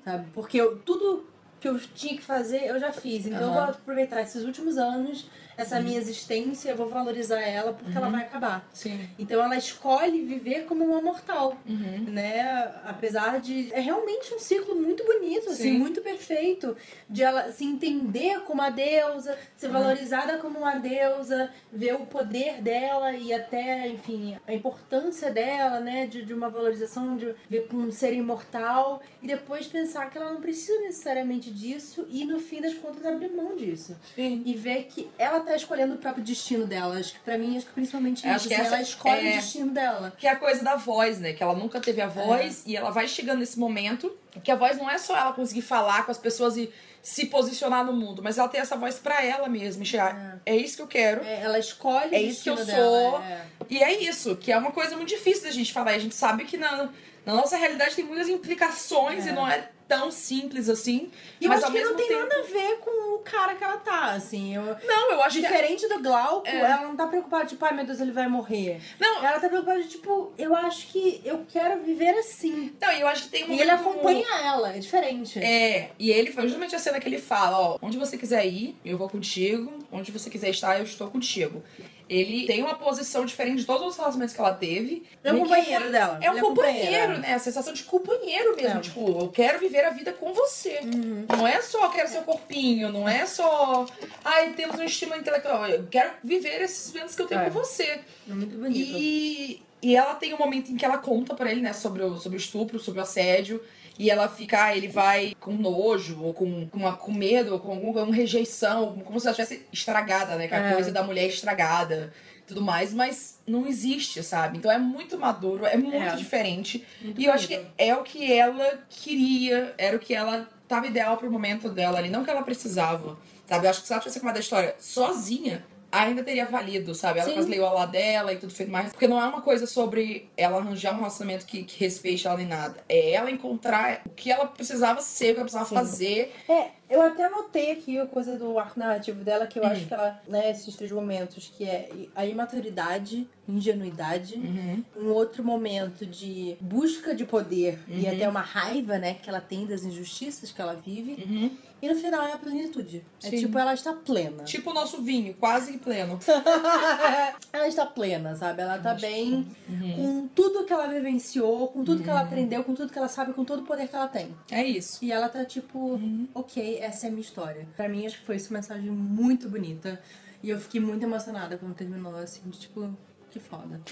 Sabe? Porque eu- tudo que eu tinha que fazer, eu já fiz. Então eu vou aproveitar esses últimos anos, essa minha existência, eu vou valorizar ela porque ela vai acabar. Sim. Então ela escolhe viver como uma mortal, Uhum. né? Apesar de é realmente um ciclo muito bonito, assim, Sim. muito perfeito, de ela se entender como uma deusa, ser Uhum. valorizada como uma deusa, ver o poder dela e até, enfim, a importância dela, né, de, de uma valorização de ver como um ser imortal e depois pensar que ela não precisa necessariamente disso e no fim das contas abrir mão disso Sim. e ver que ela tá escolhendo o próprio destino dela. Acho que pra mim, acho que principalmente Acho isso. que essa ela escolhe é- o destino dela. Que é a coisa da voz, né? Que ela nunca teve a voz e ela vai chegando nesse momento. Que a voz não é só ela conseguir falar com as pessoas e se posicionar no mundo, mas ela tem essa voz pra ela mesma. chegar, É. isso que eu quero. É, ela escolhe É o isso que eu destino sou. dela, é. E é isso, que é uma coisa muito difícil da gente falar. E a gente sabe que na, na nossa realidade tem muitas implicações É. e não é tão simples assim. E eu mas acho que não tem tempo... nada a ver com o cara que ela tá, assim. Eu... Não, eu acho que. Diferente do Glauco, É. ela não tá preocupada, tipo, ai meu Deus, ele vai morrer. Não, Ela tá preocupada, tipo, eu acho que eu quero viver assim. não, eu acho que tem um E ele acompanha ela, é diferente. É, e ele foi justamente a cena que ele fala, ó, onde você quiser ir, eu vou contigo, onde você quiser estar, eu estou contigo. Ele tem uma posição diferente de todos os relacionamentos que ela teve. É que companheiro dela. É um Ele companheiro, né? A sensação de companheiro mesmo. É. Tipo, eu quero viver a vida com você. Não é só quero seu corpinho, não é só. Ai, temos um estímulo intelectual. Eu quero viver esses momentos que eu tenho É. com você. É muito bonito. E, e ela tem um momento em que ela conta pra ele, né, sobre o, sobre o estupro, sobre o assédio. E ela fica, ah, ele vai com nojo, ou com, com, uma, com medo, ou com alguma rejeição, como se ela estivesse estragada, né? Que a É. coisa da mulher estragada tudo mais, mas não existe, sabe? Então é muito maduro, é muito É. diferente. Muito E eu acho que bonito. é o que ela queria, era o que ela tava ideal pro momento dela ali, não que ela precisava, sabe? Eu acho que se ela tivesse acabado a história sozinha, ainda teria valido, sabe? Ela Sim. as leioa lá dela e tudo feito mais. Porque não é uma coisa sobre ela arranjar um relacionamento que, que respeite ela nem nada. É ela encontrar o que ela precisava ser, o que ela precisava Sim. fazer. É, eu até anotei aqui a coisa do arco narrativo dela, que eu Uhum. acho que ela, né, esses três momentos, que é a imaturidade, ingenuidade, Uhum. um outro momento de busca de poder e Uhum. até uma raiva, né, que ela tem das injustiças que ela vive, Uhum. e no final é a plenitude. É Sim. tipo, ela está plena. Tipo o nosso vinho, quase pleno. ela está plena, sabe? Ela tá bem Uhum. com tudo que ela vivenciou, com tudo que ela aprendeu, com tudo que ela sabe, com todo o poder que ela tem. É isso. E ela tá tipo, Uhum. ok, essa é a minha história. Pra mim, acho que foi essa mensagem muito bonita. E eu fiquei muito emocionada quando terminou, assim, de tipo, que foda.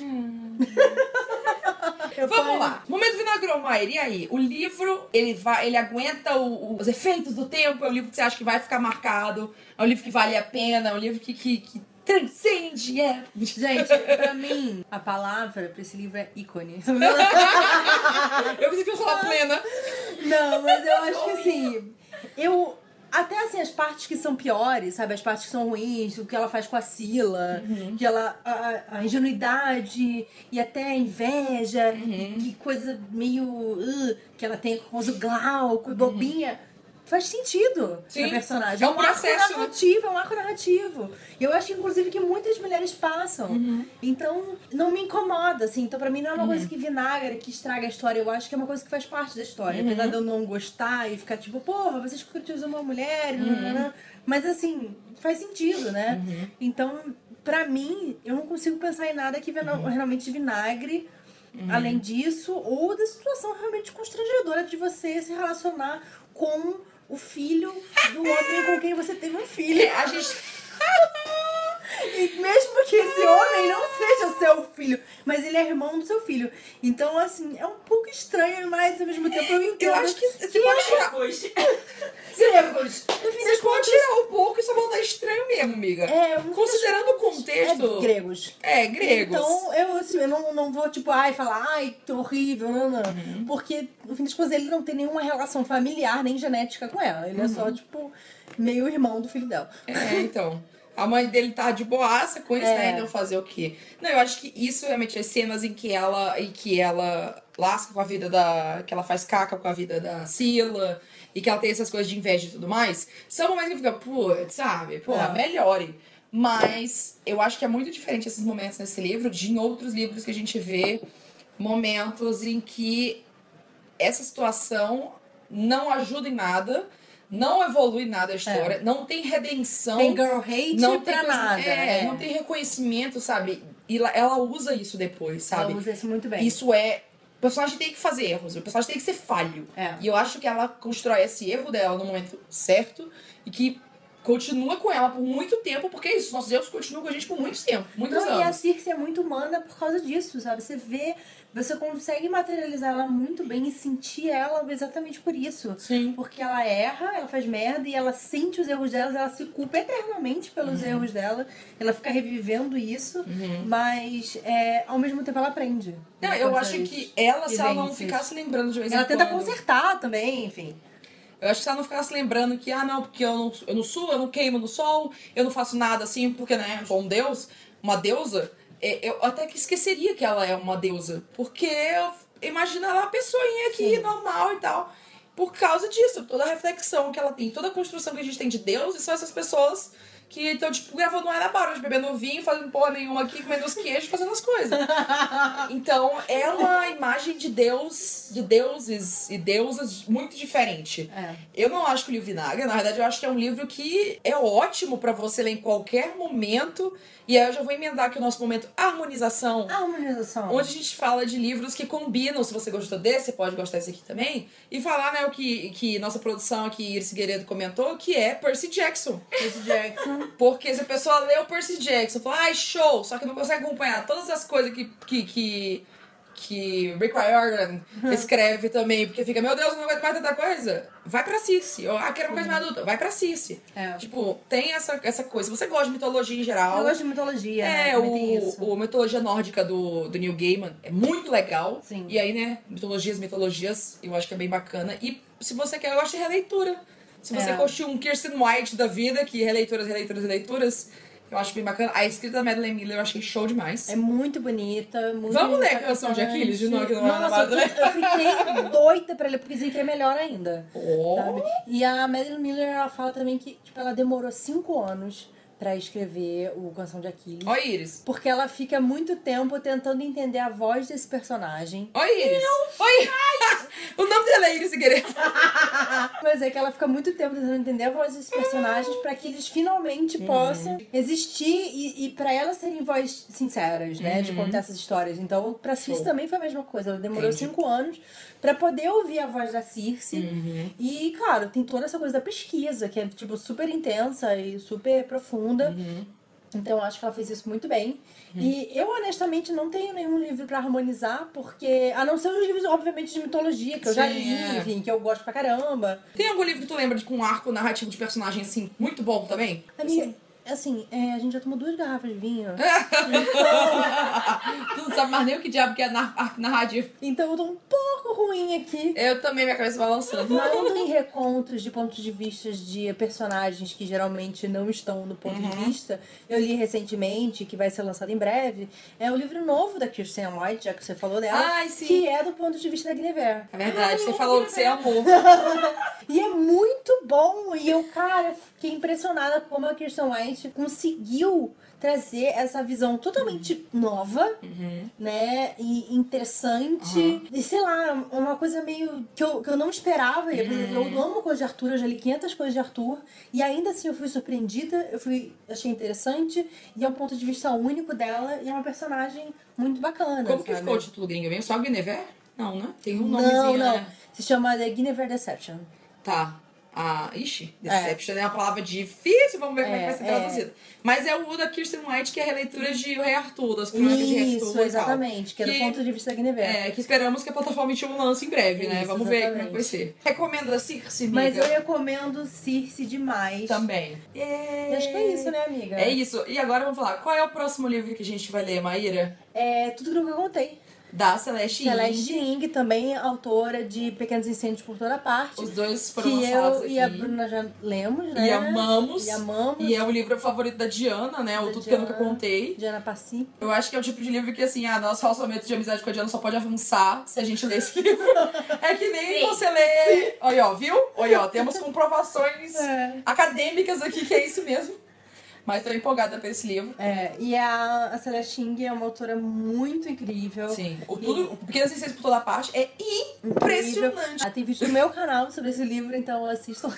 Eu Vamos lá. Momento Vinagromair, e aí? O livro, ele vai, ele aguenta o- os efeitos do tempo, é um livro que você acha que vai ficar marcado, é um livro que vale a pena, é um livro que, que, que transcende, é. Gente, pra mim, a palavra pra esse livro é ícone. Eu pensei que eu ia falar plena. Não, mas eu acho que assim, eu. Até assim, as partes que são piores, sabe? As partes que são ruins, o que ela faz com a Sila, que ela. A, a- ingenuidade e até a inveja, que coisa meio. uh, que ela tem com o glauco e bobinha. Faz sentido Sim. na personagem. É um processo, arco né? narrativo, é um arco narrativo. E eu acho, inclusive, que muitas mulheres passam. Uhum. Então, não me incomoda, assim. Então, pra mim, não é uma coisa que vinagre, que estraga a história. Eu acho que é uma coisa que faz parte da história. Uhum. Apesar de eu não gostar e ficar tipo, porra, vocês escrotizam uma mulher. Uhum. Mas, assim, faz sentido, né? Então, pra mim, eu não consigo pensar em nada que Uhum. realmente vinagre. Além disso, ou da situação realmente constrangedora de você se relacionar com o filho do homem com quem você teve um filho. A gente. E mesmo que esse homem não seja seu filho, mas ele é irmão do seu filho. Então, assim, é um pouco estranho, mas ao mesmo tempo eu entendo. Eu acho que você pode tirar. Gregos. No fim Você das pode contas. tirar um pouco e só botar estranho mesmo, amiga. É, Considerando o contexto. É gregos. É, gregos. Então, eu, assim, eu não, não vou, tipo, ai, falar, ai, que horrível, não, não. Uhum. Porque, no fim das contas, ele não tem nenhuma relação familiar nem genética com ela. Ele é Uhum. só, tipo, meio irmão do filho dela. É, então. A mãe dele tá de boaça com isso, É. né? Então fazer o quê? Não, eu acho que isso realmente, as cenas em que ela. em que ela lasca com a vida da. que ela faz caca com a vida da Sila e que ela tem essas coisas de inveja e tudo mais, são momentos que fica, putz, sabe? Pô, É. melhore. Mas eu acho que é muito diferente esses momentos nesse livro de em outros livros que a gente vê momentos em que essa situação não ajuda em nada, Não evolui nada a história, não tem redenção. Tem girl hate não pra tem nada. É, não tem reconhecimento, sabe? E ela, ela usa isso depois, sabe? Ela usa isso muito bem. Isso é. O personagem tem que fazer erros, o personagem tem que ser falho. É. E eu acho que ela constrói esse erro dela no momento certo e que continua com ela por muito tempo, porque é isso, nossos erros continuam com a gente por muito tempo, muitos Não, e a anos. Circe é muito humana por causa disso, sabe? Você vê, você consegue materializar ela muito bem e sentir ela exatamente por isso. Sim. Porque ela erra, ela faz merda e ela sente os erros dela, ela se culpa eternamente pelos Uhum. erros dela. Ela fica revivendo isso, mas é, ao mesmo tempo ela aprende. Não, eu acho que ela, se ela não ficar se lembrando de vez Ela em tenta quando. consertar também, enfim. Eu acho que se ela não ficar se lembrando que, ah, não, porque eu não, eu não suo, eu não queimo no sol, eu não faço nada assim, porque, né, sou um deus, uma deusa, é, eu até que esqueceria que ela é uma deusa. Porque eu imagino ela uma pessoinha aqui, Sim. normal e tal. Por causa disso, toda a reflexão que ela tem, toda a construção que a gente tem de Deus, e são essas pessoas que estão, tipo, gravando era de bebendo vinho, fazendo porra nenhuma aqui, comendo os queijos, fazendo as coisas. Então, é uma imagem de Deus, de deuses e deusas muito diferente. É. Eu não acho que o livro vinagre, na verdade, eu acho que é um livro que é ótimo pra você ler em qualquer momento. E aí eu já vou emendar aqui o nosso momento harmonização. Harmonização. Onde a gente fala de livros que combinam, se você gostou desse, você pode gostar desse aqui também. E falar, né, o que, que nossa produção aqui, Iris Figueiredo, comentou, que é Percy Jackson. Percy Jackson. Porque se a pessoa lê o Percy Jackson, fala, ai, show, só que não consegue acompanhar todas as coisas que, que, que, que Rick Riordan escreve também, porque fica, meu Deus, eu não aguento mais tanta coisa. Vai pra Cici. Ou, ah, quero uma coisa mais adulta. Vai pra Cici. É. Tipo, tem essa, essa coisa. Se você gosta de mitologia em geral. Eu gosto de mitologia, né? É, isso. o, o mitologia nórdica do, do Neil Gaiman é muito legal. Sim. E aí, né, mitologias, mitologias, eu acho que é bem bacana. E se você quer, eu acho releitura. Se você É. curtir um Kirsten White da vida, que releituras, releituras, releituras, eu acho bem bacana. A escrita da Madeleine Miller eu achei show demais. É muito bonita, muito Vamos ler a canção de. Aquiles de novo, que não é Nossa, eu, fiquei- eu fiquei doida pra ler, porque dizem que é melhor ainda. Oh. E a Madeline Miller, ela fala também que tipo, ela demorou cinco anos pra escrever o Canção de Aquiles. Ó, Iris. Porque ela fica muito tempo tentando entender a voz desse personagem. Oi, Iris. Oi. o nome dela é Iris Figueiredo. Mas é que ela fica muito tempo tentando entender a voz desses personagens pra que eles finalmente Uhum. possam existir e, e para elas serem vozes sinceras, né? De contar essas histórias. Então, pra Uhum. Show. também foi a mesma coisa. Ela demorou Entendi. cinco anos pra poder ouvir a voz da Circe. Uhum. E, claro, tem toda essa coisa da pesquisa, que é, tipo, super intensa e super profunda. Uhum. Então, acho que ela fez isso muito bem. E eu, honestamente, não tenho nenhum livro pra harmonizar, porque. A não ser os livros, obviamente, de mitologia, que eu já Sim, li, é. enfim, que eu gosto pra caramba. Tem algum livro que tu lembra de com um arco narrativo de personagem assim, muito bom também? Amiga, assim, é, a gente já tomou duas garrafas de vinho. tu não sabe mais nem o que diabo que é nar- arco narrativo. Então eu tô um pouco ruim aqui. Eu também, minha cabeça balançando. Falando em recontos de pontos de vista de personagens que geralmente não estão no ponto Uhum. de vista, eu li recentemente, que vai ser lançado em breve, é o livro novo da Kirsten White, já que você falou dela, Ai, sim. que é do ponto de vista da Guinevere. É verdade, você falou que você amou. E é muito bom. E eu, cara, fiquei impressionada como a Kirsten White conseguiu trazer essa visão totalmente nova, né? E interessante. E sei lá, uma coisa meio que eu, que eu não esperava. E, exemplo, Eu amo coisas de Arthur, eu já li 500 coisas de Arthur. E ainda assim eu fui surpreendida, eu fui, achei interessante. E é um ponto de vista único dela. E é uma personagem muito bacana. Como que sabe? ficou o título gringo? Vem só Guinevere? Não, né? Tem um Não, nomezinho, não. né? Se chama The Guinevere Deception. Tá. Ah, ixi, Deception é. uma palavra difícil, vamos ver como é que vai ser É, é. traduzida. Mas é o da Kirsten White, que é a releitura de O Rei Arthur, das crônicas de Rei Arthur. Isso, exatamente. Que é do Que- ponto de vista da Guinevere. É, que esperamos que a plataforma 21 lance em breve, né? Isso, Vamos ver como é que exatamente. vai ser. Recomendo a Circe, Mas amiga. eu recomendo Circe demais. Também. E acho que é isso, né, amiga? É isso. E agora vamos falar. Qual é o próximo livro que a gente vai ler, Maíra? É tudo que eu contei. Da Celeste, Celeste Ing. Ing, também autora de Pequenos Incêndios por Toda Parte. Os dois foram que lançados eu e a aqui. Bruna já lemos, né? E amamos. E amamos. E é o livro favorito da Diana, né? O Da Tudo Que Eu Nunca Diana. Contei. Diana Passi. Eu acho que é o tipo de livro que, assim, ah, nosso relacionamento de amizade com a Diana só pode avançar se a gente ler esse livro. É que nem Sim. você lê. Olha, ó, viu? Olha, ó, temos comprovações É. acadêmicas aqui que é isso mesmo. Mas tô empolgada pra esse livro. É, e a, a Celeste Ng é uma autora muito incrível. Sim. O, tudo, o Pequenas Princesas por toda parte é impressionante. Ela tem vídeo no meu canal sobre esse livro, então assistam.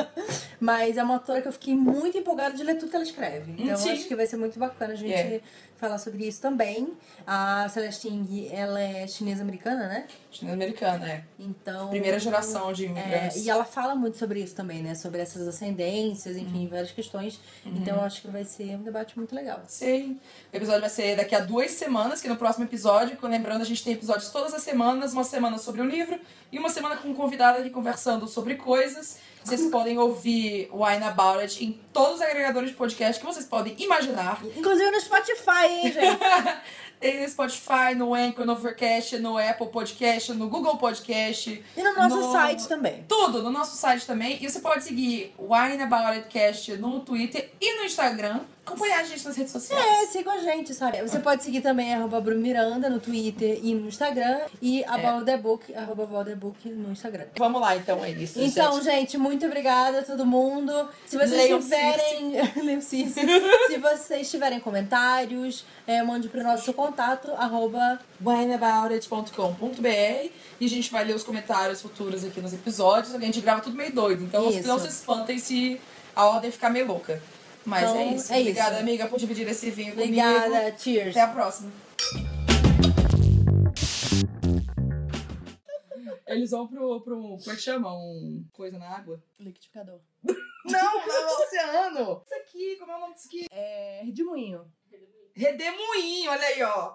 Mas é uma autora que eu fiquei muito empolgada de ler tudo que ela escreve. Então acho que vai ser muito bacana a gente É. falar sobre isso também. A Celeste ela é chinesa-americana, né? Chinesa americana, é. Então. Primeira geração de É, imigrantes. e ela fala muito sobre isso também, né? Sobre essas ascendências, enfim, várias questões. Então eu acho que vai ser um debate muito legal. Sim. O episódio vai ser daqui a duas semanas, que no próximo episódio, lembrando, a gente tem episódios todas as semanas, uma semana sobre o livro e uma semana com um convidado aqui conversando sobre coisas. Vocês podem ouvir Wine About It em todos os agregadores de podcast que vocês podem imaginar. Inclusive no Spotify, hein, gente? Tem no Spotify, no Anchor, no Overcast, no Apple Podcast, no Google Podcast. E no nosso No- site também. Tudo no nosso site também. E você pode seguir Wine About It Cast no Twitter e no Instagram. Acompanhar a gente nas redes sociais. É, siga a gente, sabe? Você pode seguir também arroba Bruno Miranda no Twitter e no Instagram. E About the Book, arroba About the Book no Instagram. Vamos lá, então, é isso. Então, gente. gente, muito obrigada a todo mundo. Se vocês Leiam tiverem. Leiam. Se vocês tiverem comentários, é, mande pro nosso contato, arroba. wineaboutit.com.br e a gente vai ler os comentários futuros aqui nos episódios. A gente grava tudo meio doido, então Isso. não se espantem se a ordem ficar meio louca. Mas Então, é isso. é Obrigada, isso. amiga, por dividir esse vinho comigo. Obrigada, cheers. Até a próxima. Eles vão pro, pro. Como é que chama? Um. coisa na água? Liquidificador. Não, no oceano! Isso aqui, como é o nome disso aqui? É. Redemoinho. Redemoinho, olha aí, ó.